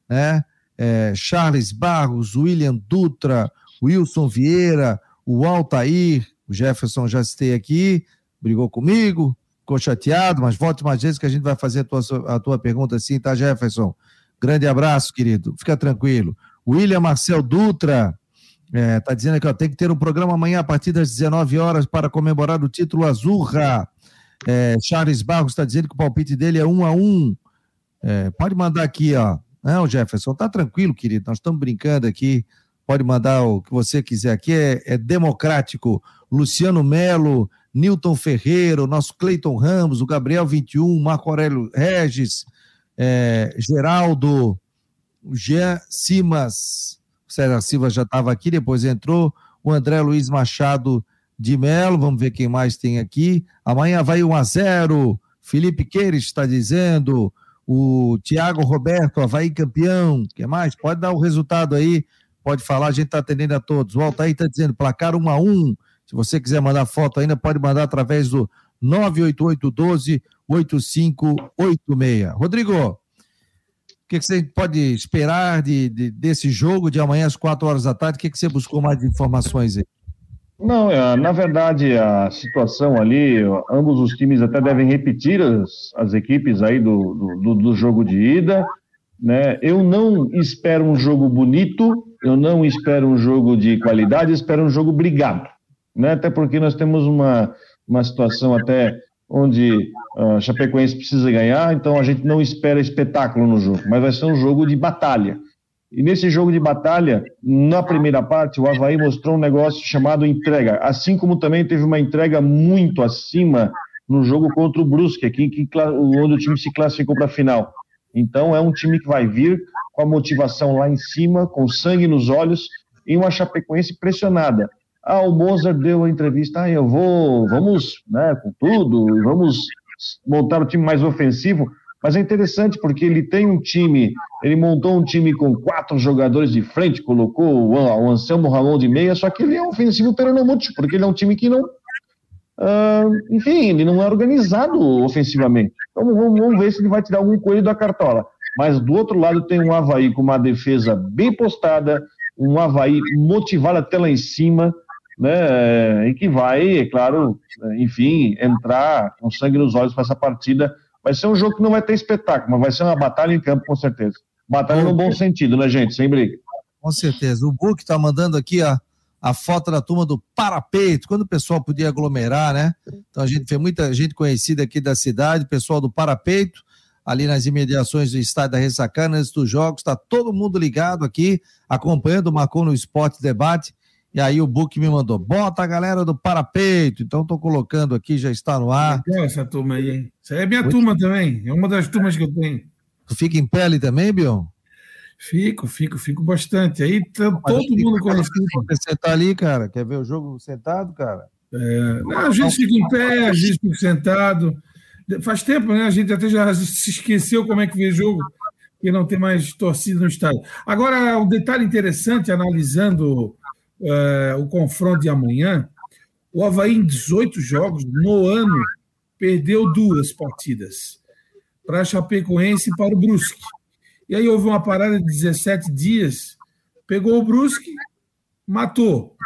né? É, Charles Barros, William Dutra, Wilson Vieira, o Altair, o Jefferson já citei aqui, brigou comigo, ficou chateado, mas volte mais vezes que a gente vai fazer a tua, a tua pergunta assim, tá, Jefferson? Grande abraço, querido. Fica tranquilo. William Marcel Dutra, é, tá dizendo ó, tem que ter um programa amanhã a partir das 19 horas para comemorar o título Azurra. É, Charles Barros está dizendo que o palpite dele é um a um. É, pode mandar aqui, ó. Não, Jefferson, tá tranquilo, querido. Nós estamos brincando aqui. Pode mandar o que você quiser aqui. É, é democrático. Luciano Melo, Newton Ferreira, o nosso Cleiton Ramos, o Gabriel 21, Marco Aurélio Regis, é, Geraldo, Jean Simas, César Silva já estava aqui, depois entrou o André Luiz Machado de Melo, vamos ver quem mais tem aqui. Amanhã vai 1 a 0 Felipe Queires está dizendo, o Tiago Roberto, Havaí campeão, que mais? Pode dar o resultado aí, pode falar, a gente está atendendo a todos. O Altair está dizendo, placar 1 a 1 Se você quiser mandar foto ainda, pode mandar através do 988 12 8586. Rodrigo, o que, que você pode esperar de, de, desse jogo de amanhã às quatro horas da tarde? O que, que você buscou mais de informações aí? Não, é, na verdade, a situação ali, ambos os times até devem repetir as, as equipes aí do, do, do jogo de ida. Né? Eu não espero um jogo bonito, eu não espero um jogo de qualidade, espero um jogo brigado. Né? Até porque nós temos uma, uma situação até onde a uh, Chapecoense precisa ganhar, então a gente não espera espetáculo no jogo, mas vai ser um jogo de batalha. E nesse jogo de batalha, na primeira parte, o Havaí mostrou um negócio chamado entrega, assim como também teve uma entrega muito acima no jogo contra o Brusque, aqui, que, onde o time se classificou para a final. Então é um time que vai vir com a motivação lá em cima, com sangue nos olhos, e uma Chapecoense pressionada. Ah, o Mozart deu a entrevista, ah, eu vou, vamos, né, com tudo, vamos montar o time mais ofensivo, mas é interessante porque ele tem um time, ele montou um time com quatro jogadores de frente, colocou o Anselmo Ramon de meia, só que ele é ofensivo peronomútil, porque ele é um time que não, uh, enfim, ele não é organizado ofensivamente. Então vamos, vamos ver se ele vai tirar algum coelho da cartola. Mas do outro lado tem um Havaí com uma defesa bem postada, um Havaí motivado até lá em cima, né, e que vai, é claro, enfim, entrar com sangue nos olhos para essa partida. Vai ser um jogo que não vai ter espetáculo, mas vai ser uma batalha em campo, com certeza. Batalha no bom sentido, né, gente? Sem briga. Com certeza. O Book está mandando aqui a, a foto da turma do Parapeito, quando o pessoal podia aglomerar, né? Então a gente fez muita gente conhecida aqui da cidade, pessoal do Parapeito, ali nas imediações do estádio da Ressacana, antes dos jogos, está todo mundo ligado aqui, acompanhando o Marcou no Esporte Debate E aí o Book me mandou, bota a galera do Parapeito. Então estou colocando aqui, já está no ar. Legal essa turma aí, hein? Essa é minha Muito... turma também. É uma das turmas que eu tenho. Tu fica em pele também, Bion? Fico, fico, fico bastante. Aí tá, todo mundo conhecido. Você tá ali, cara? Quer ver o jogo sentado, cara? É, a gente fica em pé, a gente fica sentado. Faz tempo, né? A gente até já se esqueceu como é que vê jogo, e não tem mais torcida no estádio. Agora, um detalhe interessante, analisando uh, o confronto de amanhã, o Havaí, em 18 jogos, no ano, perdeu duas partidas para a Chapecoense e para o Brusque. E aí houve uma parada de 17 dias, pegou o Brusque, matou.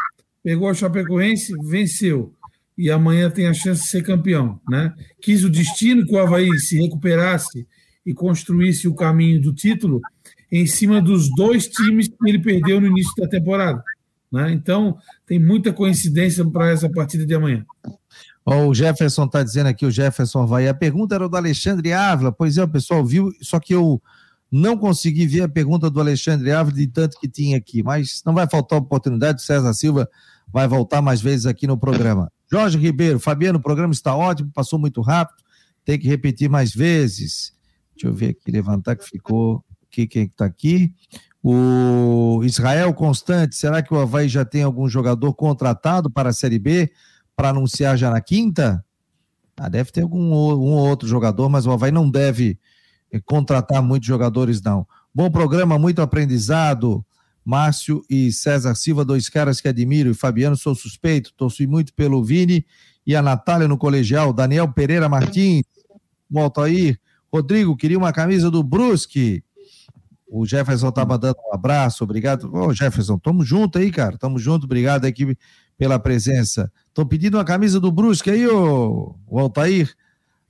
Pegou a Chapecoense, venceu. E amanhã tem a chance de ser campeão. Né? Quis o destino que o Havaí se recuperasse e construísse o caminho do título em cima dos dois times que ele perdeu no início da temporada. Né? Então, tem muita coincidência para essa partida de amanhã. Oh, o Jefferson está dizendo aqui, o Jefferson vai. A pergunta era do Alexandre Ávila. Pois é, o pessoal viu, só que eu não consegui ver a pergunta do Alexandre Ávila de tanto que tinha aqui, mas não vai faltar oportunidade. O César Silva vai voltar mais vezes aqui no programa. Jorge Ribeiro, Fabiano, o programa está ótimo, passou muito rápido, tem que repetir mais vezes. Deixa eu ver aqui, levantar que ficou. Quem está aqui? O Israel Constante, será que o Havaí já tem algum jogador contratado para a Série B para anunciar já na quinta? Ah, deve ter algum um outro jogador, mas o Havaí não deve eh, contratar muitos jogadores, não. Bom programa, muito aprendizado. Márcio e César Silva, dois caras que admiro, e Fabiano, sou suspeito, torci muito pelo Vini e a Natália no colegial, Daniel Pereira Martins, volta aí, Rodrigo, queria uma camisa do Brusque, o Jefferson estava dando um abraço, obrigado. Ô, Jefferson, tamo junto aí, cara. Tamo junto, obrigado aqui pela presença. Estão pedindo uma camisa do Brusque aí, ô, ô Altair.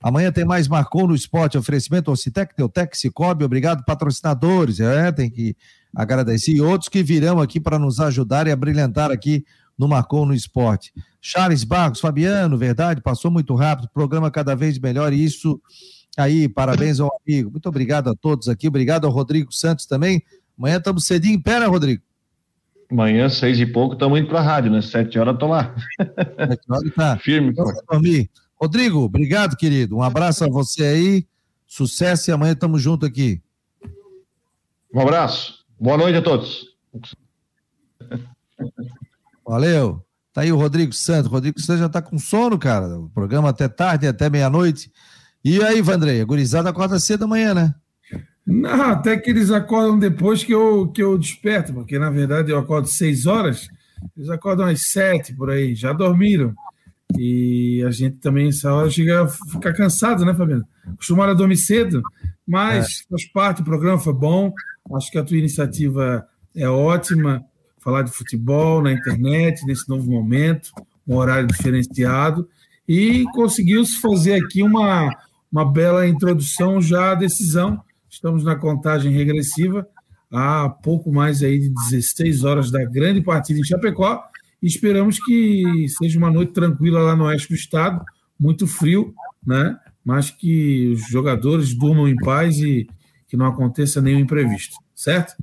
Amanhã tem mais Marcou no Esporte, oferecimento Ocitec, Teutec, Cicobi, obrigado patrocinadores, é, tem que agradecer, e outros que virão aqui para nos ajudar e a brilhantar aqui no Marcou no Esporte. Charles Barros, Fabiano, verdade, passou muito rápido, programa cada vez melhor, e isso aí, parabéns ao amigo. Muito obrigado a todos aqui, obrigado ao Rodrigo Santos também. Amanhã estamos cedinho em pé, né, Rodrigo? Amanhã, seis e pouco, estamos indo para a rádio, né? Sete horas, estou lá. Sete horas tá. Firme. Então, dormir. Rodrigo, obrigado, querido. Um abraço a você aí. Sucesso e amanhã estamos juntos aqui. Um abraço. Boa noite a todos. Valeu. Tá aí o Rodrigo Santos. O Rodrigo Santos já está com sono, cara. O programa até tarde, até meia-noite. E aí, Vandrei, a gurizada acorda cedo amanhã, né? Não, até que eles acordam depois que eu, que eu desperto, porque na verdade eu acordo seis horas, eles acordam às sete por aí, já dormiram. E a gente também, essa hora, chega a ficar cansado, né, Fabiano? Acostumaram a dormir cedo, mas é. faz parte, o programa foi bom. Acho que a tua iniciativa é ótima. Falar de futebol na internet, nesse novo momento, um horário diferenciado. E conseguiu-se fazer aqui uma, uma bela introdução já à decisão. Estamos na contagem regressiva, há pouco mais aí de 16 horas da grande partida em Chapecó. E esperamos que seja uma noite tranquila lá no oeste do estado, muito frio, né? Mas que os jogadores durmam em paz e que não aconteça nenhum imprevisto, certo?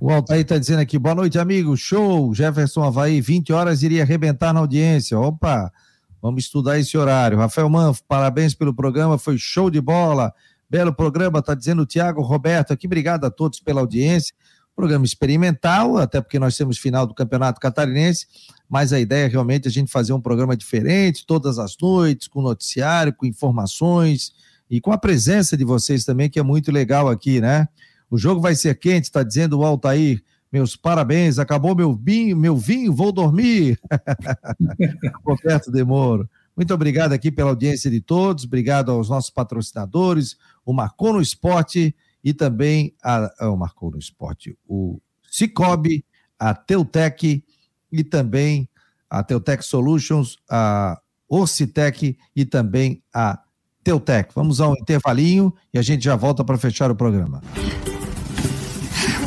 O Altair está dizendo aqui, boa noite, amigo. Show! Jefferson Havaí, 20 horas iria arrebentar na audiência. Opa! Vamos estudar esse horário. Rafael Manfo, parabéns pelo programa, foi show de bola. Belo programa, está dizendo o Tiago Roberto aqui. Obrigado a todos pela audiência. Programa experimental, até porque nós temos final do Campeonato Catarinense, mas a ideia é realmente a gente fazer um programa diferente, todas as noites, com noticiário, com informações e com a presença de vocês também, que é muito legal aqui, né? O jogo vai ser quente, está dizendo o Altair. Meus parabéns, acabou meu vinho, meu vinho, vou dormir. *laughs* Roberto Demoro. Muito obrigado aqui pela audiência de todos, obrigado aos nossos patrocinadores, o Marcou no Esporte e também a, a, o Marcou no Esporte, o Cicobi, a Teutec e também a Teutec Solutions, a Orcitec e também a Teutec. Vamos a um intervalinho e a gente já volta para fechar o programa.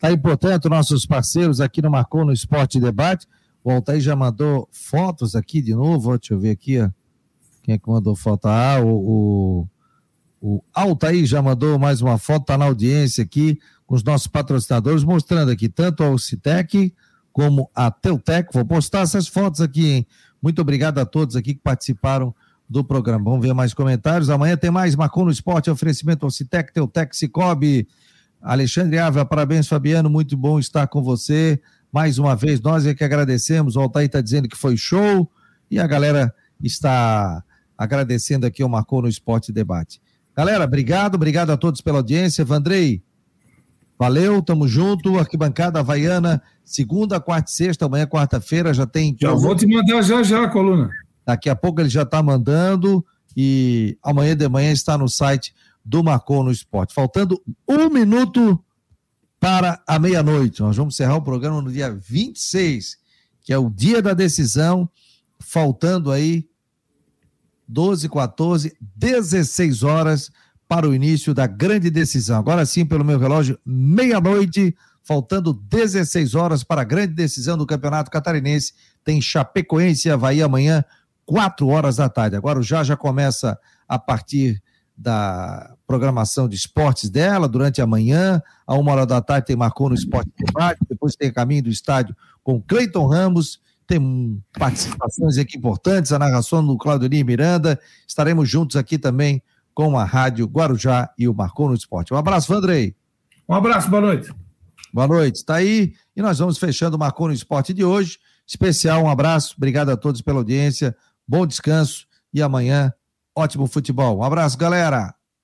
Tá aí, portanto, nossos parceiros aqui no Marcou no Esporte Debate. O Altair já mandou fotos aqui de novo. Deixa eu ver aqui, ó. Quem é que mandou foto? Ah, o, o, o Altair já mandou mais uma foto, tá na audiência aqui, com os nossos patrocinadores, mostrando aqui tanto a Ocitec como a Teutec. Vou postar essas fotos aqui, hein? Muito obrigado a todos aqui que participaram do programa. Vamos ver mais comentários. Amanhã tem mais Marcou no Esporte, oferecimento Ocitec, Teutec, Cicobi. Alexandre Ávila, parabéns, Fabiano, muito bom estar com você. Mais uma vez, nós é que agradecemos. O Altair está dizendo que foi show e a galera está agradecendo aqui o Marcou no Esporte Debate. Galera, obrigado, obrigado a todos pela audiência. Vandrei, valeu, tamo junto. Arquibancada Havaiana, segunda, quarta e sexta, amanhã, quarta-feira, já tem. Já vou te mandar já já coluna. Daqui a pouco ele já está mandando e amanhã de manhã está no site do Marcou no Esporte. Faltando um minuto para a meia-noite. Nós vamos encerrar o programa no dia 26, que é o dia da decisão, faltando aí 12, 14, 16 horas para o início da grande decisão. Agora sim, pelo meu relógio, meia-noite, faltando 16 horas para a grande decisão do Campeonato Catarinense. Tem Chapecoense e Havaí amanhã, 4 horas da tarde. Agora o já já começa a partir da programação de esportes dela durante a manhã. A uma hora da tarde tem Marcou no Esporte Debate, depois tem Caminho do Estádio com Cleiton Ramos, tem participações aqui importantes, a narração do Claudio Miranda. Estaremos juntos aqui também com a Rádio Guarujá e o Marcou no Esporte. Um abraço, Vandrei. Um abraço, boa noite. Boa noite, está aí. E nós vamos fechando o Marcou no Esporte de hoje. Especial, um abraço, obrigado a todos pela audiência, bom descanso e amanhã ótimo futebol. Um abraço, galera.